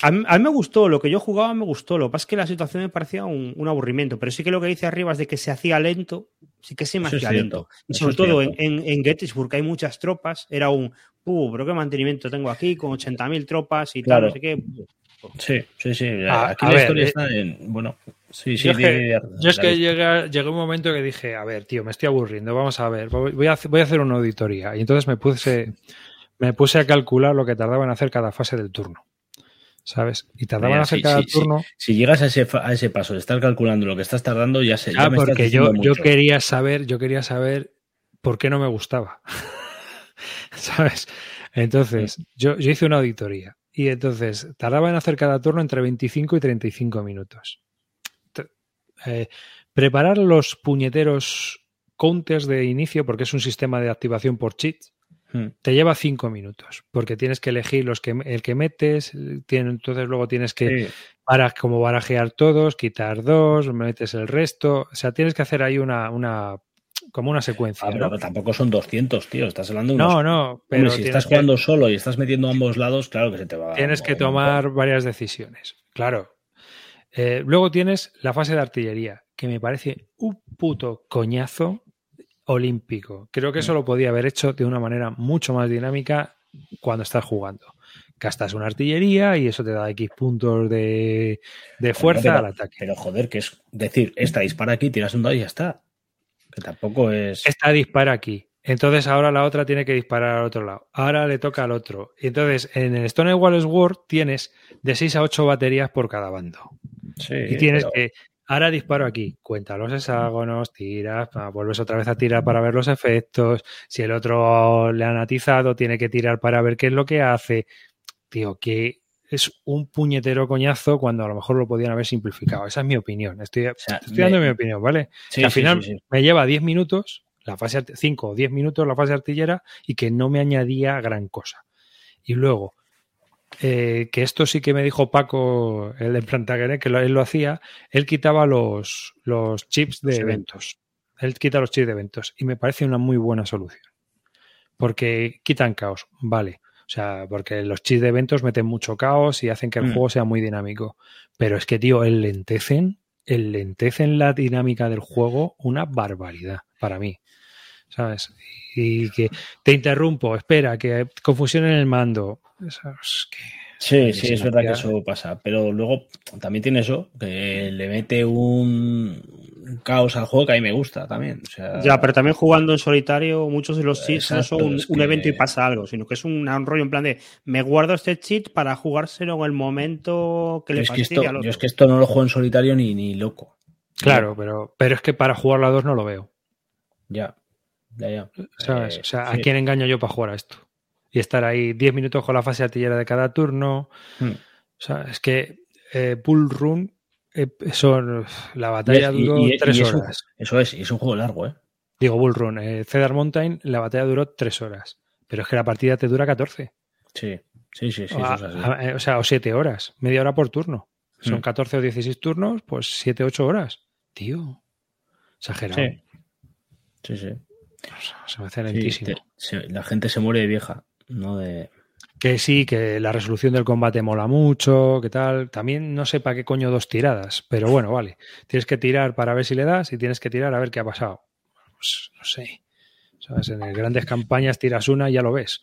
A mí, a mí me gustó, lo que yo jugaba me gustó. Lo que pasa es que la situación me parecía un, un aburrimiento. Pero sí que lo que dice arriba es de que se hacía lento. Sí que se me es hacía lento. Y sobre es todo en, en, en Gettysburg, que hay muchas tropas, era un, uh, pero qué mantenimiento tengo aquí con 80.000 tropas y Claro. tal, no sé qué. Sí, sí, sí. Aquí a la historia eh, está en. Bueno, sí, sí. yo es que- Yo es llegó un momento que dije, a ver, tío, me estoy aburriendo, vamos a ver, voy a, hacer- voy a hacer una auditoría. Y entonces me puse, me puse a calcular lo que tardaba en hacer cada fase del turno. ¿Sabes? Y tardaba en Mira, hacer sí, cada sí, sí. turno. Si llegas a ese, a ese paso de estar calculando lo que estás tardando, ya sé. Ah, ya me porque yo, yo quería saber, yo quería saber por qué no me gustaba. ¿Sabes? Entonces, yo, yo hice una auditoría. Y entonces, tardaba en hacer cada turno entre 25 y 35 minutos. Eh, preparar los puñeteros counters de inicio, porque es un sistema de activación por cheat, Hmm. te lleva 5 minutos, porque tienes que elegir los que, el que metes, tiene- entonces luego tienes que Sí, para como barajear todos, quitar dos, metes el resto. O sea, tienes que hacer ahí una, una como una secuencia. Ah, pero ¿no? tampoco son 200, tío. Estás hablando de unos. no, no, Hombre, pero si estás que, jugando solo y estás metiendo a ambos lados, claro que se te va. tienes que tomar varias decisiones. Claro. Eh, luego tienes la fase de artillería, que me parece un puto coñazo olímpico. Creo que eso lo podía haber hecho de una manera mucho más dinámica cuando estás jugando. Gastas una artillería y eso te da X puntos de, de fuerza pero- al ataque. Pero joder, que es decir, esta dispara aquí, tiras un dado y ya está. Que tampoco es. Esta dispara aquí. Entonces ahora la otra tiene que disparar al otro lado. Ahora le toca al otro. Y entonces en el Stonewall Sword tienes de 6 a 8 baterías por cada bando. Sí, Y tienes pero- que. Ahora disparo aquí, cuenta los hexágonos, tiras, pa- vuelves otra vez a tirar para ver los efectos. Si el otro le han atizado, tiene que tirar para ver qué es lo que hace. Tío, que es un puñetero coñazo cuando a lo mejor lo podían haber simplificado. Esa es mi opinión. Estoy, sea, estoy dando me- mi opinión, ¿vale? Sí, que al final sí. me lleva 10 minutos la fase 5 o 10 minutos la fase artillera y que no me añadía gran cosa. Y luego, eh, que esto sí que me dijo Paco, el de Plantagenet, que lo- él lo hacía, él quitaba los, los chips de eventos. Él quita los chips de eventos y me parece una muy buena solución. Porque quitan caos, vale. O sea, porque los chips de eventos meten mucho caos y hacen que el Mm. juego sea muy dinámico. Pero es que, tío, el lentecen, el lentecen la dinámica del juego una barbaridad para mí. ¿Sabes? Y que te interrumpo, espera, que confusión en el mando. ¿Sabes? Que- Sí, que sí, es verdad que eso pasa. Pero luego también tiene eso, que le mete un caos al juego que a mí me gusta también. O sea, Ya, pero también jugando en solitario, muchos de los cheats no son un, es un que- evento y pasa algo, sino que es un, un rollo en plan de me guardo este cheat para jugárselo en el momento que yo le es que, fastidie esto, al yo es que esto no lo juego en solitario ni, ni loco. Claro, pero, pero es que para jugar a dos no lo veo. Ya, ya, ya. ¿Sabes? Eh, o sea, ¿a quién engaño yo para jugar a esto? Y estar ahí 10 minutos con la fase artillera de cada turno. Hmm. O sea, es que eh, Bull Run, eh, son, la batalla Y es- y- duró y- y tres horas. Eso es, y es un juego largo, ¿eh? Digo, Bull Run. eh, Cedar Mountain, la batalla duró tres horas. Pero es que la partida te dura 14. Sí, sí, sí, sí, o, eso a- es así. a- eh, o sea, o 7 horas. Media hora por turno. Son Hmm. 14 o 16 turnos, pues 7, 8 horas. Tío, exagerado. Sí. Sí, sí. Se me hace Sí, lentísimo. te- se- la gente se muere de vieja, no de. Que sí, que la resolución del combate mola mucho, que tal. También no sé para qué coño dos tiradas, pero bueno, vale. Tienes que tirar para ver si le das y tienes que tirar a ver qué ha pasado. Pues no sé. ¿Sabes? En grandes campañas tiras una y ya lo ves.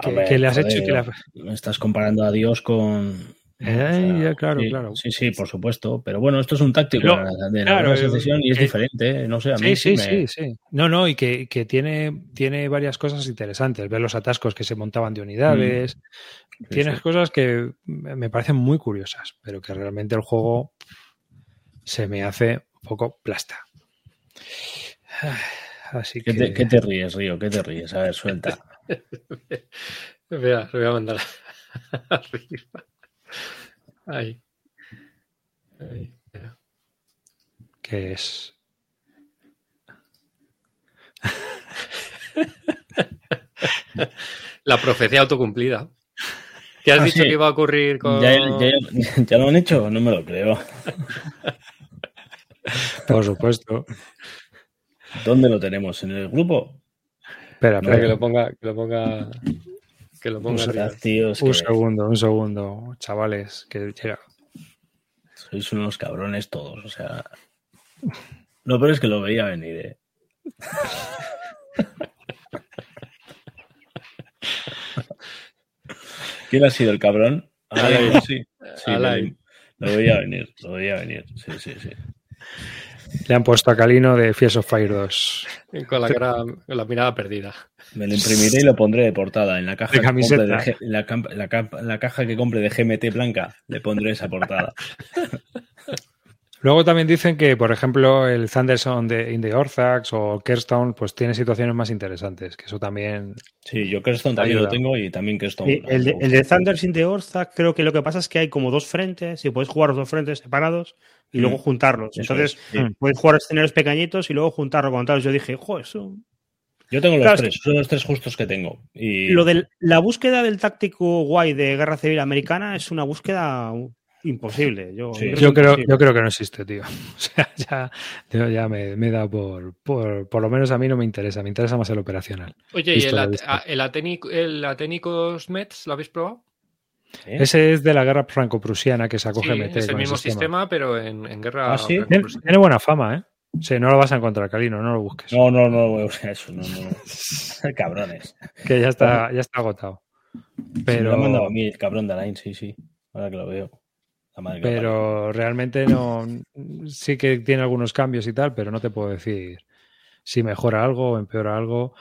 ¿Qué, le has joder, hecho? y qué le has- Estás comparando a Dios con. Eh, ya, claro, sí, claro. Sí, sí, por supuesto. Pero bueno, esto es un táctico Lo- de la- claro, sucesión y es que- diferente. ¿eh? No sé, a mí sí, sí, sí, me- sí. No, no, y que, que tiene, tiene varias cosas interesantes. Ver los atascos que se montaban de unidades. Sí, Tienes cosas que me parecen muy curiosas, pero que realmente el juego se me hace un poco plasta. Así que. ¿Qué te, qué te ríes, Río? ¿Qué te ríes? A ver, suelta. Mira, lo voy a mandar arriba. Ahí. Ahí. que es. La profecía autocumplida. ¿Qué has Ah, dicho sí. que iba a ocurrir con.? ¿Ya, ya- ya lo han hecho? No me lo creo. Por supuesto. ¿Dónde lo tenemos? ¿En el grupo? Espera, Espera, espera. que lo ponga. Que lo ponga. Que lo ponga Un arriba. Ostras, tío, es Un que segundo, un segundo, chavales, que llega. sois unos cabrones todos. O sea. Lo peor es que lo veía venir, ¿eh? ¿Quién ha sido el cabrón? Alain. sí. Sí, Alain. lo, lo veía venir, lo veía venir. Sí, sí, sí. Le han puesto a Calino de Fierce of Fire 2. Con la cara. Con la mirada perdida. Me lo imprimiré y lo pondré de portada. En la caja, De que camiseta. de G- en la caja que compre de GMT blanca, le pondré esa portada. Luego también dicen que, por ejemplo, el Thunderson de in the Orthax o Kerstone, pues tiene situaciones más interesantes, que eso también. Sí, yo Kerston también Ayuda. lo tengo y también Kerston. Sí, el, de, el de Thunder sin de Orza, creo que lo que pasa es que hay como dos frentes y puedes jugar los dos frentes separados y Mm. luego juntarlos. Eso Entonces, es, sí. puedes jugar escenarios pequeñitos y luego juntarlo con tal. Yo dije, jo, eso. Yo tengo los Claro, tres, son los tres justos que tengo. Y Lo de la búsqueda del táctico guay de Guerra Civil Americana es una búsqueda imposible. Yo, Sí. yo Yo creo, sí. yo creo que no existe, tío. O sea, ya, yo ya me, me da por, por. Por lo menos a mí no me interesa, me interesa más el operacional. Oye, ¿y el, at- a- el, el Aténicos Mets lo habéis probado? ¿Eh? Ese es de la guerra franco-prusiana que sacó Sí, GMT. es el mismo sistema. sistema, pero en, en guerra Ah, sí. Tiene, buena fama, ¿eh? Sí, no lo vas a encontrar, Calino, no lo busques. No, no, no, voy a usar eso, no, no. Cabrones. Que ya está, ya está agotado. Pero... me Pero, lo ha mandado a mí el cabrón de Alain, sí, sí. Ahora que lo veo. Pero realmente no. Sí que tiene algunos cambios y tal, pero no te puedo decir si mejora algo o empeora algo.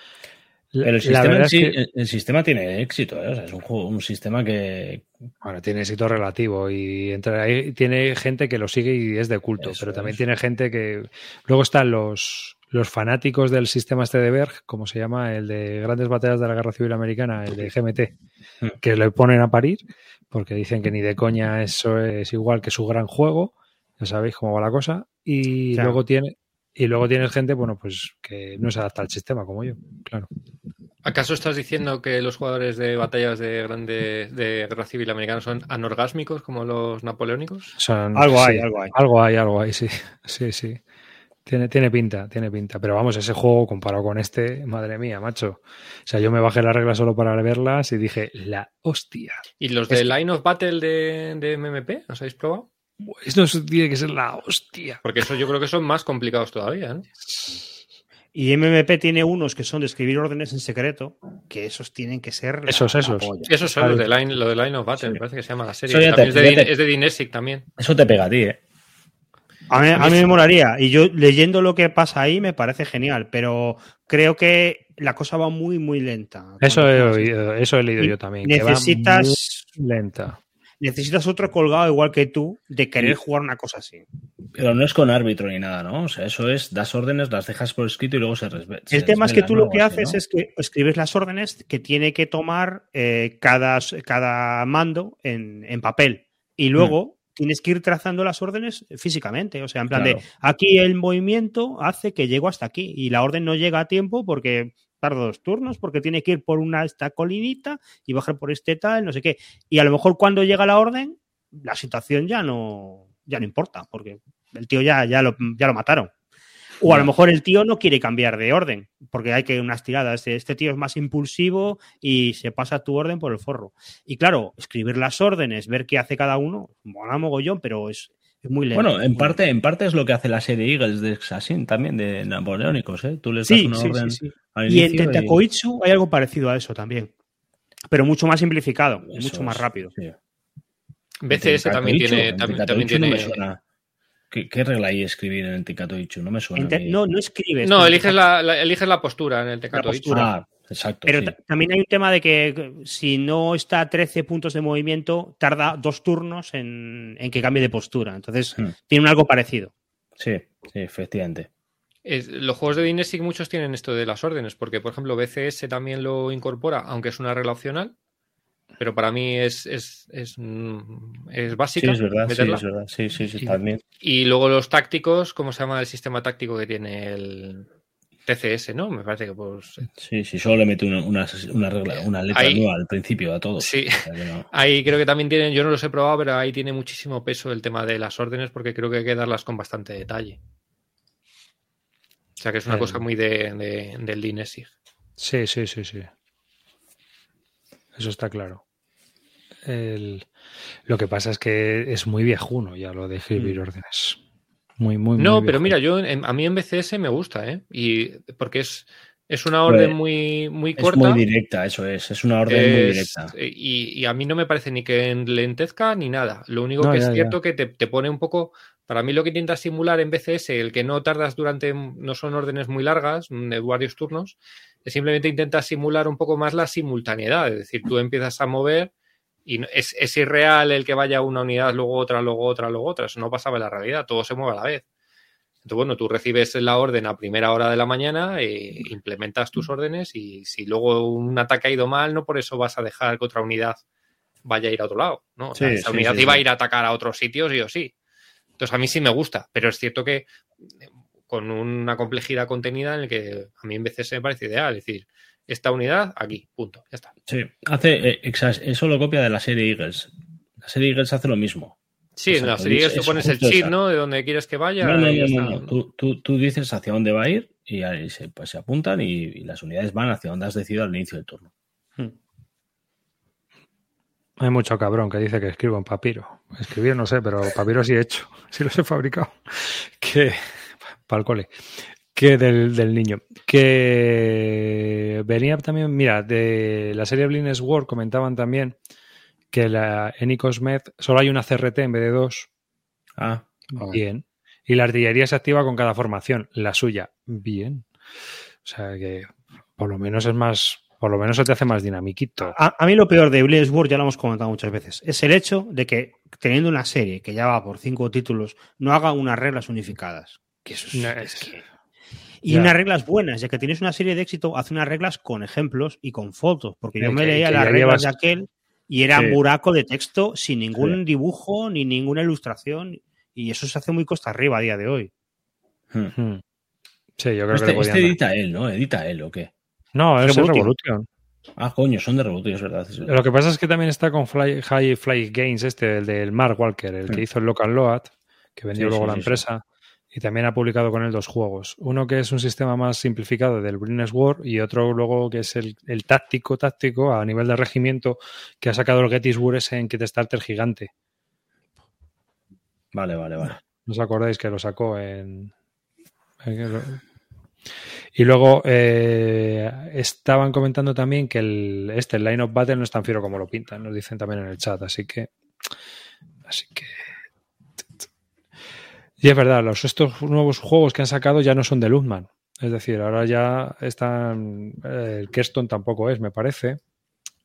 La, Pero el sistema, es que, el, sistema tiene éxito, ¿eh? O sea, es un juego, un sistema que. bueno, tiene éxito relativo y entre ahí tiene gente que lo sigue y es de culto, Eso pero también tiene gente que. Luego están los, los fanáticos del sistema este de Berg, como se llama, el de Grandes Batallas de la Guerra Civil Americana, el de GMT, Hmm. que le ponen a parir porque dicen que ni de coña eso es igual que su gran juego. Ya sabéis cómo va la cosa. Y Claro. luego tiene. Y luego tienes gente, bueno, pues que no se adapta al sistema, como yo, claro. ¿Acaso estás diciendo que los jugadores de batallas de grande de guerra civil americana son anorgásmicos como los napoleónicos? Son- Algo hay, algo hay. Algo hay, algo hay, sí. Sí, sí. Tiene, tiene pinta, tiene pinta. Pero vamos, ese juego comparado con este, madre mía, macho. O sea, yo me bajé las reglas solo para verlas y dije, la hostia. ¿Y los de Line of Battle de, de MMP? ¿Los habéis probado? Esto tiene que ser la hostia. Porque eso yo creo que son más complicados todavía, ¿no? Y MMP tiene unos que son de escribir órdenes en secreto, que esos tienen que ser. la- Esos, la esos. Esos son los de Line, lo de Line of Battle, Sí. me parece que se llama la serie. Eso te- es, de, te- es de Dinesic también. Eso te pega a ti, ¿eh? A mí, a mí me molaría. Y yo leyendo lo que pasa ahí me parece genial, pero creo que la cosa va muy, muy lenta. Eso he, oído- eso he leído Y yo también. que va Necesitas, muy lenta. necesitas otro colgado igual que tú de querer jugar una cosa así. Pero no es con árbitro ni nada, ¿no? O sea, eso es, das órdenes, las dejas por escrito y luego se respetan. El tema es que tú lo que haces es que escribes las órdenes que tiene que tomar eh, cada, cada mando en, en papel. Y luego tienes que ir trazando las órdenes físicamente. O sea, en plan Claro. de aquí el movimiento hace que llego hasta aquí. Y la orden no llega a tiempo porque tarda dos turnos, porque tiene que ir por una esta colinita y bajar por este tal, no sé qué. Y a lo mejor cuando llega la orden, la situación ya no, ya no importa, porque el tío ya, ya, lo, ya lo mataron. O a lo mejor el tío no quiere cambiar de orden, porque hay que unas tiradas. Este tío es más impulsivo y se pasa tu orden por el forro. Y claro, escribir las órdenes, ver qué hace cada uno, mola mogollón, pero es, es muy lento. Bueno, en parte, en parte es lo que hace la serie Eagles de Assassin también, de napoleónicos, ¿eh? Tú les Sí, das una sí, orden sí, sí. al Y en Tentacoitsu hay algo parecido a eso también. Pero mucho más simplificado, y Eso mucho más rápido. sí. BCS también tiene. en También, también no me tiene suena. ¿Qué, qué regla hay escribir en el Tenkatoichu? No me suena. Ente- no, no escribes. no, eliges la, la- eliges la postura en el Tecato postura. Ah, exacto. Pero sí. también hay un tema de que si no está a 13 puntos de movimiento, tarda dos turnos en, en que cambie de postura. Entonces, Hmm. tiene un algo parecido. Sí, sí, efectivamente. Es- los juegos de Dinesic muchos tienen esto de las órdenes, porque por ejemplo BCS también lo incorpora, aunque es una regla opcional, pero para mí es, es, es, mm, es Sí, básica. es verdad, sí, es verdad. Sí, sí, sí, Sí. también. Y luego los tácticos, ¿cómo se llama el sistema táctico que tiene el TCS, no? Me parece que pues Sí, sí, solo le mete una, una, una regla, una letra Ahí- nueva al principio a todo. sí. O sea que no- Ahí creo que también tienen, yo no los he probado, pero ahí tiene muchísimo peso el tema de las órdenes porque creo que hay que darlas con bastante detalle. O sea que es una cosa muy de, de- del Dinesic. Sí, sí, sí, sí. Eso está claro. El- Lo que pasa es que es muy viejuno ya lo de escribir órdenes. Muy, muy, No, muy pero mira, yo en- a mí en BCS me gusta, ¿eh? Y porque es, es una orden Pues, muy, muy Es corta. muy directa, eso es. Es una orden muy es- directa. y, y a mí no me parece ni que lentezca ni nada. Lo único No, que ya, es ya. cierto que te, te pone un poco. Para mí lo que intenta simular en BCS, el que no tardas durante. No son órdenes muy largas, de varios turnos, es simplemente intenta simular un poco más la simultaneidad. Es decir, tú empiezas a mover y es, es irreal el que vaya una unidad, luego otra, luego otra, luego otra. Eso no pasaba en la realidad, todo se mueve a la vez. Entonces, bueno, tú recibes la orden a primera hora de la mañana, e implementas tus órdenes y si luego un ataque ha ido mal, no por eso vas a dejar que otra unidad vaya a ir a otro lado, ¿no? O sea, Sí, esa unidad sí, iba a ir a atacar a otros sitios sí o sí. Entonces, a mí sí me gusta, pero es cierto que eh, con una complejidad contenida en el que a mí en veces me parece ideal, es decir, esta unidad aquí, punto, ya está. Sí, hace, eh, eso lo copia de la serie Eagles. La serie Eagles hace lo mismo. Sí, en la serie es- tú es pones el chip, esa. ¿no? De donde quieres que vaya. No, no, no, está, no, no. ¿no? Tú, tú- tú dices hacia dónde va a ir y ahí se, pues, se apuntan y, y las unidades van hacia donde has decidido al inicio del turno. Hay mucho cabrón que dice que escribo en papiro. Escribir no sé, pero papiro sí he hecho. Sí los he fabricado. Que. Para el cole. Que del, del niño. Que venía también, mira, de la serie Blind World comentaban también que la, en Icosmed solo hay una CRT en vez de dos. Ah, Bien. Y la artillería se activa con cada formación. La suya, bien. O sea que por lo menos es más. Por lo menos se te hace más dinamiquito. A, a mí lo peor de World, ya lo hemos comentado muchas veces, es el hecho de que teniendo una serie que ya va por cinco títulos, no haga unas reglas unificadas. Que eso es, No, es es- que- Y unas reglas buenas, ya que tienes una serie de éxito, haz unas reglas con ejemplos y con fotos, porque yo me leía las reglas llevas- de aquel y era Sí. un buraco de texto sin ningún dibujo ni ninguna ilustración, y eso se hace muy costa arriba a día de hoy. hmm. Hmm. Sí, yo creo Este, que le este edita él, ¿no? ¿Edita él o qué? No, es Revolution. Revolution. Ah, coño, son de Revolution, es verdad. Lo que pasa es que también está con Fly, High Fly Games, este, el del Mark Walker, el que Mm. hizo el Local Load, que vendió Sí, luego sí, la sí, empresa. Y también ha publicado con él dos juegos. Uno que es un sistema más simplificado del Brines War y otro luego que es el, el táctico, táctico a nivel de regimiento que ha sacado el Gettysburg ese en Kit Starter gigante. Vale, vale, vale. ¿No os acordáis que lo sacó en... en- Y luego eh, estaban comentando también que el, este, el Line of Battle, no es tan fiero como lo pintan, nos dicen también en el chat, así que... Así que... Y es verdad, los, estos nuevos juegos que han sacado ya no son de Luzman. Es decir, ahora ya están... eh, el Kerston tampoco es, me parece.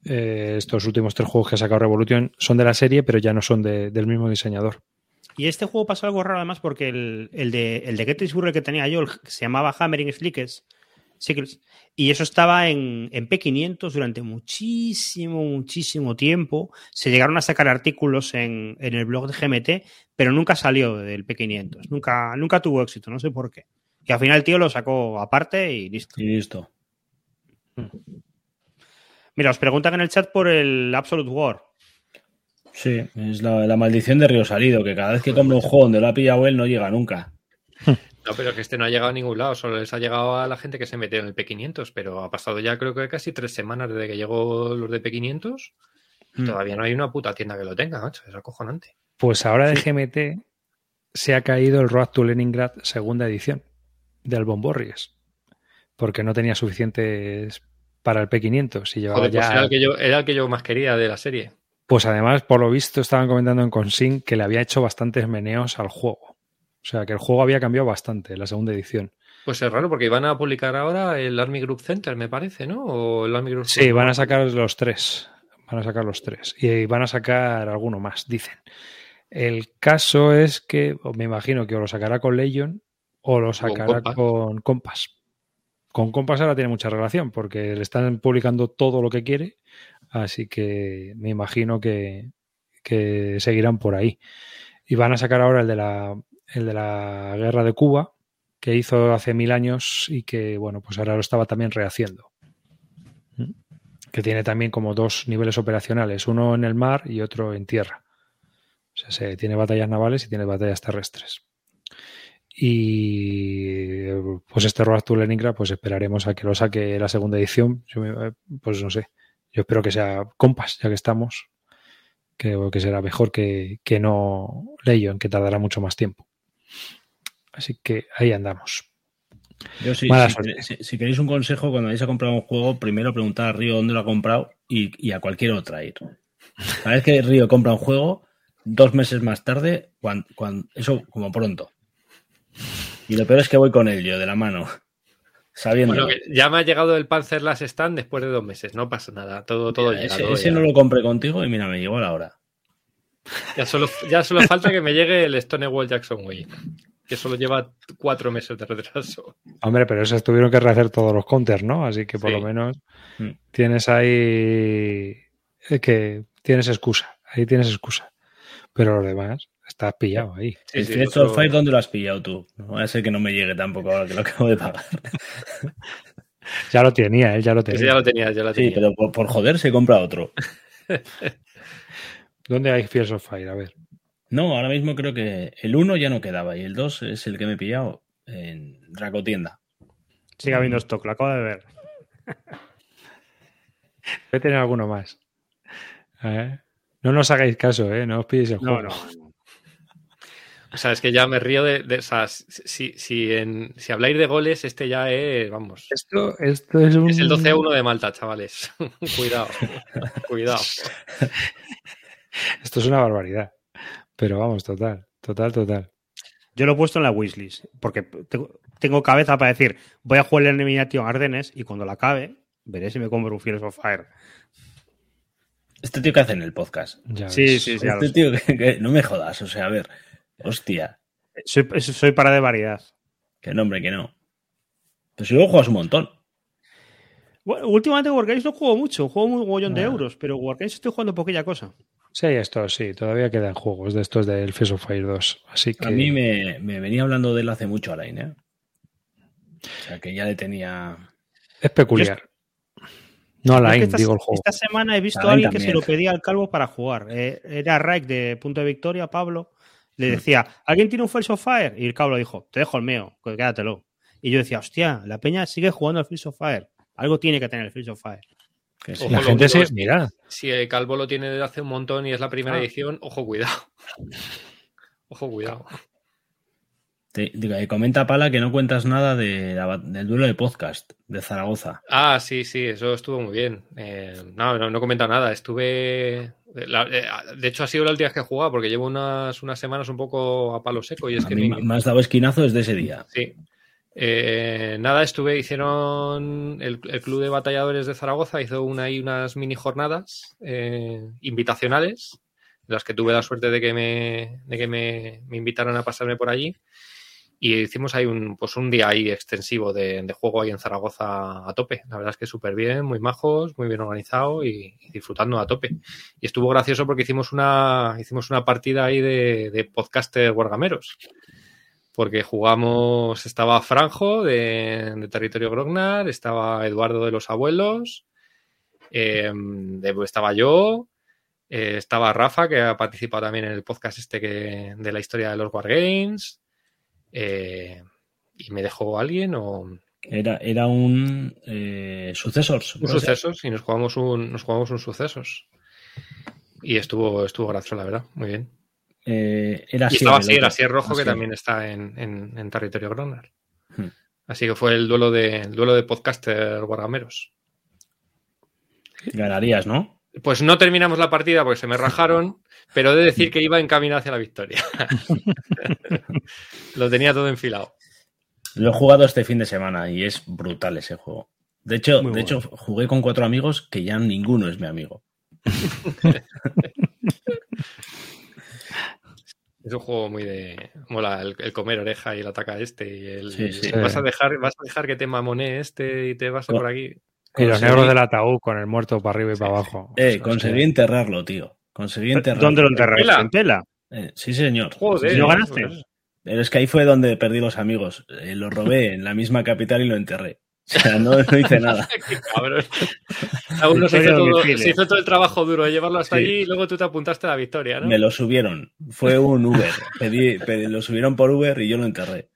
Eh, estos últimos tres juegos que ha sacado Revolution son de la serie, pero ya no son de- del mismo diseñador. Y este juego pasa algo raro además porque el, el de, el de Gettysburg que tenía yo, se llamaba Hammering Slickers, Sickles, y eso estaba en, en P500 durante muchísimo, muchísimo tiempo. Se llegaron a sacar artículos en, en el blog de GMT, pero nunca salió del P500. Nunca, nunca tuvo éxito, no sé por qué. Y al final el tío lo sacó aparte y listo. Y listo. Mira, os preguntan en el chat por el Absolute War. Sí, es la, la maldición de Río Salido, que cada vez que compra un juego donde lo ha pillado él no llega nunca. No, pero que este no ha llegado a ningún lado, solo les ha llegado a la gente que se metió en el P500, pero ha pasado ya creo que casi tres semanas desde que llegó los de P500 y Mm. todavía no hay una puta tienda que lo tenga, macho, es acojonante. Pues ahora de GMT se ha caído el Road to Leningrad segunda edición de Albon Borries. Porque no tenía suficientes para el P500 y llevaba Joder, pues ya... era el, que yo, era el que yo más quería de la serie. Pues además, por lo visto, estaban comentando en Consign que le había hecho bastantes meneos al juego. O sea, que el juego había cambiado bastante en la segunda edición. Pues es raro porque iban a publicar ahora el Army Group Center, me parece, ¿no? O el Army Group Sí, van a sacar los tres. Van a sacar los tres. Y van a sacar alguno más, dicen. El caso es que me imagino que o lo sacará con Legion o lo sacará Compass. con Compass. Con Compass ahora tiene mucha relación porque le están publicando todo lo que quiere. Así que me imagino que, que seguirán por ahí. Y van a sacar ahora el de la, el de la guerra de Cuba, que hizo hace mil años y que, bueno, pues ahora lo estaba también rehaciendo que tiene también como dos niveles operacionales, uno en el mar y otro en tierra. O sea, se, tiene batallas navales y tiene batallas terrestres. Y pues este Road to Leningrad, pues esperaremos a que lo saque la segunda edición. Yo me- pues no sé. Yo espero que sea Compass, ya que estamos. Que, que será mejor que, que no Legion, que tardará mucho más tiempo. Así que ahí andamos. Yo sí, Mala si, suerte. queréis- si- si queréis un consejo, cuando vais a comprar un juego, primero preguntad a Río dónde lo ha comprado y, y a cualquier otra ir. Cada vez que Río compra un juego, dos meses más tarde, cuan- cuan- eso como pronto. Y lo peor es que voy con él yo, de la mano. Sabiendo. Bueno, que ya me ha llegado el Panzer Last Stand después de dos meses, no pasa nada, todo, todo llega. ese todo ese llega. no lo compré contigo y mira, me llegó a la hora. Ya, solo, ya solo falta que me llegue el Stonewall Jackson Way, que solo lleva cuatro meses de retraso. Hombre, pero esos tuvieron que rehacer todos los counters, ¿no? Así que por Sí. lo menos Mm. tienes ahí eh, que tienes excusa. Ahí tienes excusa. Pero los demás, estás pillado ahí. Sí, el sí, Fiesta otro- of Fire, ¿dónde lo has pillado tú? No vaya a ser que no me llegue tampoco ahora que lo acabo de pagar. Ya lo tenía, él ya lo tenía. ya lo tenías, ya lo Sí, tenías. pero por, por joder se compra otro. ¿Dónde hay Fears of Fire? A ver. No, ahora mismo creo que el 1 ya no quedaba y el 2 es el que me he pillado en Dracotienda. Sigue habiendo stock, lo acabo de ver. Debe tener alguno más. A. No nos hagáis caso, ¿eh? No os pilléis el No, juego. no. O sea, es que ya me río de, de o sea, si, si, en- si habláis de goles, este ya es, vamos, Esto, esto es un... es el 12-1 de Malta, chavales. cuidado, cuidado. Esto es una barbaridad. Pero vamos, total, total, total. Yo lo he puesto en la wishlist, porque tengo, cabeza para decir, voy a jugar el Elimination Ardennes y cuando la acabe, veré si me compro un Fears of Fire. Este tío que hace en el podcast. Ya Sí, ves. sí, sí. Este tío que, que- no me jodas, o sea, a ver. Hostia, Soy, soy para de variedad. que nombre, que no. Pero si luego juegas un montón. Bueno, últimamente Wargames no juego mucho, juego un mogollón de euros, pero Wargames estoy jugando poquilla cosa. Sí, esto sí, todavía quedan juegos de estos del Fears of Fire 2. Así que. A mí me, me venía hablando de él hace mucho, Alain, ¿eh? O sea que ya le tenía. Es peculiar. No a Es que digo el juego. esta semana he visto Alain a alguien que se lo pedía al calvo para jugar. Eh, era Raik de Punto de Victoria, Pablo. Le decía, ¿alguien tiene un First of Fire? Y el cablo dijo, te dejo el mío, quédatelo. Y yo decía, hostia, la peña sigue jugando al First of Fire. Algo tiene que tener el First of Fire. Ojo, La gente se. Mira, Si el calvo lo tiene desde hace un montón y es la primera Ah. edición, ojo, cuidado. Ojo, cuidado. Te- digo, eh, comenta Pala que no cuentas nada de la bat- del duelo de podcast de Zaragoza. Ah, sí, sí, eso estuvo muy bien. Eh, no, no, no he comentado nada. Estuve. la- eh, de hecho, ha sido la última vez que he jugado porque llevo unas, unas semanas un poco a palo seco y es a que mí me has dado esquinazo desde ese día. Sí. Eh, nada, estuve, hicieron el, Club de Batalladores de Zaragoza, hizo una unas mini jornadas eh, invitacionales, las que tuve la suerte de que me, de invitaran a pasarme por allí. Y hicimos ahí un, pues un día ahí extensivo de, juego ahí en Zaragoza a tope. La verdad es que súper bien, muy majos, muy bien organizado y, disfrutando a tope. Y estuvo gracioso porque hicimos una, hicimos una partida ahí de, de podcaster wargameros porque jugamos, estaba Franjo de, de Territorio Grognar, estaba Eduardo de los Abuelos, eh, estaba yo, eh, estaba Rafa, que ha participado también en el podcast este que, de la historia de los Wargames, eh, y me dejó alguien o Era, era un eh, sucesors. un sucesos, y nos jugamos un, nos jugamos un sucesos. Y estuvo, estuvo gracioso, la verdad, muy bien. Eh, era Y así. estaba el así, era otro. Asier Rojo, que Asier. también está en, en- en territorio Gronar. Hmm. Así que fue el duelo de, el duelo de podcaster guargameros. Ganarías, ¿no? Pues no terminamos la partida porque se me rajaron, pero he de decir que iba encaminado hacia la victoria. Lo tenía todo enfilado. Lo he jugado este fin de semana y es brutal ese juego. De hecho, Muy de bueno. hecho jugué con cuatro amigos que ya ninguno es mi amigo. Es un juego muy de. Mola el, el comer oreja y el ataca este. Y el, Sí, sí. Vas, a dejar, vas a dejar que te mamone este y te vas a por aquí. y los negros del ataúd con el muerto para arriba y para abajo. Eh, conseguí enterrarlo, tío. Conseguí enterrarlo. ¿Dónde lo enterraste? tela? ¿En tela? Eh, sí, señor. Joder. Sí, ¿No señor. ganaste? Pero es que ahí fue donde perdí los amigos. Eh, lo robé en la misma capital y lo enterré. O sea, no, no hice nada. Qué cabrón. Uno se hizo, todo, domicilio. se hizo todo el trabajo duro de llevarlo hasta Sí. allí y luego tú te apuntaste a la victoria, ¿no? Me lo subieron. Fue un Uber. Pedí, pedí- lo subieron por Uber y yo lo enterré.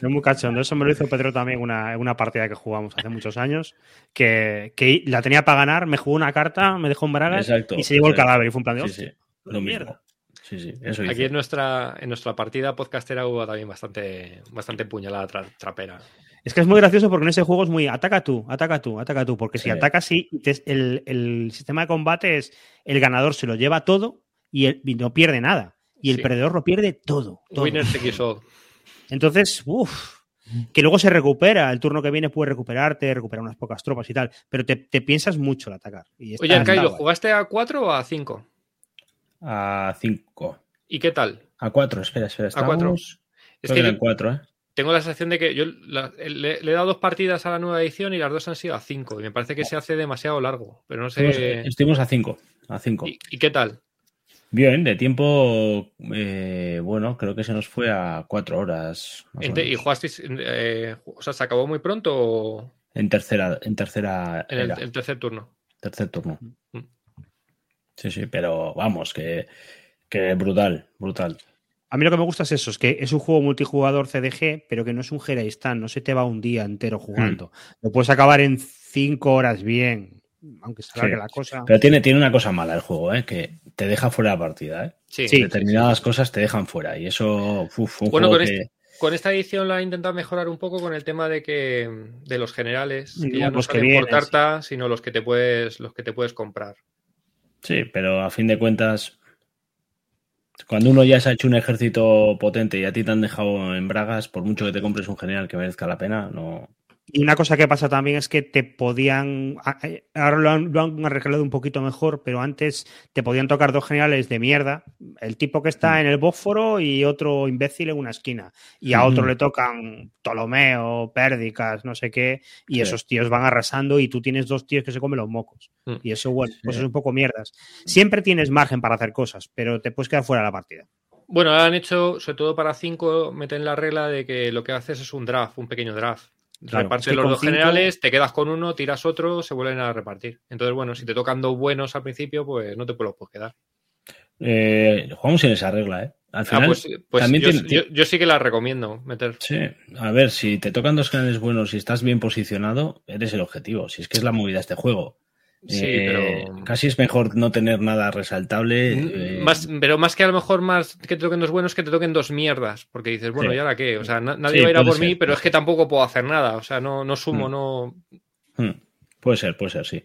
No muy cachondo. Eso me lo hizo Pedro también en una, una partida que jugamos hace muchos años. Que, que la tenía para ganar, me jugó una carta, me dejó en bragas Exacto, y se llevó el cadáver. Y fue un plan de Sí, "Hostia, sí. Lo mismo. mierda". Sí, sí. Eso Aquí en nuestra, en nuestra partida podcastera hubo también bastante, bastante puñalada tra- trapera. Es que es muy gracioso porque en ese juego es muy ataca tú, ataca tú, ataca tú. Porque si Sí. atacas, sí, el, el sistema de combate es el ganador se lo lleva todo y, el- y no pierde nada. Y el Sí. perdedor lo pierde todo. todo. Winner takes all. Entonces, uff, que luego se recupera. El turno que viene puede recuperarte, recuperar unas pocas tropas y tal. Pero te, te piensas mucho al atacar. Y Oye, Arcai, ¿lo jugaste a 4 o a 5? A 5. ¿Y qué tal? A 4, espera, espera. A cuatro. Estamos... Es que que yo eran 4, ¿eh? tengo la sensación de que yo la- le, le he dado dos partidas a la nueva edición y las dos han sido a 5. Y me parece que se hace demasiado largo. Pero no Estuvimos, sé. estuvimos a 5. A 5. ¿Y, y qué tal? Bien, de tiempo, eh, bueno, creo que se nos fue a 4 horas. Ente- ¿Y jugasteis? eh, o sea, ¿se acabó muy pronto o En tercera, en tercera en el tercer turno? tercer turno. Mm. Sí, sí, pero vamos, que, que brutal, brutal. A mí lo que me gusta es eso, es que es un juego multijugador CDG, pero que no es un Stand, no se te va un día entero jugando. Lo puedes acabar en cinco horas bien, aunque se Sí. la cosa. Pero tiene, tiene una cosa mala el juego, ¿eh? que te deja fuera la partida. ¿eh? Sí. Sí. Determinadas cosas te dejan fuera y eso, uf, un Bueno, juego con que... este- Con esta edición la he intentado mejorar un poco con el tema de que de los generales, que Mm, ya no los que salen por vienen, carta, sino los que te puedes, los que te puedes comprar. Sí, pero a fin de cuentas, cuando uno ya se ha hecho un ejército potente y a ti te han dejado en bragas, por mucho que te compres un general que merezca la pena, no... Y una cosa que pasa también es que te podían. eh, Ahora lo han, lo han arreglado un poquito mejor, pero antes te podían tocar dos generales de mierda. El tipo que está en el Bósforo y otro imbécil en una esquina. Y a otro le tocan Ptolomeo, Pérdicas, no sé qué. Y Sí. esos tíos van arrasando y tú tienes dos tíos que se comen los mocos. Mm. Y eso, bueno, pues Sí. es un poco mierdas. Siempre tienes margen para hacer cosas, pero te puedes quedar fuera de la partida. Bueno, han hecho, sobre todo para 5, meten la regla de que lo que haces es un draft, un pequeño draft. Claro, Repartes es que los dos cinco- generales, te quedas con uno, tiras otro, se vuelven a repartir. Entonces, bueno, si te tocan dos buenos al principio, pues no te los puedes quedar. Eh, jugamos sin esa regla, ¿eh? Al Ah, final, pues, pues también yo, tiene- yo- yo sí que la recomiendo meter. Sí, a ver, si te tocan dos canales buenos y estás bien posicionado, eres el objetivo. Si es que es la movida de este juego. Sí, Eh, pero- Casi es mejor no tener nada resaltable. eh, Más, pero más que a lo mejor más que te toquen dos buenos, que te toquen dos mierdas. Porque dices, bueno, Sí. ¿y ahora qué? O sea, na- nadie Sí, va a ir a por ser, mí, pero es que tampoco puedo hacer nada. O sea, no, no sumo, Mm. no. hmm, puede ser, puede ser, sí.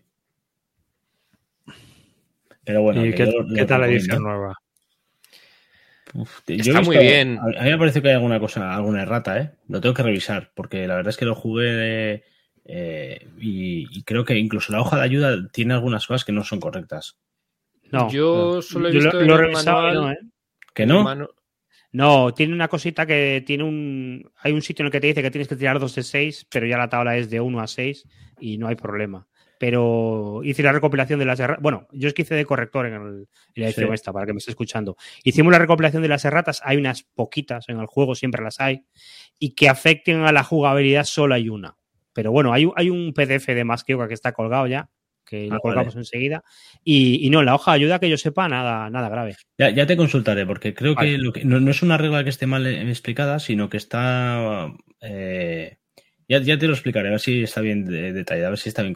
Pero bueno, ¿Y qué, yo lo qué tal la edición nueva? Uf, yo he Está muy visto- bien. A mí me parece que hay alguna cosa, alguna errata, ¿eh? Lo tengo que revisar, porque la verdad es que lo jugué eh, y, y creo que incluso la hoja de ayuda tiene algunas cosas que no son correctas. No. yo solo he Yo lo- visto lo, en el manual- no, ¿eh? ¿Que no? manu- No, tiene una cosita que tiene un. Hay un sitio en el que te dice que tienes que tirar dos de 6, pero ya la tabla es de 1 a 6 y no hay problema. Pero hice la recopilación de las erratas. Bueno, yo es que hice de corrector en, el- en la edición Sí. esta, para que me esté escuchando. Hicimos la recopilación de las erratas. Hay unas poquitas en el juego, siempre las hay. Y que afecten a la jugabilidad, solo hay una. Pero bueno, hay, hay un PDF de Masquioca que está colgado ya, que Ah, lo colgamos enseguida. Y, y no, la hoja ayuda que yo sepa, nada, nada grave. Ya, ya te consultaré, porque creo Vale. que, lo que- no, no es una regla que esté mal eh, explicada, sino que está. eh, ya, ya te lo explicaré, a ver si está bien de- detallado, a ver si está bien.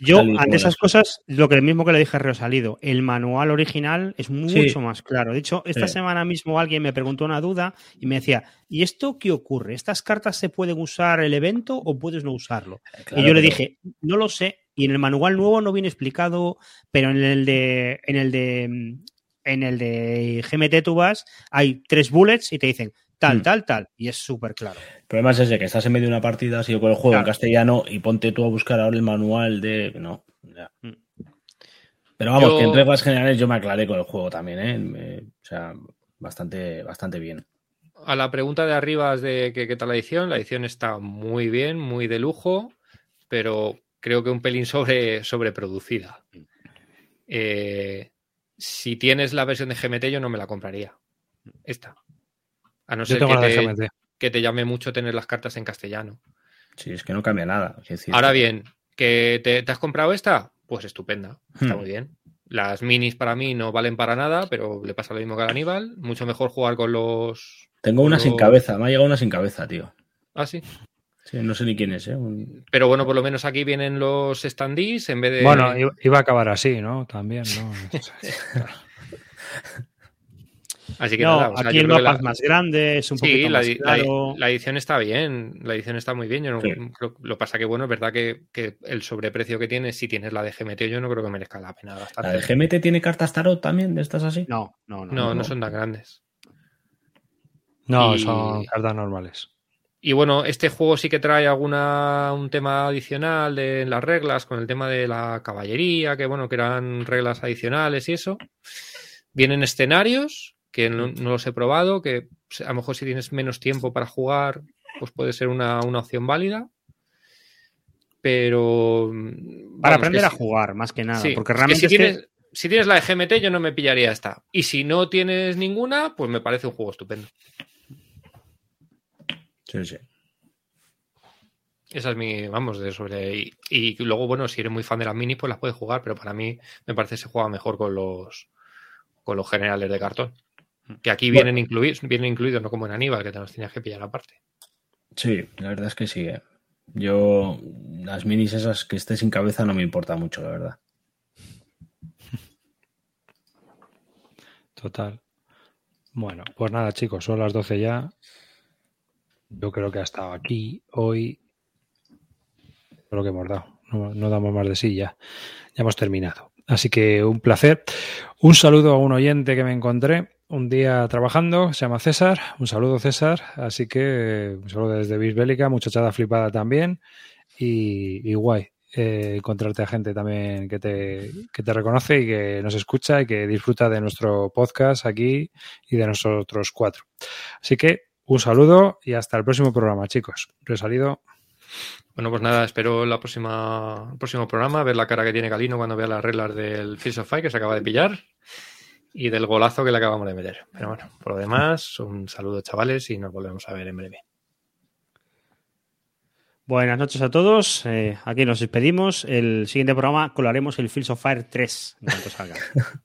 Yo, ante esas cosas, lo que mismo que le dije a Río Salido, el manual original es mucho Sí. más claro. De hecho, esta Sí. semana mismo alguien me preguntó una duda y me decía, ¿y esto qué ocurre? ¿Estas cartas se pueden usar el evento o puedes no usarlo? Claro, y yo le dije, no lo sé. Y en el manual nuevo no viene explicado, pero en el de, en el de, en el de GMT tú vas, hay tres bullets y te dicen tal, Hmm. tal, tal. Y es súper claro. El problema es ese, que estás en medio de una partida, has ido con el juego en castellano y ponte tú a buscar ahora el manual de. No. ya. Mm. Pero vamos, Yo- que en reglas generales yo me aclaré con el juego también, ¿eh? Me- o sea, bastante, bastante bien. A la pregunta de arriba es de que, qué tal la edición. La edición está muy bien, muy de lujo, pero creo que un pelín sobre, sobreproducida. Eh, si tienes la versión de GMT, yo no me la compraría. Esta. A no ser que te, que te llame mucho tener las cartas en castellano. Sí, es que no cambia nada. Ahora bien, ¿que te, te has comprado esta? Pues estupenda. Está Hmm. muy bien. Las minis para mí no valen para nada, pero le pasa lo mismo que al Aníbal. Mucho mejor jugar con los. Tengo una sin cabeza, me ha llegado una sin cabeza, tío. Ah, sí. Sí, no sé ni quién es, ¿eh? Un- Pero bueno, por lo menos aquí vienen los standees en vez de. Bueno, iba- iba a acabar así, ¿no? También, ¿no? Así que No, nada, o sea, aquí yo el mapa la- es más grande, es un Sí, poquito la, más la- la edición está bien, la edición está muy bien. Yo no Sí. creo- lo pasa que bueno, es verdad que, que el sobreprecio que tiene, si tienes la de GMT, yo no creo que merezca la pena ¿La gastarte. de GMT tiene cartas tarot también de estas así? No, no, no. No, no no. son tan grandes. No, Y- son cartas normales. Y bueno, este juego sí que trae alguna un tema adicional de las reglas, con el tema de la caballería, que bueno, que eran reglas adicionales y eso. Vienen escenarios, que no, no los he probado, que a lo mejor si tienes menos tiempo para jugar, pues puede ser una, una opción válida. Pero. Para vamos, aprender a sí. jugar, más que nada. Sí, porque es que realmente si, es que- tienes, si tienes la de GMT, yo no me pillaría esta. Y si no tienes ninguna, pues me parece un juego estupendo. Sí, sí. Esa es mi, vamos, de sobre. Y, y luego, bueno, si eres muy fan de las minis, pues las puedes jugar, pero para mí me parece que se juega mejor con los con los generales de cartón. Que aquí vienen, incluidos, vienen incluidos, no como en Aníbal, que te los tenías que pillar aparte. Sí, la verdad es que sí. ¿eh? Yo, las minis esas que esté sin cabeza no me importa mucho, la verdad. Total. Bueno, pues nada, chicos, son las 12 ya. Yo creo que ha estado aquí hoy. Lo que hemos dado. No, no damos más de sí ya. Ya hemos terminado. Así que un placer. Un saludo a un oyente que me encontré un día trabajando, se llama César. Un saludo, César. Así que un saludo desde Bisbélica, muchachada flipada también. Y, y guay. eh, encontrarte a gente también que te, que te reconoce y que nos escucha y que disfruta de nuestro podcast aquí y de nosotros cuatro. Así que un saludo y hasta el próximo programa, chicos. Resalido. Bueno, pues nada, espero la próxima, el próximo programa, ver la cara que tiene Galino cuando vea las reglas del Fields of Fight que se acaba de pillar. Y del golazo que le acabamos de meter. Pero bueno, por lo demás, un saludo chavales y nos volvemos a ver en breve. Buenas noches a todos. Eh, aquí nos despedimos. El siguiente programa colaremos el Fields of Fire 3 en cuanto salga.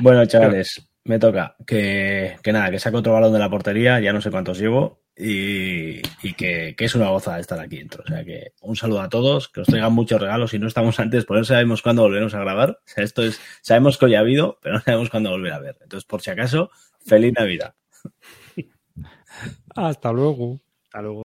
bueno, chavales, me toca que, que, nada, que saque otro balón de la portería. Ya no sé cuántos llevo. Y, y que, que, es una goza estar aquí dentro. O sea que un saludo a todos, que os traigan muchos regalos. Si no estamos antes, por eso sabemos cuándo volveremos a grabar. O sea, esto es, sabemos que hoy ha habido, pero no sabemos cuándo volver a ver. Entonces, por si acaso, feliz Navidad. Hasta luego. Hasta luego.